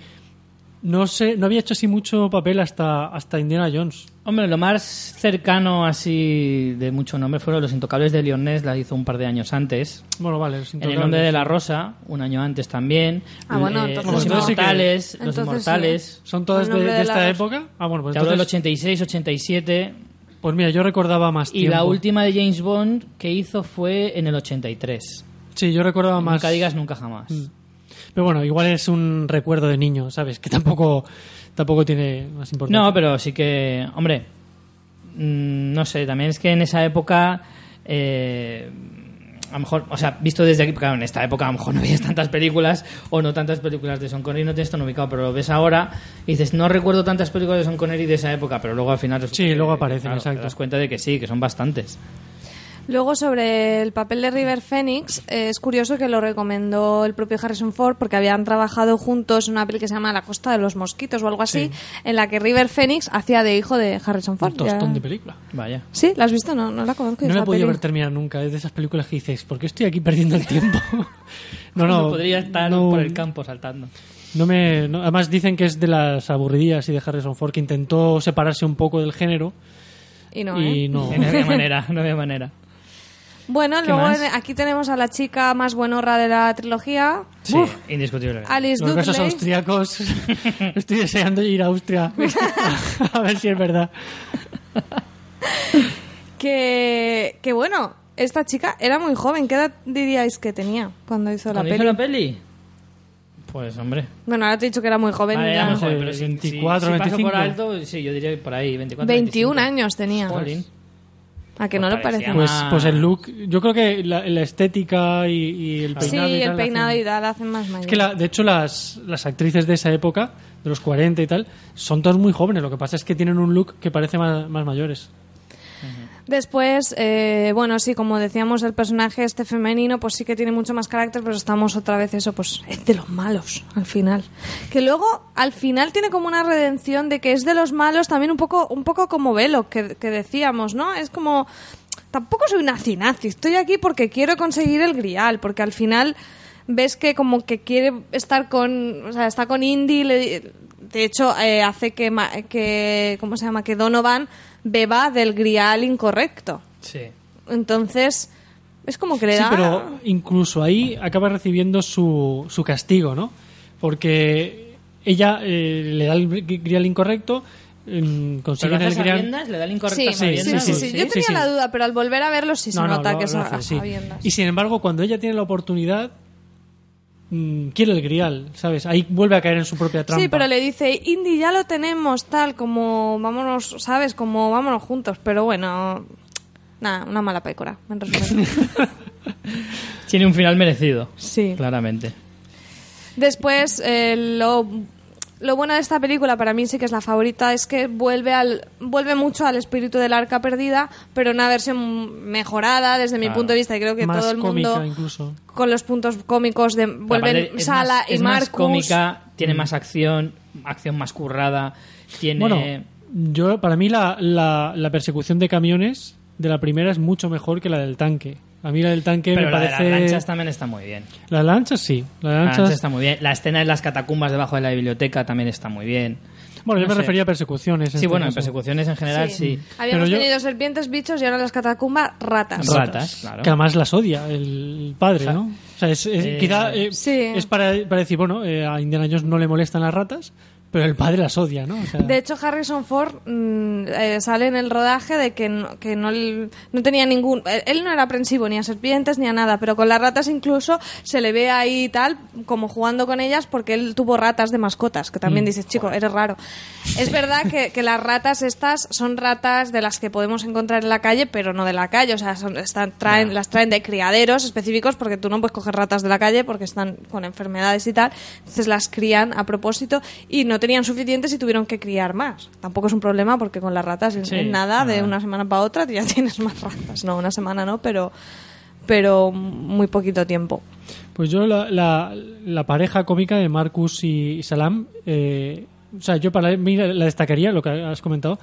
C: no sé, no había hecho así mucho papel hasta, hasta Indiana Jones.
A: Hombre, lo más cercano así de mucho nombre fueron Los Intocables de Lyonés, la hizo un par de años antes.
C: Bueno, vale, los
A: En el nombre de la rosa, un año antes también.
B: Ah, bueno,
A: Eh,
B: entonces
A: los
C: no.
A: inmortales,
B: Entonces
A: los
B: sí.
A: inmortales.
C: ¿Son todas de,
B: nombre
C: de
B: de
C: esta
B: la-
C: época? Ah, bueno, pues
A: Te hablo del
C: entonces,
A: 86, 87.
C: pues mira, yo recordaba más
A: Y
C: tiempo.
A: la última de James Bond que hizo fue en el 83.
C: Sí, yo recordaba más.
A: Nunca digas nunca jamás.
C: Mm. Pero bueno, igual es un recuerdo de niño, ¿sabes? Que tampoco, tampoco tiene más importancia.
A: No, pero sí que, hombre, mm, no sé, también es que en esa época, eh, a lo mejor, o sea, visto desde aquí, claro, en esta época a lo mejor no veías tantas películas o no tantas películas de Sean Connery, no tienes tan ubicado, pero lo ves ahora y dices, no recuerdo tantas películas de Sean Connery de esa época, pero luego al final
C: Sí, luego aparecen,
A: claro,
C: exacto.
A: Te das cuenta de que sí, que son bastantes.
B: Luego, sobre el papel de River Phoenix, eh, es curioso que lo recomendó el propio Harrison Ford porque habían trabajado juntos en una peli que se llama La Costa de los Mosquitos o algo así, en la que River Phoenix hacía de hijo de Harrison Ford.
C: Un tostón
B: Ya-
C: de película.
A: Vaya.
B: ¿Sí? ¿La has visto? No, no la conozco.
C: No la he podido ver terminar nunca. Es de esas películas que dices, ¿por qué estoy aquí perdiendo el tiempo? no, no.
A: Podría estar
C: no-
A: por el campo saltando.
C: No me, no- además dicen que es de las aburridillas y de Harrison Ford que intentó separarse un poco del género
B: Y no,
C: y
B: ¿eh?
C: no.
A: No había manera, no había manera.
B: Bueno,
A: ¿Qué
B: luego
A: más?
B: aquí tenemos a la chica más buenorra de la trilogía,
A: Sí, indiscutible.
B: Alice
C: Los
B: Dudley.
C: austriacos. Estoy deseando ir a Austria. a ver si es verdad.
B: Que, que bueno, esta chica era muy joven. ¿Qué edad diríais que tenía cuando hizo la
A: ¿Cuándo
B: peli?
A: hizo la peli? Pues, hombre.
B: Bueno, ahora te he dicho que era muy joven.
A: Vale,
B: ya.
A: era muy joven, pero si-
C: 24,
A: si, si paso
C: 25.
A: por alto, sí, yo diría por ahí, 24,
B: 21
A: 25.
B: años tenía.
A: Jolín.
B: ¿A que
A: Pues
B: no le parece?
C: Pues, pues el look, yo creo que la, la estética y, y el
B: Sí,
C: peinado. y
B: el
C: tal
B: peinado
C: hacen-
B: y tal hacen más mayor.
C: Es que, la- de hecho, las, las actrices de esa época, de los 40 y tal, son todas muy jóvenes. Lo que pasa es que tienen un look que parece más, más mayores.
B: Después, eh, bueno, sí, como decíamos, el personaje este femenino, pues sí que tiene mucho más carácter, pero estamos otra vez eso, pues es de los malos, al final. Que luego, al final tiene como una redención de que es de los malos, también un poco, un poco como Velo, que, que decíamos, ¿no? Es como, tampoco soy nazi nazi, estoy aquí porque quiero conseguir el grial, porque al final ves que como que quiere estar con, o sea, está con Indy, le- de hecho eh, hace que, que, ¿cómo se llama? Que Donovan beba del grial incorrecto.
A: Sí.
B: Entonces, es como que le
C: Sí,
B: da...
C: pero incluso ahí acaba recibiendo su, su castigo, ¿no? Porque ella eh, le da el gri- grial incorrecto, mm,
A: ¿Pero
C: consiguen
A: lo
C: el grial...
A: sabiendas? ¿Le da el incorrecto
B: Sí, sí,
C: sí,
B: sí, sí,
C: sí,
B: sí.
C: sí,
B: Yo
C: sí,
B: tenía
C: sí.
B: la duda, pero al volver a verlo sí se
C: No, no,
B: nota
C: lo-
B: que es a,
C: sí. Y sin embargo, cuando ella tiene la oportunidad, quiere el grial, ¿sabes? Ahí vuelve a caer en su propia trampa.
B: Sí, pero le dice, Indy, ya lo tenemos, tal, como vámonos, ¿sabes? Como vámonos juntos. Pero bueno, nada, una mala pécora, en resumen.
A: Tiene un final merecido.
B: sí.
A: Claramente.
B: Después, eh, lo, lo bueno de esta película, para mí sí que es la favorita, es que vuelve al vuelve mucho al espíritu del arca perdida, pero una versión mejorada desde mi
A: Claro.
B: punto de vista. Y creo que
C: Más
B: todo el mundo,
C: cómica incluso.
B: con los puntos cómicos, de vuelven Sala
A: más-
B: y
A: es más
B: Marcus.
A: cómica, tiene más acción, acción más currada, tiene...
C: Bueno, yo para mí la, la, la persecución de camiones de la primera es mucho mejor que la del tanque. A mí la del tanque
A: pero
C: me
A: la de
C: parece...
A: las lanchas también está muy bien.
C: Las lanchas sí. Las
A: La
C: lanchas...
A: lancha está muy bien. La escena en las catacumbas debajo de la biblioteca también está muy bien.
C: Bueno, yo
A: No
C: me
A: sé.
C: refería a persecuciones. en
A: Sí,
C: este
A: bueno, en persecuciones en general sí.
B: Habíamos
C: Pero yo-
B: tenido serpientes, bichos y ahora en las catacumbas ratas.
A: Ratas, claro.
C: Que además las odia el padre, ¿no? O sea, es, es-
A: Eh,
C: quizá eh,
B: Sí.
C: es para, para decir, bueno, eh, a Indiana Jones no le molestan las ratas, pero el padre las odia, ¿no? O sea,
B: De hecho, Harrison Ford mm, eh, sale en el rodaje de que no, que no, no tenía ningún... Él, él no era aprensivo ni a serpientes ni a nada, pero con las ratas incluso se le ve ahí tal, como jugando con ellas, porque él tuvo ratas de mascotas, que
C: Mm,
B: también dices, chico, eres raro. Es verdad que, que las ratas estas son ratas de las que podemos encontrar en la calle, pero no de la calle, o sea, son, están, traen, las traen de criaderos específicos, porque tú no puedes coger ratas de la calle porque están con enfermedades y tal, entonces las crían a propósito y no tenían suficientes y tuvieron que criar más. Tampoco es un problema porque con las ratas
A: Sí,
B: en nada, de
A: nada.
B: una semana para otra ya tienes más ratas. No, una semana no, pero pero muy poquito tiempo.
C: Pues yo la, la, la pareja cómica de Marcus y Salam, eh, o sea, yo para mí la la destacaría, lo que has comentado,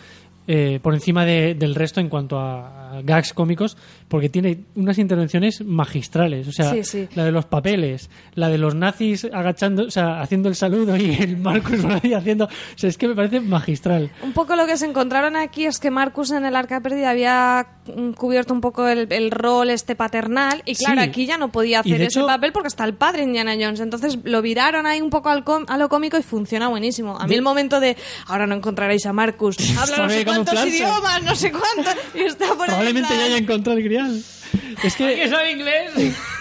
C: eh, por encima de- del resto en cuanto a, a gags cómicos, porque tiene unas intervenciones magistrales. O sea,
B: Sí, sí.
C: la de los papeles, la de los nazis agachando, o sea, haciendo el saludo y el Marcus ahí haciendo. O sea, es que me parece magistral.
B: Un poco lo que se encontraron aquí es que Marcus en el Arca Perdida había mm, cubierto un poco el, el rol este paternal y claro,
C: Sí.
B: aquí ya no podía hacer ese
C: hecho-
B: papel porque está el padre Indiana Jones. Entonces lo viraron ahí un poco al com- a lo cómico y funciona buenísimo. A mí el momento de ahora no encontraréis a Marcus, habla no sé cuántos idiomas, no sé cuántos y está por ahí
C: Probablemente ya haya encontrado el grial. Es que,
A: ¿Que sabe inglés?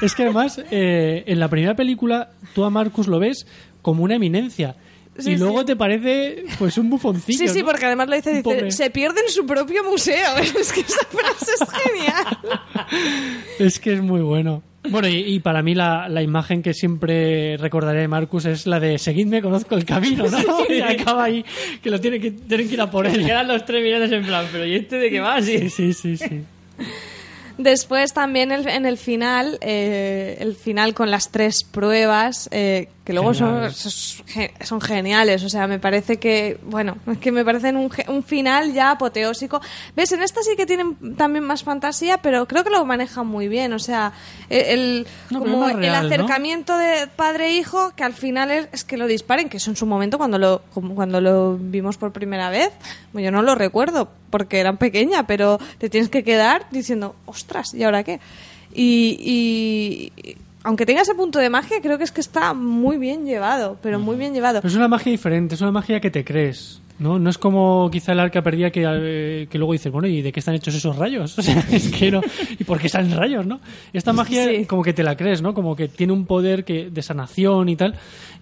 C: Es que además, eh, en la primera película, tú a Marcus lo ves como una eminencia.
B: Sí,
C: y luego
B: sí.
C: te parece, pues, un bufoncillo.
B: Sí, sí,
C: ¿no?
B: porque además lo dice, se pierde en su propio museo. Es que esa frase es genial.
C: Es que es muy bueno. Bueno, y, y para mí la, la imagen que siempre recordaré de Marcus es la de seguidme, conozco el camino, ¿no? Y acaba ahí, que lo tienen que, tienen que ir a por él.
A: Quedan los tres millones en plan, pero ¿y este de qué va? Sí.
C: Sí, sí, sí, sí.
B: Después también el- en el final, eh, el final con las tres pruebas, eh, que luego son,
C: Geniales.
B: son, geniales. O sea, me parece que, bueno, es que me parecen un, un final ya apoteósico. ¿Ves? En esta sí que tienen también más fantasía, pero creo que lo manejan muy bien. O sea, el, el-
C: No,
B: como
C: real,
B: el
C: ¿no?
B: acercamiento de padre-hijo, que al final es, es que lo disparen, que eso en su momento cuando lo, como cuando lo vimos por primera vez, bueno, yo no lo recuerdo porque era pequeña, pero te tienes que quedar diciendo, ostras, ¿y ahora qué? Y, y- aunque tenga ese punto de magia, creo que es que está muy bien llevado, pero muy bien llevado.
C: Pero es una magia diferente, es una magia que te crees. ¿No? No es como quizá el arca perdida que, eh, que luego dices, bueno, ¿y de qué están hechos esos rayos? O sea, es que no. ¿Y por qué salen rayos, no? Esta magia
B: Sí.
C: como que te la crees, ¿no? Como que tiene un poder que, de sanación y tal.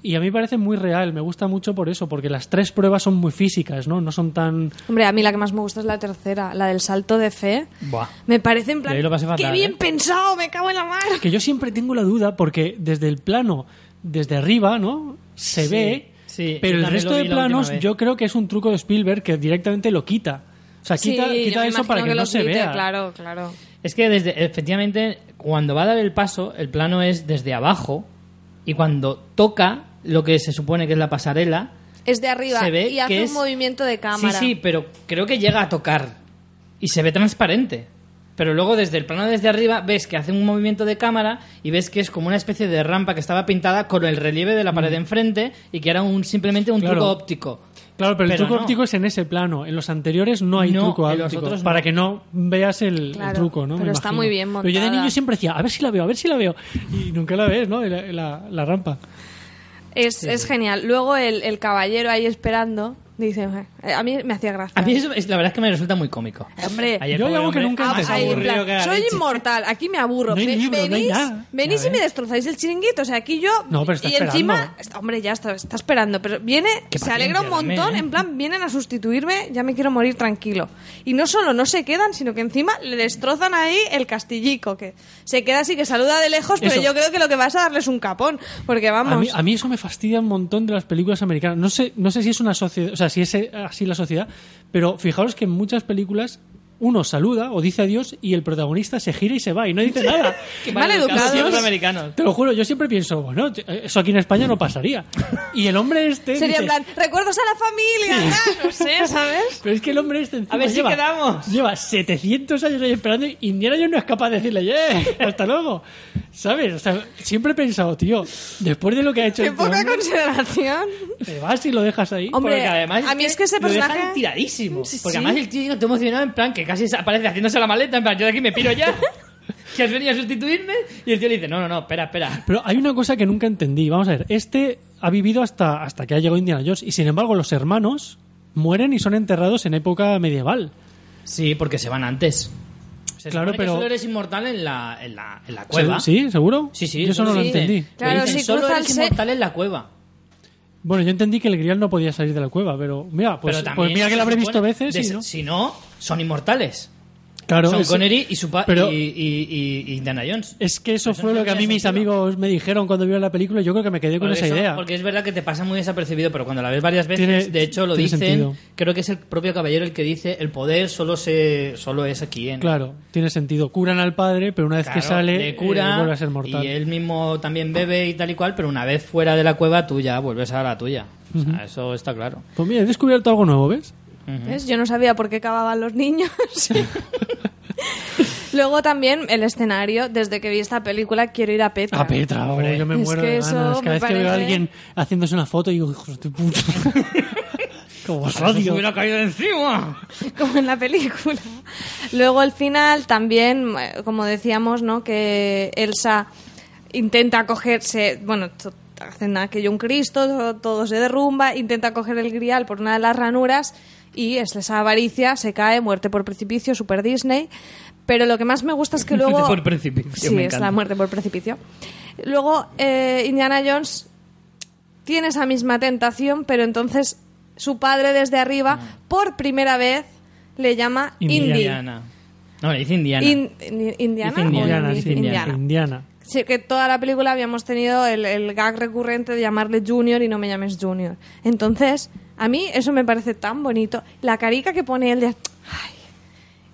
C: Y a mí me parece muy real, me gusta mucho por eso, porque las tres pruebas son muy físicas, ¿no? No son tan...
B: Hombre, a mí la que más me gusta es la tercera, la del salto de fe.
A: Buah.
B: Me parece en plan,
A: Y ahí lo pasé fatal,
B: qué bien
A: ¿eh?
B: pensado, me cago en la mar.
C: Que yo siempre tengo la duda, porque desde el plano, desde arriba, ¿no? Se
A: Sí,
C: ve,
A: sí,
C: pero el resto de planos yo creo que es un truco de Spielberg que directamente lo quita. sea, quita,
B: Sí,
C: quita eso para que, no se
B: quite,
C: vea.
B: Claro, claro.
A: Es que desde, efectivamente, cuando va a dar el paso, el plano es desde abajo y cuando toca lo que se supone que es la pasarela,
B: Es de arriba
A: se ve
B: y hace
A: que
B: un
A: es-
B: movimiento de cámara.
A: Sí, sí, pero creo que llega a tocar y se ve transparente. Pero luego desde el plano desde arriba ves que hace un movimiento de cámara y ves que es como una especie de rampa que estaba pintada con el relieve de la pared de enfrente y que era un simplemente un
C: Mm. Claro.
A: truco óptico.
C: Claro, pero, el
A: Pero
C: truco
A: no.
C: óptico es en ese plano. En los anteriores no hay
A: No,
C: truco
A: en los
C: óptico.
A: otros
C: Para que no veas el, truco, ¿no? Me
B: pero está
C: imagino.
B: muy bien
C: Pero yo de
B: montada.
C: niño siempre decía, a ver si la veo, a ver si la veo. Y nunca la ves, ¿no? La, la- la rampa.
B: Es, es genial. Luego el, el caballero ahí esperando dice, "Eh", a mí me hacía gracia.
A: A mí eso es, la verdad es que me resulta muy cómico.
B: Hombre,
A: el
C: Yo algo que nunca entendido.
B: Ahí, en
A: aburrido
B: plan,
A: que la
B: soy
A: leche.
B: inmortal, aquí me aburro.
C: No libro,
B: venís venís y me
C: ves.
B: destrozáis el chiringuito. O sea, aquí yo.
C: No, pero está
B: y encima,
C: esperando.
B: hombre, ya está, está esperando. Pero viene,
A: Qué
B: se alegra un montón.
A: también, ¿eh?
B: En plan, vienen a sustituirme, ya me quiero morir tranquilo. Y no solo no se quedan, sino que encima le destrozan ahí el castillico. Que se queda así, que saluda de lejos, pero
C: Eso.
B: yo creo que lo que vas a darle es un capón. Porque vamos.
C: A mí, a mí eso me fastidia un montón de las películas americanas. No sé, no sé si es una sociedad, o sea, si es así la sociedad, pero fijaros que en muchas películas uno saluda o dice adiós y el protagonista se gira y se va y no dice nada.
A: Qué
B: Mal educados.
A: siempre americanos.
C: Te lo juro, yo siempre pienso, bueno, eso aquí en España no pasaría. Y el hombre este.
B: Sería
C: dice,
B: en plan, recuerdos a la familia. ah, No sé, ¿sabes?
C: Pero es que el hombre este encima
A: A ver si
C: lleva,
A: quedamos.
C: lleva 700 años ahí esperando y Indiana Jones no es capaz de decirle, ¡eh! ¡Hasta luego! ¿Sabes? O sea, siempre he pensado, tío, después de lo que ha hecho
B: Qué
C: este
B: poca
C: hombre,
B: consideración.
C: te vas y lo dejas ahí.
B: Hombre,
A: Porque además
B: a mí es que ese
A: lo dejan
B: personaje-
A: tiradísimo.
B: Sí,
A: porque
B: sí.
A: además el tío todo emocionado en plan que casi se aparece haciéndose la maleta, en plan, yo de aquí me piro ya. que has venido a sustituirme. Y el tío le dice, no, no, no, espera, espera.
C: Pero hay una cosa que nunca entendí. Vamos a ver, este ha vivido hasta, hasta que ha llegado Indiana Jones y sin embargo los hermanos mueren y son enterrados en época medieval.
A: Sí, porque se van antes. Se
C: Claro, pero-
A: que solo eres inmortal en la, en la, en la cueva.
C: ¿Sí? ¿Seguro?
A: Sí, sí.
C: Yo eso no lo entendí.
B: Claro,
A: dicen,
B: si
A: solo eres inmortal en la cueva.
C: Bueno, yo entendí que el grial no podía salir de la cueva, pero mira, pues,
A: Pero
C: pues mira que lo habré visto veces
A: de-
C: y no.
A: Si no, son inmortales.
C: Claro, es-
A: Connery y, su pa-
C: pero-
A: y, y- y- Indiana Jones.
C: Es que eso
A: Eso
C: fue
A: no
C: lo que a mí
A: tenía
C: mis
A: sentido.
C: amigos me dijeron cuando vieron la película yo creo que me quedé con
A: Porque
C: esa
A: eso-
C: idea.
A: Porque es verdad que te pasa muy desapercibido, pero cuando la ves varias veces,
C: Tiene-
A: de hecho lo dicen,
C: sentido.
A: creo que es el propio caballero el que dice, el poder solo se solo es aquí en...
C: Claro, tiene sentido. Curan al padre, pero una vez que
A: Claro,
C: sale,
A: le cura
C: eh, vuelve a ser mortal.
A: y él mismo también bebe y tal y cual, pero una vez fuera de la cueva tú ya vuelves a la tuya. O sea, eso está claro.
C: Pues mira, he descubierto algo nuevo, ¿ves?
B: ¿Ves? Yo no sabía por qué cavaban los niños. Luego también el escenario, desde que vi esta película quiero ir a Petra.
C: A Petra, oh, yo me
B: Es
C: muero
B: que
C: de
B: eso
C: ganas. Cada
B: me
C: vez que veo a
B: parece-
C: alguien haciéndose una foto, digo, hijos de puta. Como os
A: Eso
C: odio.
A: se hubiera caído encima.
B: como en la película. Luego el final también, eh, como decíamos, ¿no? Que Elsa intenta cogerse, bueno, hacen aquello un Cristo, todo se derrumba, intenta coger el grial por una de las ranuras y es esa avaricia, se cae, muerte por precipicio, super Disney. Pero lo que más me gusta es que luego...
A: Por precipicio,
B: Sí,
A: me
B: es la muerte por precipicio. Luego eh, Indiana Jones tiene esa misma tentación, pero entonces su padre desde arriba, por primera vez, le llama
C: Indiana.
B: Indy.
A: No, le dice Indiana.
B: In- in- ¿Indiana?
A: Dice
B: o
C: Indiana,
B: Indy?
C: sí,
B: Indiana.
C: Indiana.
B: Sí, que toda la película habíamos tenido el, el gag recurrente de llamarle Junior y no me llames Junior. Entonces, a mí eso me parece tan bonito. La carica que pone él de... "Ay",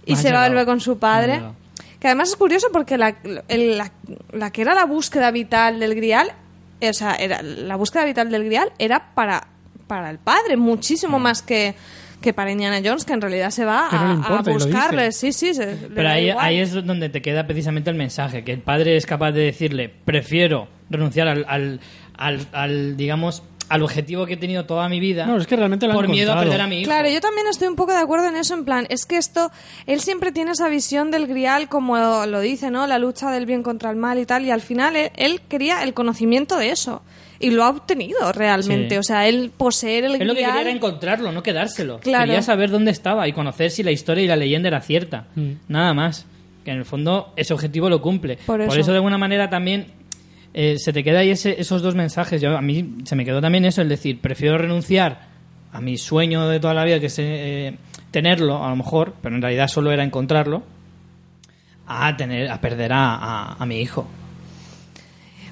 B: y se va a volver con su padre. Que además es curioso porque la, el- la, la que era la búsqueda vital del grial, eh, o sea, era, la búsqueda vital del grial era para, para el padre, muchísimo más que, que para Indiana Jones, que en realidad se va
C: no
B: a,
C: importa dice.
B: Sí, sí, se-
A: Pero ahí, es donde te queda precisamente el mensaje, que el padre es capaz de decirle, prefiero renunciar al, al, al- al, digamos, al objetivo que he tenido toda mi vida
C: No, es que realmente lo
A: por miedo a perder a mi hijo.
B: Claro, yo también estoy un poco de acuerdo en eso, en plan, es que esto, él siempre tiene esa visión del grial, como lo dice, ¿no? La lucha del bien contra el mal y tal, y al final él, él quería el conocimiento de eso, y lo ha obtenido realmente,
A: Sí.
B: o sea, él poseer el
A: Él lo que quería era encontrarlo, no quedárselo.
B: Claro.
A: Quería saber dónde estaba y conocer si la historia y la leyenda era cierta.
C: Mm.
A: Nada más. Que en el fondo ese objetivo lo cumple.
B: Por eso.
A: de alguna manera, también eh, se te queda ahí ese- esos dos mensajes. Yo, a mí se me quedó también eso, el decir, prefiero renunciar a mi sueño de toda la vida, que es eh, tenerlo, a lo mejor, pero en realidad solo era encontrarlo, a tener a perder a, a- a mi hijo.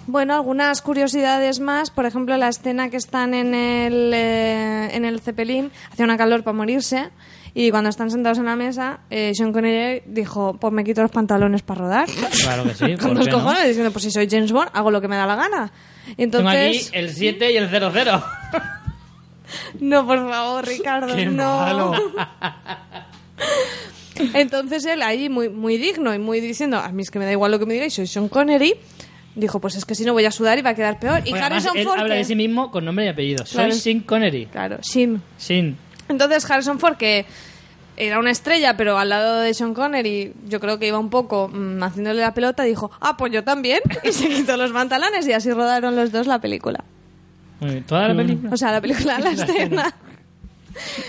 B: Bueno, algunas curiosidades más. Por ejemplo, la escena que están en el, eh, en el Zeppelin, hacía una calor para morirse. Y cuando están sentados en la mesa, eh, Sean Connery dijo, pues me quito los pantalones para rodar.
A: Claro que sí.
B: Con
A: ¿por
B: los
A: qué no?
B: cojones, diciendo, pues si soy James Bond, hago lo que me da la gana. Y
A: Tengo aquí
B: entonces...
A: el 7 y el 00.
B: No, por favor, Ricardo,
C: Qué
B: no.
C: malo.
B: Entonces él ahí muy, muy digno y muy diciendo, a mí es que me da igual lo que me digáis, soy Sean Connery. Dijo, pues es que si no voy a sudar y va a quedar peor. Y
A: además
B: Harrison
A: él
B: Ford...
A: habla de sí mismo con nombre y apellido.
B: Claro.
A: Soy Sean Connery.
B: Claro, Shin.
A: Sin.
B: Entonces Harrison Ford, que era una estrella, pero al lado de Sean Connery, yo creo que iba un poco mm, haciéndole la pelota, dijo, ah, pues yo también. Y se quitó los pantalones y así rodaron los dos la película.
A: ¿Toda la película?
B: O sea, la película, la escena.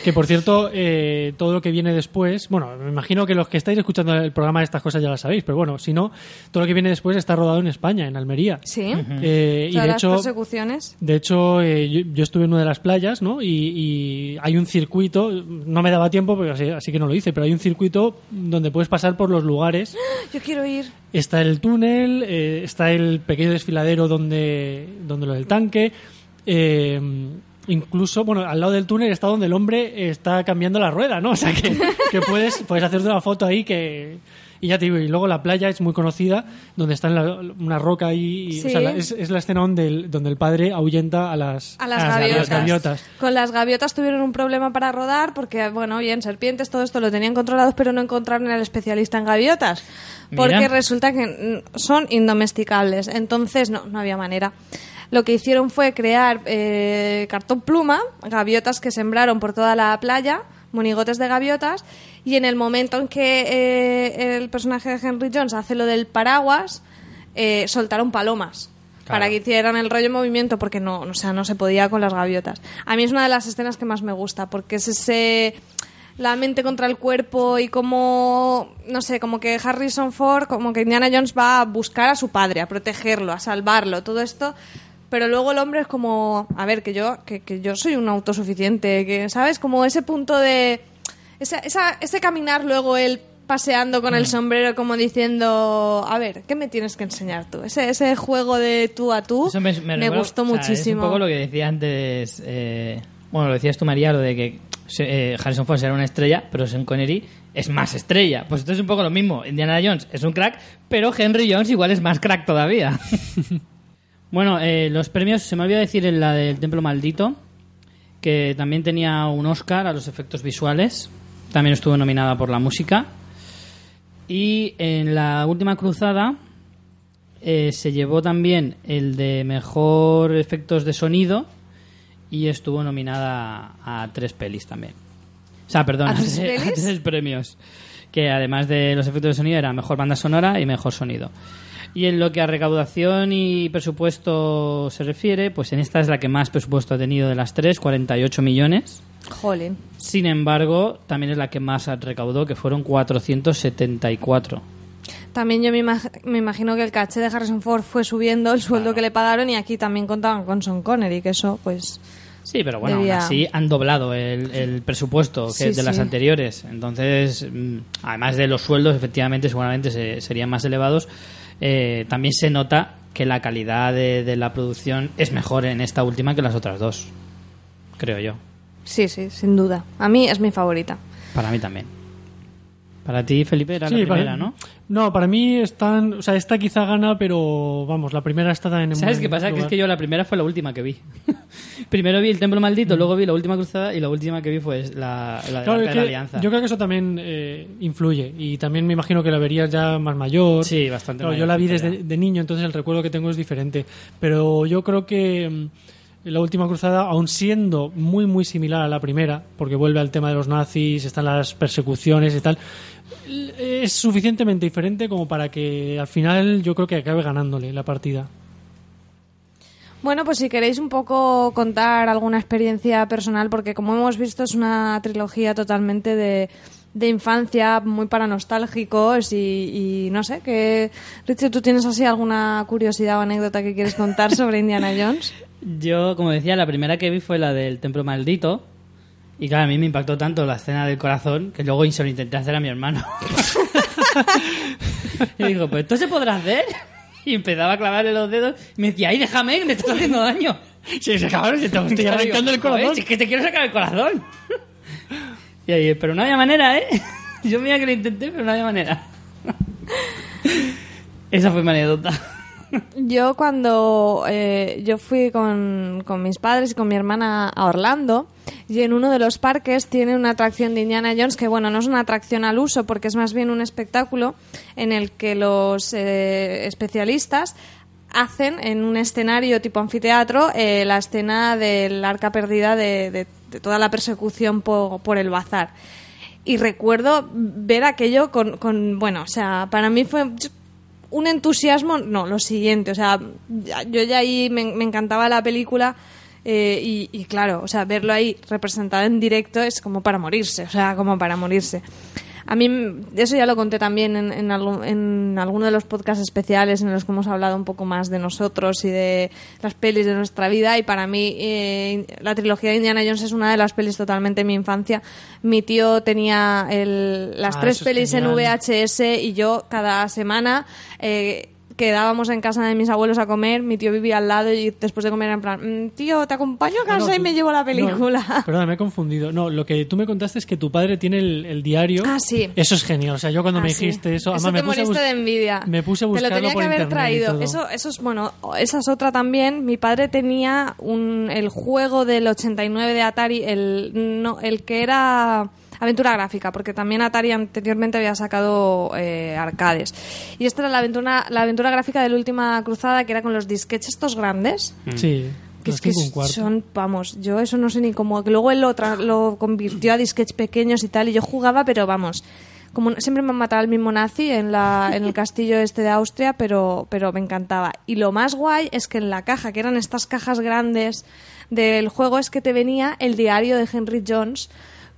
C: Que por cierto, eh, todo lo que viene después, bueno, me imagino que los que estáis escuchando el programa de estas cosas ya las sabéis, pero bueno, si no, todo lo que viene después está rodado en España, en Almería.
B: Sí.
C: Eh, y de
B: las
C: hecho,
B: persecuciones.
C: de hecho eh, yo, yo estuve en una de las playas, ¿no? Y, y hay un circuito, no me daba tiempo, porque así, así que no lo hice, pero hay un circuito donde puedes pasar por los lugares.
B: Yo quiero ir.
C: Está el túnel, eh, está el pequeño desfiladero donde, donde lo del tanque. eh, incluso, bueno, al lado del túnel está donde el hombre está cambiando la rueda, ¿no? O sea que, que puedes, puedes hacerte una foto ahí que. Y ya te digo, y luego la playa es muy conocida, donde está en la- una roca ahí. y- o
B: Sí.
C: sea, la- es, es la escena donde el, donde el padre ahuyenta a las,
B: A las,
C: a
B: gaviotas.
C: gaviotas.
B: Con las gaviotas tuvieron un problema para rodar porque, bueno, bien, serpientes, todo esto lo tenían controlado, pero no encontraron al especialista en gaviotas. Porque
A: Mira.
B: resulta que son indomesticables. Entonces, no, no había manera. Lo que hicieron fue crear eh, cartón pluma, gaviotas que sembraron por toda la playa, monigotes de gaviotas, y en el momento en que eh, el personaje de Henry Jones hace lo del paraguas, eh, soltaron palomas
A: Claro.
B: para que hicieran el rollo en movimiento porque no, o sea, no se podía con las gaviotas. A mí es una de las escenas que más me gusta porque es ese la mente contra el cuerpo y como no sé, como que Harrison Ford, como que Indiana Jones va a buscar a su padre, a protegerlo, a salvarlo, todo esto pero luego el hombre es como, a ver, que yo, que, que yo soy un autosuficiente, que, ¿sabes? Como ese punto de... Esa, esa- ese caminar luego él paseando con
A: Mm.
B: el sombrero como diciendo, a ver, ¿qué me tienes que enseñar tú? Ese, ese juego de tú a tú
A: Eso me,
B: gustó
A: o sea,
B: muchísimo.
A: Es un poco lo que decía antes. eh, bueno, lo decías tú, María, lo de que eh, Harrison Ford era una estrella, pero Sean Connery es más estrella. Pues esto es un poco lo mismo. Indiana Jones es un crack, pero Henry Jones igual es más crack todavía. bueno, eh, los premios, se me olvidó decir en la del Templo Maldito, que también tenía un Oscar a los efectos visuales. También estuvo nominada por la música. Y en la última cruzada eh, se llevó también el de mejor efectos de sonido y estuvo nominada a, tres pelis también. O sea, perdón,
B: ¿A tres
A: premios. Que además de los efectos de sonido era mejor banda sonora y mejor sonido. Y en lo que a recaudación y presupuesto se refiere, pues en esta es la que más presupuesto ha tenido de las tres, 48 millones.
B: Jolín.
A: Sin embargo, también es la que más recaudó, que fueron 474.
B: También yo me, imag- me imagino que el caché de Harrison Ford fue subiendo el sueldo que le pagaron y aquí también contaban con Sean Connery, que eso, pues...
A: Sí, pero bueno,
B: Debía-
A: aún así han doblado el, el presupuesto que
B: Sí,
A: de las anteriores. Entonces, mm, además de los sueldos, efectivamente, seguramente se- serían más elevados. Eh, también se nota que la calidad de, de la producción es mejor en esta última que las otras dos. Creo yo.
B: Sí, sí, sin duda. A mí es mi favorita.
A: Para mí también. Para ti, Felipe, era
C: Sí,
A: la primera,
C: para-
A: ¿no?
C: No, para mí están. O sea, esta quizá gana, pero vamos, la primera está en
A: ¿Sabes qué pasa? Que es que yo la primera fue la última que vi. Primero vi el Templo Maldito, luego vi la última cruzada y la última que vi fue la, la de
C: Claro, que
A: la Alianza.
C: yo creo que eso también eh, influye y también me imagino que la verías ya más mayor.
A: Sí, bastante
C: Claro,
A: mayor,
C: yo la vi desde de niño, entonces el recuerdo que tengo es diferente. Pero yo creo que mm, la última cruzada, aun siendo muy muy similar a la primera, porque vuelve al tema de los nazis, están las persecuciones y tal, es suficientemente diferente como para que al final yo creo que acabe ganándole la partida.
B: Bueno, pues si queréis un poco contar alguna experiencia personal, porque como hemos visto es una trilogía totalmente de, de infancia, muy para nostálgicos y, y no sé, que Richie, ¿tú tienes así alguna curiosidad o anécdota que quieres contar sobre Indiana Jones?
A: Yo, como decía, la primera que vi fue la del Templo Maldito. Y claro, a mí me impactó tanto la escena del corazón que luego se lo intenté hacer a mi hermano. y digo, pues esto se podrá hacer. y empezaba a clavarle los dedos y me decía, ay, déjame, que me estás haciendo daño.
C: Sí, se acabaron, se te estoy
A: Claro,
C: arrancando
A: digo,
C: el corazón.
A: "Joder, si es que te quiero sacar el corazón. y ahí, pero no había manera, ¿eh? Yo mira que lo intenté, pero no había manera. Esa fue mi anécdota.
B: Yo cuando eh, yo fui con, con mis padres y con mi hermana a Orlando y en uno de los parques tiene una atracción de Indiana Jones que bueno, no es una atracción al uso porque es más bien un espectáculo en el que los eh, especialistas hacen en un escenario tipo anfiteatro eh, la escena del arca perdida de, toda la persecución po- por el bazar. Y recuerdo ver aquello con, con, bueno, o sea, para mí fue un entusiasmo, no, lo siguiente, o sea, yo ya ahí me encantaba la película eh, y, y claro, o sea, verlo ahí representado en directo es como para morirse, o sea, como para morirse. A mí, eso ya lo conté también en, en, algún- en alguno de los podcasts especiales en los que hemos hablado un poco más de nosotros y de las pelis de nuestra vida. Y para mí, eh, la trilogía de Indiana Jones es una de las pelis totalmente de mi infancia. Mi tío tenía el- las
C: Ah,
B: tres pelis en. VHS y yo cada semana eh, quedábamos en casa de mis abuelos a comer. Mi tío vivía al lado y después de comer era en plan, "Mm, tío, te acompaño a
C: No, no,
B: casa y
C: tú-
B: me llevo la
C: no,
B: película.
C: perdona, me he confundido. No, lo que tú me contaste es que tu padre tiene el, el diario.
B: Ah, sí.
C: Eso es genial. O sea, yo cuando
B: Ah,
C: me
B: sí.
C: dijiste eso,
B: Eso te
C: me puse a
B: moriste de envidia.
C: Me puse a
B: Te lo
C: buscarlo
B: tenía
C: por
B: que haber traído. Eso, eso es bueno. Esa es otra también. Mi padre tenía un, el juego del 89 de Atari, el no, el que era aventura gráfica, porque también Atari anteriormente había sacado eh, arcades. Y esta era la aventura, la aventura gráfica de la última cruzada, que era con los disquetes estos grandes.
C: Sí,
B: Que es que son, vamos, yo eso no sé ni cómo. Luego él lo, lo convirtió a disquets pequeños y tal, y yo jugaba, pero vamos, como siempre me han matado el mismo nazi en, la, en el castillo este de Austria, pero, pero me encantaba. Y lo más guay es que en la caja, que eran estas cajas grandes del juego, es que te venía el diario de Henry Jones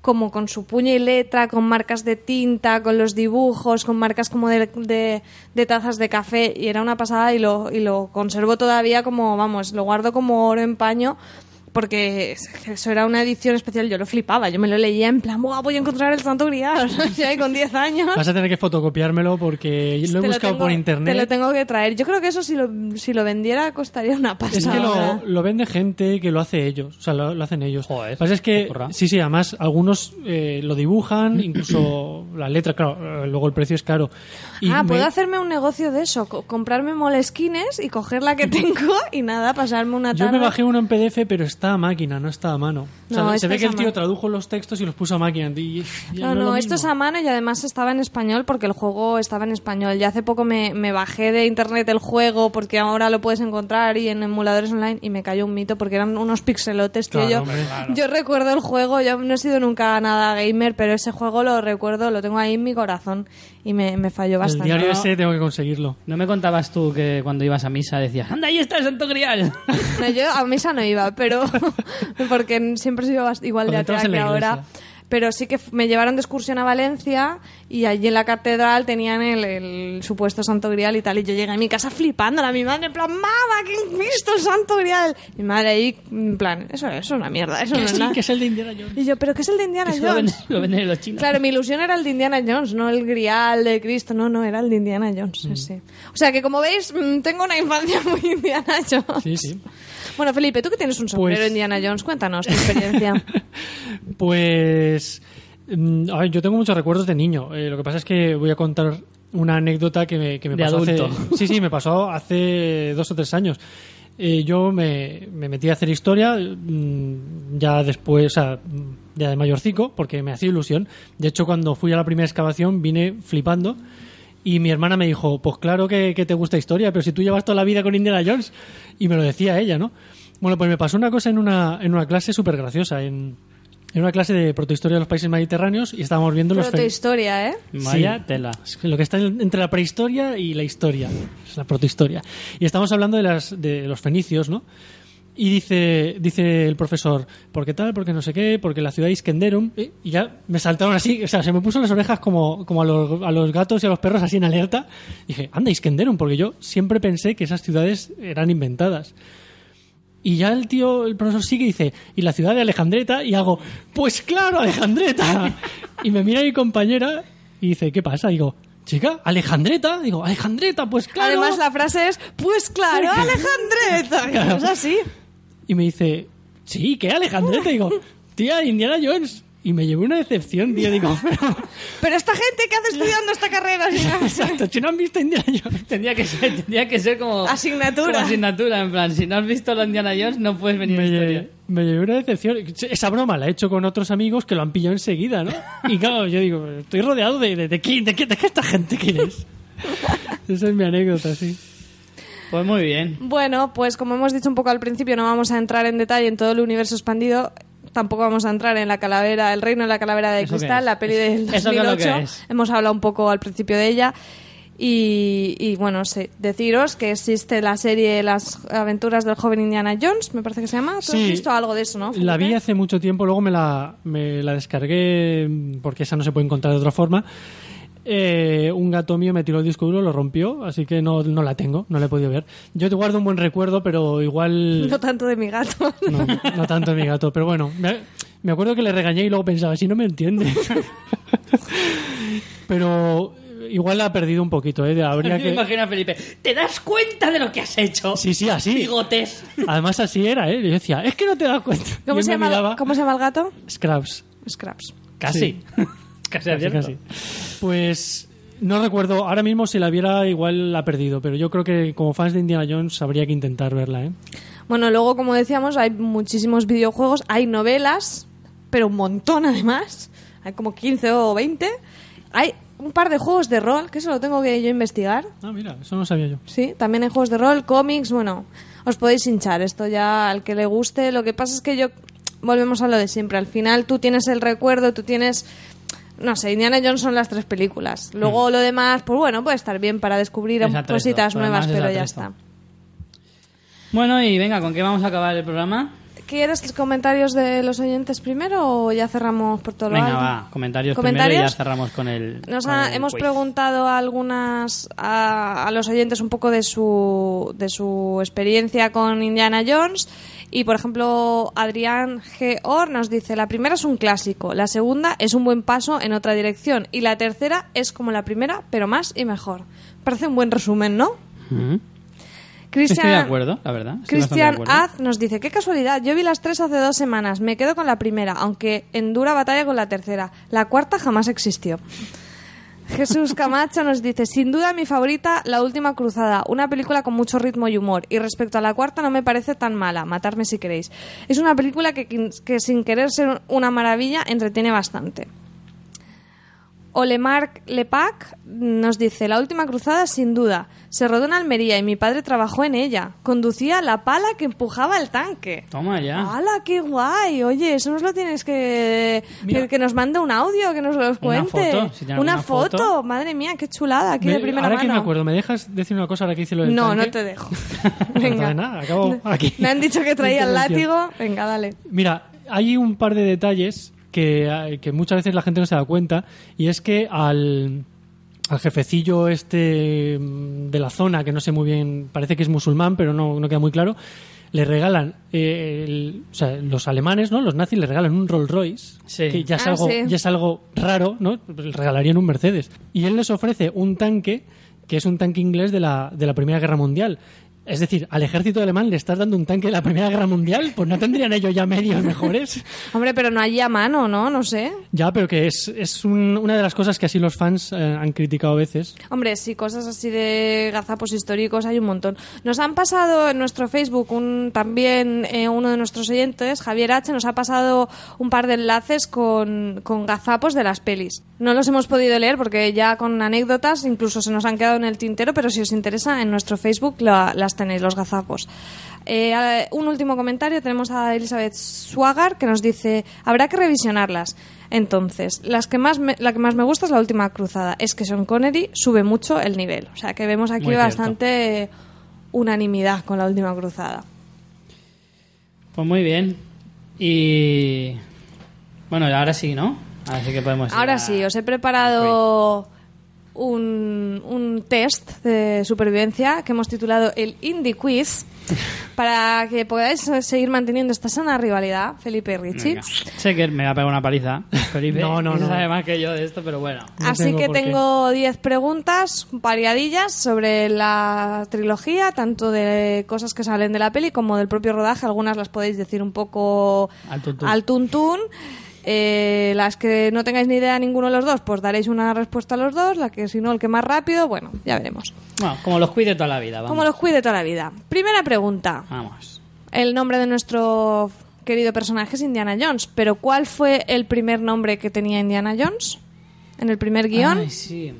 B: como con su puño y letra, con marcas de tinta, con los dibujos, con marcas como de, de- de tazas de café, y era una pasada y lo, y lo conservo todavía como, vamos, lo guardo como oro en paño, porque eso era una edición especial, yo lo flipaba, yo me lo leía en plan, "Buah, voy a encontrar el santo grial, ya ahí con 10 años.
C: Vas a tener que fotocopiármelo porque lo he
B: Te
C: buscado
B: tengo-
C: por
B: Te lo
C: internet.
B: tengo que traer. Yo creo que eso si lo, si lo vendiera costaría una pasta.
C: Es que lo, lo vende gente que lo hace ellos, o sea, lo, lo hacen ellos.
A: Joder,
C: Lo que pasa es que, sí, sí, además algunos eh, lo dibujan, incluso la letra, claro, eh, luego el precio es caro. Y
B: ah,
C: me-
B: puedo hacerme un negocio de eso, co- comprarme moleskines y coger la que tengo y nada, pasarme una
C: Yo
B: tarde.
C: me bajé uno en PDF, pero está a máquina, no está a mano. O sea,
B: No,
C: se ve
B: es
C: que
B: a
C: el tío
B: mano.
C: tradujo los textos y los puso a máquina. y- ya
B: No,
C: es
B: no,
C: lo
B: esto es a mano y además estaba en español porque el juego estaba en español. Ya hace poco me, me bajé de internet el juego porque ahora lo puedes encontrar y en emuladores online y me cayó un mito porque eran unos pixelotes, tío.
C: Claro,
B: yo,
C: hombre.
B: yo recuerdo el juego, yo no he sido nunca nada gamer, pero ese juego lo recuerdo, lo tengo ahí en mi corazón y me, me falló
C: El
B: bastante.
C: diario
A: No.
C: ese tengo que conseguirlo.
A: ¿No me contabas tú que cuando ibas a misa decías, anda, ahí está el Santo Grial?
B: No, yo a misa no iba, pero porque siempre he sido igual de atea
C: en
B: que ahora. Pero sí que me llevaron de excursión a Valencia y allí en la catedral tenían el, el supuesto Santo Grial y tal. Y yo llegué a mi casa flipando a mi madre, en plan, ¡Mama, que he visto el Santo Grial! Mi madre ahí, en plan, eso, eso es una mierda, eso no es
C: Sí,
B: nada.
C: que es el de Indiana Jones.
B: Y yo, ¿pero qué es el de Indiana
A: Eso lo venden,
B: Jones?
A: lo venden los chinos.
B: Claro, mi ilusión era el de Indiana Jones, no el Grial de Cristo, no, no, era el de Indiana Jones,
C: Mm.
B: sí. O sea que como veis, mm, tengo una infancia muy Indiana Jones.
C: Sí, sí.
B: Bueno, Felipe, tú que tienes un sombrero
C: Pues-
B: Indiana Jones, cuéntanos tu experiencia.
C: Pues. mm, A ver, yo tengo muchos recuerdos de niño. Eh, lo que pasa es que voy a contar una anécdota que me, que me
A: De
C: pasó
A: adulto.
C: hace. Sí, sí, me pasó hace dos o tres años. Eh, yo me, me metí a hacer historia mm, ya después, o sea, ya de mayorcico, porque me hacía ilusión. De hecho, cuando fui a la primera excavación vine flipando. Y mi hermana me dijo, pues claro que, que te gusta historia, pero si tú llevas toda la vida con Indiana Jones. Y me lo decía ella, ¿no? Bueno, pues me pasó una cosa en una, en una clase súper graciosa, en, en una clase de protohistoria de los países mediterráneos, y estábamos viendo los...
B: Protohistoria, ¿eh?
A: Vaya
C: Sí.
A: tela.
C: lo que está en- entre la prehistoria y la historia, es la protohistoria. Y estamos hablando de, las, de los fenicios, ¿no? Y dice, dice el profesor, ¿por qué tal? Porque no sé qué, porque la ciudad de Iskenderum. Y y ya me saltaron así, o sea, se me puso las orejas como, como a, los, a los gatos y a los perros así en alerta. Y dije, anda, Iskenderum, porque yo siempre pensé que esas ciudades eran inventadas. Y ya el tío, el profesor sigue y dice, ¿y la ciudad de Alejandreta? Y hago, pues claro, Alejandreta. y me mira mi compañera y dice, ¿qué pasa? Y digo, chica, Alejandreta. Digo, Alejandreta, pues claro.
B: Además, la frase es, pues claro, Alejandreta.
C: Claro.
B: Es así.
C: Y me dice, sí, ¿qué Alejandreta? Digo, tía, Indiana Jones. Y me llevé una decepción, tío. Digo, pero...
B: Pero esta gente que hace estudiando esta carrera,
C: Exacto, si no han visto Indiana Jones.
A: Tendría que ser, tendría que ser como...
B: Asignatura.
A: como asignatura, en plan, si no has visto la Indiana Jones no puedes venir a
C: Me
A: historia.
C: llevé, me llevé una decepción. Esa broma la he hecho con otros amigos que lo han pillado enseguida, ¿no? Y claro, yo digo, estoy rodeado de, de, de, quién- de, qué- de qué esta gente quién es. Esa es mi anécdota, sí.
A: Pues muy bien.
B: Bueno, pues como hemos dicho un poco al principio, no vamos a entrar en detalle en todo el universo expandido. Tampoco vamos a entrar en la calavera, el reino de la calavera de
A: ¿Eso qué
B: cristal, la peli del
A: ¿Eso qué es lo
B: 2008.
A: que es?
B: Hemos hablado un poco al principio de ella. Y, y, bueno, sí, deciros que existe la serie Las aventuras del joven Indiana Jones, me parece que se llama. ¿Tú has
C: Sí.
B: visto algo de eso, no?
C: La vi hace mucho tiempo, luego me la, me la descargué porque esa no se puede encontrar de otra forma. Eh, un gato mío me tiró el disco duro, lo rompió, así que no, no la tengo, no la he podido ver. Yo te guardo un buen recuerdo, pero igual...
B: No tanto de mi gato.
C: No, no tanto de mi gato, pero bueno, me, me acuerdo que le regañé y luego pensaba, si no me entiende. pero igual la ha perdido un poquito, ¿eh? Habría
A: Me
C: que...
A: imagino a Felipe. ¿Te das cuenta de lo que has hecho?
C: Sí, sí, así.
A: Bigotes.
C: Además así era, ¿eh? Yo decía, es que no te das cuenta.
B: ¿Cómo se, llama,
C: miraba,
B: ¿Cómo se llama el gato?
C: Scraps.
B: Scraps.
A: Casi. Casi
C: Casi, casi. Pues no recuerdo, ahora mismo si la viera igual la ha perdido, pero yo creo que como fans de Indiana Jones habría que intentar verla, ¿eh?
B: Bueno, luego, como decíamos, hay muchísimos videojuegos, hay novelas, pero un montón además. Hay como 15 o 20. Hay un par de juegos de rol, que eso lo tengo que yo investigar.
C: Ah, mira, eso no sabía yo.
B: Sí, también hay juegos de rol, cómics, bueno, os podéis hinchar. Esto ya al que le guste. Lo que pasa es que yo, volvemos a lo de siempre. Al final tú tienes el recuerdo, tú tienes. No sé, Indiana Jones son las tres películas. Luego lo demás, pues bueno, puede estar bien para descubrir
A: atrezo,
B: cositas nuevas,
A: es
B: pero ya está.
A: Bueno, y venga, ¿con qué vamos a acabar el programa?
B: ¿Quieres los comentarios de los oyentes primero o ya cerramos por todo lo
A: Venga, va, comentarios,
B: ¿Comentarios?
A: primero y ya cerramos con el.
B: Nos
A: con
B: ha-
A: el
B: hemos
A: quiz.
B: preguntado a algunas a, a los oyentes un poco de su de su experiencia con Indiana Jones y por ejemplo Adrián G. Or nos dice la primera es un clásico, la segunda es un buen paso en otra dirección y la tercera es como la primera pero más y mejor. Parece un buen resumen, ¿no? Cristian,
A: Estoy de acuerdo, la verdad. estoy
B: Cristian
A: acuerdo.
B: Az nos dice, qué casualidad, yo vi las tres hace dos semanas, me quedo con la primera, aunque en dura batalla con la tercera. La cuarta jamás existió. Jesús Camacho nos dice, sin duda mi favorita, La Última Cruzada, una película con mucho ritmo y humor. Y respecto a la cuarta no me parece tan mala, matarme si queréis. Es una película que, que sin querer ser una maravilla entretiene bastante. Olemarc Lepac nos dice, la última cruzada sin duda. Se rodó en Almería y mi padre trabajó en ella. Conducía la pala que empujaba el tanque.
A: Toma ya.
B: ¡Hala, qué guay! Oye, eso nos lo tienes que...
C: Mira.
B: que, nos mande un audio, que nos lo cuente.
A: foto, si
B: Una
A: foto.
B: foto. Madre mía, qué chulada, aquí de
C: Me-
B: primera
C: ahora que me
B: mano.
C: acuerdo, ¿me dejas decir una cosa ahora que hice lo del
B: no,
C: tanque?
B: no te dejo.
C: No
B: Venga.
C: pasa nada, acabo aquí.
B: Me han dicho que traía el látigo. Venga, dale.
C: Mira, hay un par de detalles que, eh, que muchas veces la gente no se da cuenta y es que al, al jefecillo este mm, de la zona, que no sé muy bien, parece que es musulmán, pero no, no queda muy claro, le regalan, eh, el- o sea, los alemanes, ¿no? Los nazis le regalan un Rolls Royce,
A: Sí.
C: que ya es,
B: Ah,
C: algo,
B: sí.
C: ya es algo raro, ¿no? Le regalarían un Mercedes. Y él les ofrece un tanque que es un tanque inglés de la, de la Primera Guerra Mundial. Es decir, al ejército alemán le estás dando un tanque de la Primera Guerra Mundial, pues no tendrían ellos ya medios mejores.
B: Hombre, pero no allí a mano, ¿no? No sé.
C: Ya, pero que es, es un- una de las cosas que así los fans eh, han criticado a veces.
B: Hombre, sí, cosas así de gazapos históricos hay un montón. Nos han pasado en nuestro Facebook un, también eh, uno de nuestros oyentes, Javier H., nos ha pasado un par de enlaces con, con gazapos de las pelis. No los hemos podido leer porque ya con anécdotas incluso se nos han quedado en el tintero, pero si os interesa, en nuestro Facebook la- las tenéis, los gazapos. Eh, un último comentario, tenemos a Elizabeth Swagar que nos dice, habrá que revisionarlas. Entonces, las que más me- la que más me gusta es la última cruzada. Es que Sean Connery sube mucho el nivel. O sea que vemos aquí
A: Muy cierto.
B: bastante unanimidad con la última cruzada.
A: Pues muy bien. Y. Bueno, ahora sí, ¿no? Ahora sí que podemos.
B: Ahora
A: a-
B: sí, os he preparado un, un test de supervivencia que hemos titulado el Indie Quiz para que podáis seguir manteniendo esta sana rivalidad, Felipe y Richie.
A: Sé que me va a pegar una paliza, Felipe.
C: No, no, no.
A: sabe más que yo de esto, pero bueno.
C: No
B: Así
C: tengo
B: que tengo 10 preguntas variadillas sobre la trilogía, tanto de cosas que salen de la peli como del propio rodaje. Algunas las podéis decir un poco
A: Al tuntún.
B: al tuntún. Eh, las que no tengáis ni idea ninguno de los dos, pues daréis una respuesta a los dos. La que si no, el que más rápido, bueno, ya veremos.
A: Bueno, como los cuide toda la vida, vamos.
B: Como los cuide toda la vida. Primera pregunta.
A: Vamos.
B: El nombre de nuestro querido personaje es Indiana Jones, pero ¿cuál fue el primer nombre que tenía Indiana Jones? En el primer guion.
A: Ay, sí.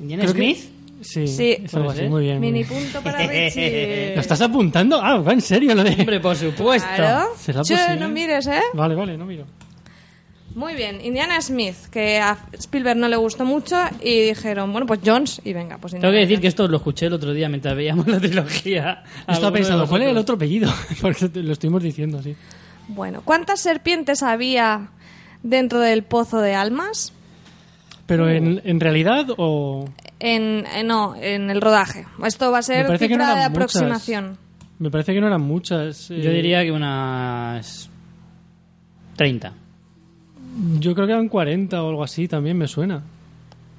A: ¿Indiana
C: Creo que-
A: Smith?
C: Sí,
B: Sí.
C: algo así, muy bien. muy
B: Mini
C: bien.
B: punto para Richie.
C: ¿Lo estás apuntando? Ah, va en serio lo de...
A: Hombre, por supuesto.
B: Claro. No mires, ¿eh?
C: Vale, vale, no miro.
B: Muy bien. Indiana Smith, que a Spielberg no le gustó mucho y dijeron, bueno, pues Jones y venga, pues
A: Tengo
B: Indiana
A: que decir
B: Jones.
A: que esto lo escuché el otro día mientras veíamos la trilogía.
C: Estaba pensando, ¿cuál era el otro apellido? Porque lo estuvimos diciendo, sí.
B: Bueno, ¿cuántas serpientes había dentro del pozo de almas?
C: Pero en, en realidad o...
B: En, eh, no, en el rodaje. Esto va a ser cifra
C: no
B: de
C: eran muchas.
B: aproximación.
C: Me parece que no eran muchas. eh,
A: Yo diría que unas 30.
C: Yo creo que eran 40 o algo así, también me suena.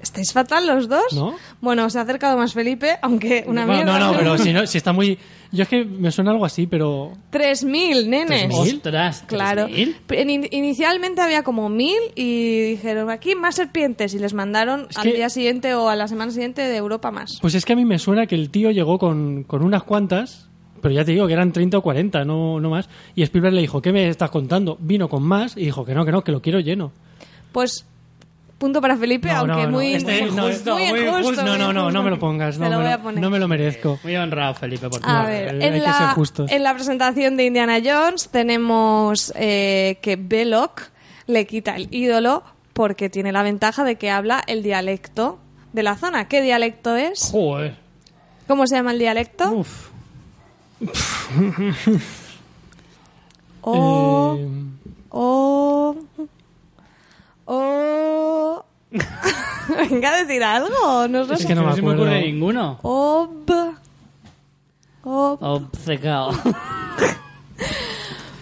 B: ¿Estáis fatal los dos?
C: ¿No?
B: Bueno, se ha acercado más Felipe, aunque una
C: Bueno,
B: mierda.
C: no, no, pero si, no, si está muy... Yo es que me suena algo así, pero...
B: 3.000, nenes.
C: ¿Tres mil?
A: Ostras,
B: Claro.
A: 3.000.
B: En- in- inicialmente había como mil y dijeron aquí más serpientes y les mandaron
C: Es
B: al
C: que-
B: día siguiente o a la semana siguiente de Europa más.
C: Pues es que a mí me suena que el tío llegó con, con unas cuantas, pero ya te digo que eran 30 o 40, no, no más. Y Spielberg le dijo, ¿qué me estás contando? Vino con más y dijo que no, que no, que lo quiero lleno.
B: Pues punto para Felipe,
C: No,
B: aunque
C: no, no,
B: muy,
C: este-
B: muy
C: no,
B: justo,
C: muy
B: muy injusto,
C: justo. No,
B: muy
C: no, no,
B: injusto.
C: no me lo pongas,
B: Te
C: no,
B: lo
C: me
B: voy
C: lo-
B: a poner.
C: no me lo merezco.
A: Muy honrado, Felipe, por tu
B: A ver,
C: hay
B: en
C: que
B: la,
C: ser justos.
B: en la presentación de Indiana Jones tenemos eh, que Belloc le quita el ídolo porque tiene la ventaja de que habla el dialecto de la zona. ¿Qué dialecto es?
A: Joder.
B: ¿Cómo se llama el dialecto?
C: Uf.
B: O...
C: Eh,
B: O... O... Venga a decir algo, no sé.
C: Es que no me
A: se me ocurre ninguno.
B: Ob... Ob...
A: Obcecado.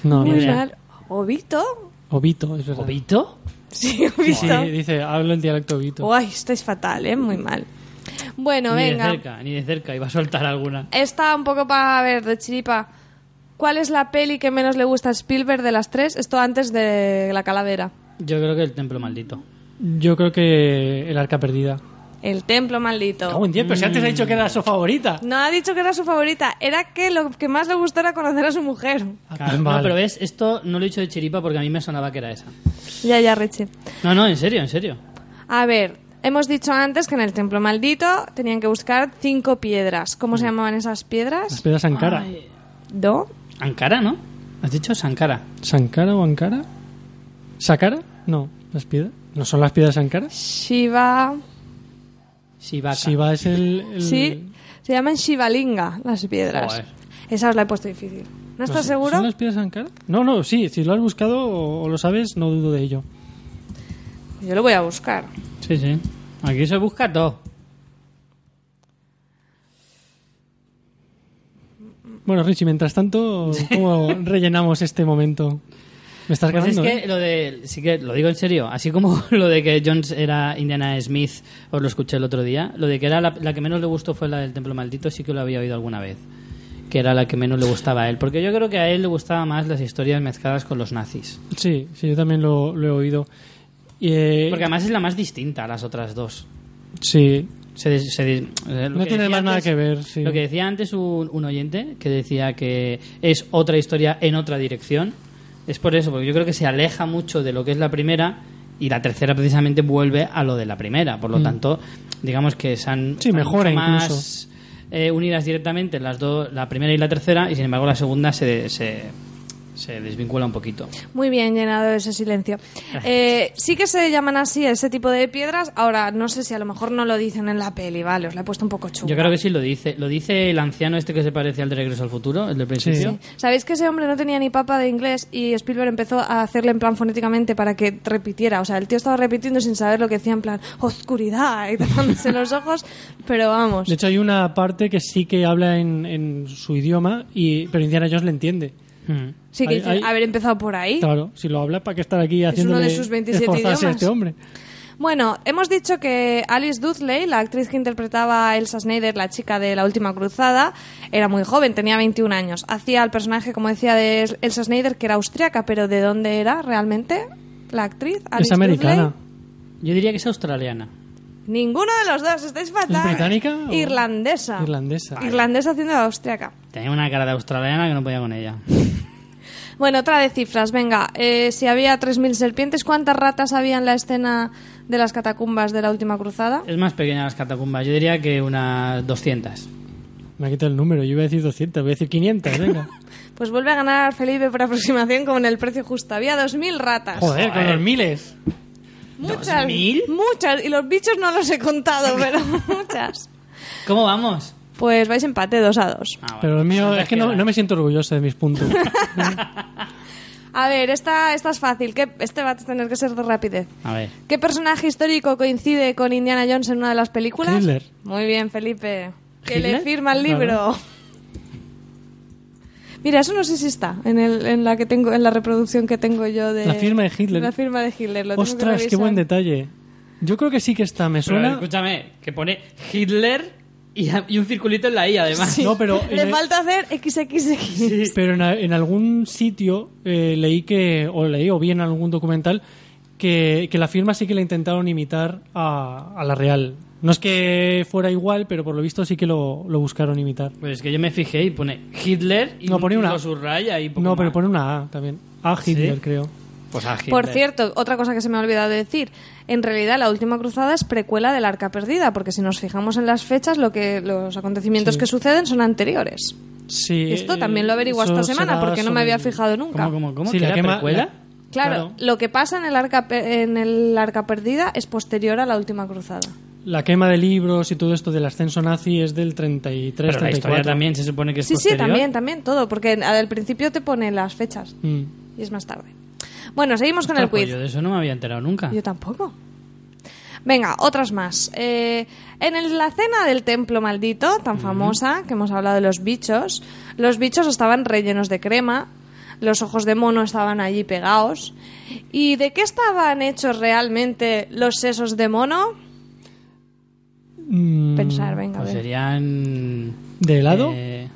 C: no, no
B: Muy
C: sé.
B: mal. Obito.
C: Obito, es verdad.
A: ¿Obito?
B: Sí, Obito.
C: Sí, sí, dice, hablo el dialecto Obito.
B: Uy, estáis fatal, ¿eh? Muy mal. Bueno,
A: ni
B: venga.
A: de cerca, ni de cerca. Iba a soltar alguna.
B: Esta un poco para ver, de chiripa. ¿Cuál es la peli que menos le gusta a Spielberg de las tres? Esto antes de La Calavera.
A: Yo creo que el templo maldito.
C: Yo creo que el arca perdida.
B: El Templo Maldito.
C: Cago en diez, pero si antes ha dicho que era su favorita.
B: No ha dicho que era su favorita, era que lo que más le gustó era conocer a su mujer.
A: Claro, No, pero ves, esto no lo he dicho de chiripa porque a mí me sonaba que era esa.
B: Ya, ya, Richie.
A: No, no, en serio, en serio.
B: A ver, hemos dicho antes que en el Templo Maldito tenían que buscar cinco piedras. ¿Cómo se llamaban esas
C: Las
B: piedras?
C: piedras Sankara.
B: Do.
A: Ankara, ¿no? ¿Has dicho Sankara?
C: ¿Sankara o Ankara? ¿Sakara? No, las piedras. ¿No son las piedras Sankara?
B: Shiva.
A: Shivaka.
C: Shiva es el... el-
B: Sí, se llaman Shivalinga las piedras.
A: Joder.
B: Esa os la he puesto difícil. ¿No estás
C: sé,
B: seguro?
C: ¿Son las piedras Sankara? No, no, sí, si lo has buscado o, o lo sabes, no dudo de ello.
B: Yo lo voy a buscar.
A: Sí, sí. Aquí se busca todo.
C: Bueno, Richie, mientras tanto, ¿cómo rellenamos este momento? Me estás
A: Pues es que
C: ¿eh?
A: lo de, sí que lo digo en serio, así como lo de que Jones era Indiana Smith, os lo escuché el otro día, lo de que era la, la que menos le gustó fue la del Templo Maldito, sí que lo había oído alguna vez, que era la que menos le gustaba a él, porque yo creo que a él le gustaban más las historias mezcladas con los nazis,
C: Sí, sí, yo también lo, lo he oído. Y, eh,
A: porque además es la más distinta a las otras dos.
C: sí,
A: Se, se- eh,
C: no tiene más nada que ver, sí.
A: Lo que decía antes un, un oyente, que decía que es otra historia en otra dirección, es por eso, porque yo creo que se aleja mucho de lo que es la primera y la tercera precisamente vuelve a lo de la primera. Por lo
C: Mm.
A: tanto, digamos que se han
C: Sí, mejora
A: más eh, unidas directamente las dos, la primera y la tercera, y sin embargo la segunda se, se, Se desvincula un poquito.
B: Muy bien llenado ese silencio. Eh, sí que se llaman así ese tipo de piedras. Ahora, no sé si a lo mejor no lo dicen en la peli, vale, os la he puesto un poco chunga.
A: Yo creo que sí lo dice. Lo dice el anciano este que se parece al de Regreso al Futuro, el del principio.
B: ¿Sabéis que ese hombre no tenía ni papa de inglés y Spielberg empezó a hacerle en plan fonéticamente para que repitiera? O sea, el tío estaba repitiendo sin saber lo que decía en plan oscuridad y tapándose los ojos, pero vamos.
C: De hecho, hay una parte que sí que habla en, en su idioma, y, pero Indiana Jones le entiende.
A: Mm.
B: Sí, que
C: hay-
B: dices,
C: hay-
B: haber empezado por ahí.
C: Claro, si lo habla, ¿para qué estar aquí
B: uno
C: haciendo
B: de sus 27
C: esforzarse a
B: idiomas.
C: este hombre?
B: Bueno, hemos dicho que Alice Dudley, la actriz que interpretaba a Elsa Schneider, la chica de la última cruzada, era muy joven, tenía 21 años. Hacía el personaje, como decía, de Elsa Schneider, que era austriaca, pero ¿de dónde era realmente la actriz? Alice
C: Es americana.
B: Dudley?
A: Yo diría que es australiana.
B: Ninguno de los dos, estáis fatal.
C: ¿Es británica o-
B: Irlandesa.
C: Irlandesa.
B: Irlandesa haciendo de austriaca.
A: Tenía una cara de australiana que no podía con ella.
B: Bueno, otra de cifras. Venga, eh, si había 3.000 serpientes, ¿cuántas ratas había en la escena de las catacumbas de la última cruzada?
A: Es más pequeña las catacumbas. Yo diría que unas 200.
C: Me ha quitado el número, yo iba a decir 200, voy a decir 500, venga.
B: Pues vuelve a ganar Felipe por aproximación como en el precio justo. Había 2.000 ratas.
C: Joder, con los miles.
B: Muchas.
A: ¿2.000?
B: Muchas. Y los bichos no los he contado, pero muchas.
A: ¿Cómo vamos?
B: Pues vais empate, dos a dos.
A: Ah, vale.
C: Pero el mío, es que no, no me siento orgulloso de mis puntos.
B: A ver, esta, esta es fácil. ¿Qué- este va a tener que ser de rapidez.
A: A ver.
B: ¿Qué personaje histórico coincide con Indiana Jones en una de las películas?
C: Hitler.
B: Muy bien, Felipe. Que le firma el libro. Mira, eso no sé si está en, el, en la que tengo en la reproducción que tengo yo de
C: La firma de Hitler.
B: La firma de Hitler. Lo tengo que
C: Ostras, qué buen detalle. Yo creo que sí que está, me
A: Pero,
C: suena.
A: escúchame, que pone Hitler y, y un circulito en la I, además.
C: No, pero
B: Le falta hacer XXX.
C: pero en, en algún sitio eh, leí que, o leí, o vi en algún documental, que, que la firma sí que la intentaron imitar a, a la real. No es que fuera igual, pero por lo visto sí que lo, lo buscaron imitar.
A: Pues es que yo me fijé y pone Hitler y,
C: No, pone una-
A: lo subraya y poco
C: No, pero
A: más.
C: pone una A también. A Hitler,
A: ¿Sí?
C: creo.
A: Pues a Hitler.
B: Por cierto, otra cosa que se me ha olvidado de decir, en realidad la última cruzada es precuela del Arca Perdida, porque si nos fijamos en las fechas, lo que los acontecimientos
C: Sí.
B: que suceden son anteriores.
C: Sí.
B: Esto
C: eh,
B: también lo averiguo esta semana porque no me había fijado nunca.
A: ¿Cómo, cómo, cómo?
C: Sí,
A: ¿Que
C: la quema-
A: precuela?
C: la-
B: Claro,
C: Claro.
B: lo que pasa en el, arca, pe- en el Arca Perdida es posterior a la última cruzada.
C: La quema de libros y todo esto del ascenso nazi es del 33,
A: Pero la
C: 34.
A: historia también se supone que es
B: Sí, sí,
A: posterior.
B: también, también, todo, porque al principio te pone las fechas
C: Mm.
B: y es más tarde. Bueno, seguimos con
A: Ostras,
B: el
A: pues
B: quiz.
A: yo de eso no me había enterado nunca.
B: Yo tampoco. Venga, otras más. Eh, en el- la cena del templo maldito, tan famosa, que hemos hablado de los bichos, los bichos estaban rellenos de crema, los ojos de mono estaban allí pegados. ¿Y de qué estaban hechos realmente los sesos de mono?
C: Mm,
B: Pensar, venga, a
A: Pues
B: ver.
A: serían...
C: ¿De helado?
A: eh,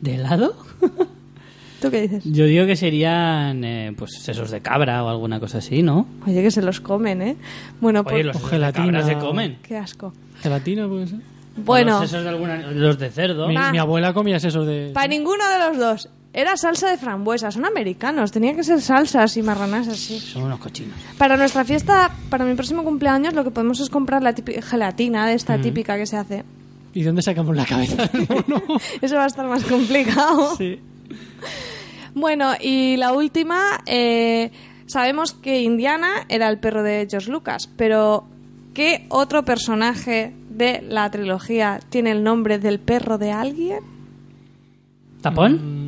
A: ¿De helado?
B: ¿Tú qué dices?
A: Yo digo que serían eh, pues sesos de cabra o alguna cosa así, ¿no?
B: Oye, que se los comen, ¿eh? Bueno,
A: Oye,
B: pues...
A: los sesos de
C: gelatina.
A: cabra se comen.
B: Qué asco.
C: ¿Gelatina puede ser?
B: Bueno,
A: Los sesos de alguna... Los de cerdo.
C: Mi,
B: Ah.
C: mi abuela comía esos de...
B: para ninguno de los dos. Era salsa de frambuesa, son americanos, tenía que ser salsas y marranas así.
A: Son unos cochinos.
B: Para nuestra fiesta, para mi próximo cumpleaños, lo que podemos es comprar la gelatina de esta típica que se hace.
C: ¿Y de dónde sacamos la cabeza?
B: Eso va a estar más complicado.
C: sí.
B: Bueno, y la última, eh, sabemos que Indiana era el perro de George Lucas, pero ¿qué otro personaje de la trilogía tiene el nombre del perro de alguien?
A: ¿Tapón?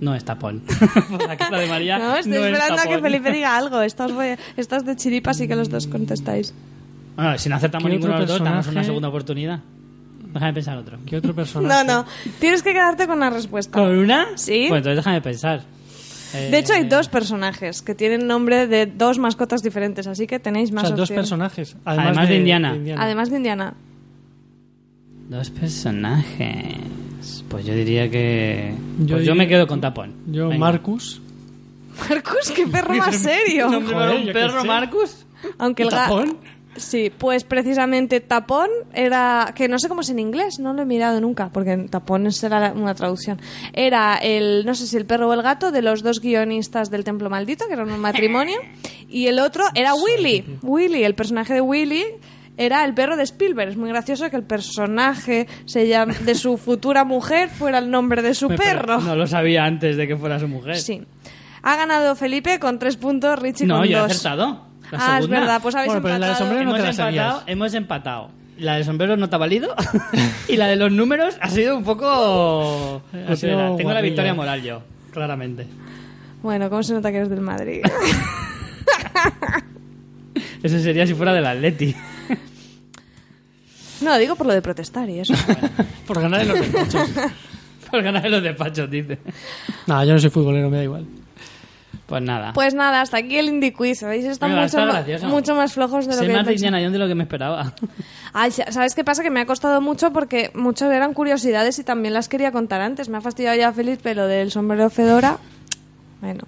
A: No es tapón. La cara de María.
B: No, estoy
A: no es
B: esperando a que. Felipe diga algo. Estas, voy- estas de chiripas y que los dos contestáis.
A: Bueno, si no aceptamos
C: ¿Qué
A: ninguno de los dos, damos una segunda oportunidad. Déjame pensar otro.
C: ¿Qué otro personaje?
B: No, no. Tienes que quedarte con la respuesta.
A: ¿Con una?
B: Sí.
A: Pues entonces déjame pensar. Eh,
B: De hecho, hay dos personajes que tienen nombre de dos mascotas diferentes, así que tenéis
C: O
B: más
C: sea, dos
B: opciones.
C: personajes.
A: Además de Indiana.
B: Además de Indiana.
A: Dos personajes. Pues yo diría que.
C: Yo
A: pues yo
C: diría-
A: me quedo con tapón.
C: Yo,
A: Venga.
C: Marcus.
B: Marcus, qué perro más serio.
A: ¿Nombre para
C: Joder,
A: un
C: yo
A: perro. Marcus?
B: Aunque el
C: ¿Tapón?
B: Sí, pues precisamente tapón era que no sé cómo es en inglés, no lo he mirado nunca, porque tapón será una traducción. Era el no sé si el perro o el gato de los dos guionistas del Templo Maldito, que eran un matrimonio, y el otro era Willy. Willy, el personaje de Willy era el perro de Spielberg. Es muy gracioso que el personaje se llame, de su futura mujer fuera el nombre de su
A: Pero
B: perro.
A: No lo sabía antes de que fuera su mujer.
B: Sí. Ha ganado Felipe con tres puntos, Richie
A: No,
B: con
A: yo he
B: dos.
A: acertado. La
B: ah, es
A: segunda.
B: verdad, pues habéis
C: Bueno, pero la de
B: empatado.
C: sombrero no
A: hemos, empatado, hemos empatado. La del sombrero no te ha valido y la de los números ha sido un poco...
C: Ha sido
A: Tengo la victoria moral yo, claramente.
B: Bueno, ¿cómo se nota que eres del Madrid?
A: Eso sería si fuera del Atleti.
B: no, digo por lo de protestar y eso.
C: Por ganar en los despachos.
A: Por ganar en los despachos, dice.
C: no, yo no soy futbolero, me da igual.
A: Pues nada.
B: Pues nada, hasta aquí el Indie Quiz. ¿Veis? Están mucho,
A: está
B: ma-
A: gracioso.
B: mucho más flojos de lo
A: sé
B: que
A: más Jones de lo que me esperaba.
B: Ay, sa- ¿sabes qué pasa? Que me ha costado mucho porque muchas eran curiosidades y también las quería contar antes. Me ha fastidiado ya Feliz, pero del sombrero Fedora, bueno,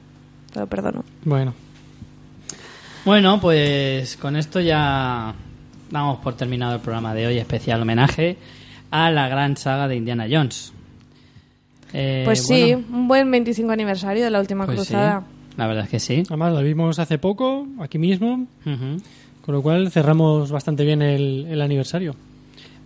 B: te lo perdono.
C: Bueno,
A: Bueno, pues con esto ya damos por terminado el programa de hoy, especial homenaje a la gran saga de Indiana Jones. Eh,
B: Pues sí,
A: bueno,
B: un buen 25 aniversario de la última
A: pues sí,
B: cruzada.
A: la verdad es que sí.
C: además la vimos hace poco, aquí mismo, con lo cual cerramos bastante bien el, el aniversario.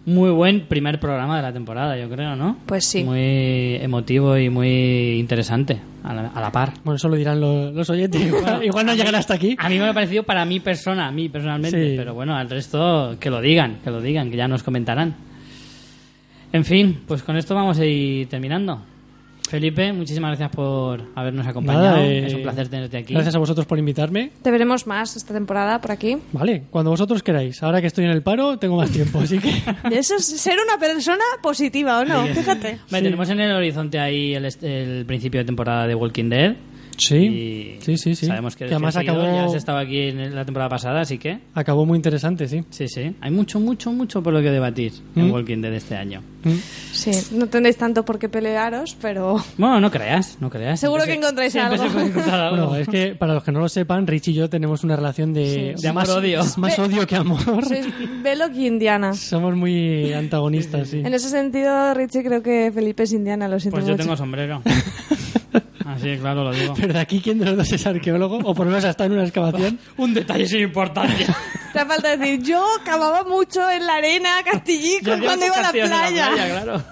A: Muy buen primer programa de la temporada, yo creo, ¿no?
B: Pues sí.
A: Muy emotivo y muy interesante, a la, a la par.
C: Bueno, eso lo dirán los, los oyentes. Igual, igual no llegan hasta aquí.
A: A mí me ha parecido para mi persona, a mí personalmente,
C: Sí.
A: pero bueno, al resto que lo digan, que lo digan, que ya nos comentarán. En fin, pues con esto vamos a ir terminando. Felipe, muchísimas gracias por habernos acompañado.
C: Nada, eh,
A: es un placer tenerte aquí.
C: Gracias a vosotros por invitarme.
B: Te veremos más esta temporada por aquí.
C: Vale, cuando vosotros queráis. Ahora que estoy en el paro, tengo más tiempo, así que...
B: Eso es ser una persona positiva, ¿o no? Fíjate.
A: Tenemos en el horizonte ahí el principio de temporada de Walking Dead.
C: Sí,
A: y
C: sí, sí, sí.
A: Sabemos que,
C: Que además acabó-
A: ya has estado aquí en la temporada pasada, así que
C: Acabó muy interesante, sí.
A: sí, sí. Hay mucho, mucho, mucho por lo que debatir en
C: Mm.
A: Walking Dead este año.
C: Mm.
B: Sí, no tendréis tanto por qué pelearos, pero
A: Bueno, no creas, no creas.
B: Seguro
A: Siempre
B: que encontráis algo.
A: se puede encontrar algo.
C: Bueno, es que para los que no lo sepan, Rich y yo tenemos una relación de,
B: Sí.
A: De
C: más
A: amor-odio.
C: Más odio que amor.
B: sois Belloc y Indiana.
C: Somos muy antagonistas, sí.
B: En ese sentido, Richie, creo que Felipe es Indiana, lo siento
A: Pues yo
B: mucho.
A: tengo sombrero. Así, claro, lo digo.
C: Pero de aquí, ¿quién de los dos es arqueólogo? O por lo menos estado en una excavación.
A: Un detalle sin importancia.
B: Te falta decir, yo cavaba mucho en la arena, Castillico, cuando iba a la playa.
A: claro.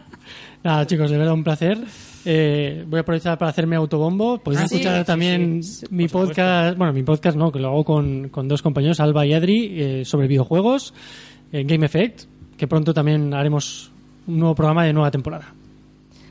C: Nada, chicos, de verdad un placer. Eh, voy a aprovechar para hacerme autobombo. Podéis
A: Ah, sí,
C: escuchar
A: sí,
C: también
A: sí, sí,
C: mi
A: por supuesto.
C: podcast, bueno, mi podcast no, que lo hago con, con dos compañeros, Alba y Adri, eh, sobre videojuegos, en Game Effect, que pronto también haremos un nuevo programa de nueva temporada.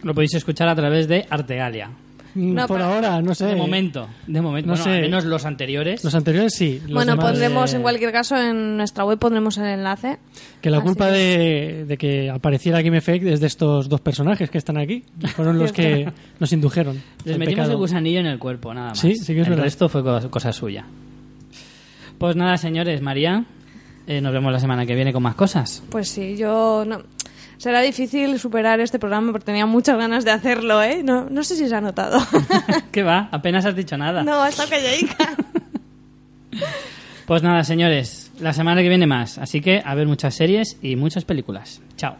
A: Lo podéis escuchar a través de Artegalia.
C: Mm,
B: No,
C: por ahora, no sé.
A: De momento, de momento.
C: No
A: bueno,
C: sé.
A: al menos los anteriores.
C: Los anteriores sí. los
B: Bueno,
C: demás,
B: pondremos
C: eh,
B: en cualquier caso en nuestra web pondremos el enlace.
C: Que la
B: Así
C: culpa de, de que apareciera Game Effect es de estos dos personajes que están aquí. Fueron los que nos indujeron.
A: Les metimos
C: pecado.
A: el gusanillo en el cuerpo, nada más.
C: Sí, sí que es
A: el
C: verdad.
A: resto fue cosa, cosa suya. Pues nada, señores, María, eh, nos vemos la semana que viene con más cosas.
B: Pues sí, yo no. Será difícil superar este programa porque tenía muchas ganas de hacerlo, ¿eh? No, no sé si se ha notado.
A: ¿Qué va? Apenas has dicho nada.
B: no, está calladica.
A: Pues nada, señores, la semana que viene más. Así que a ver muchas series y muchas películas. Chao.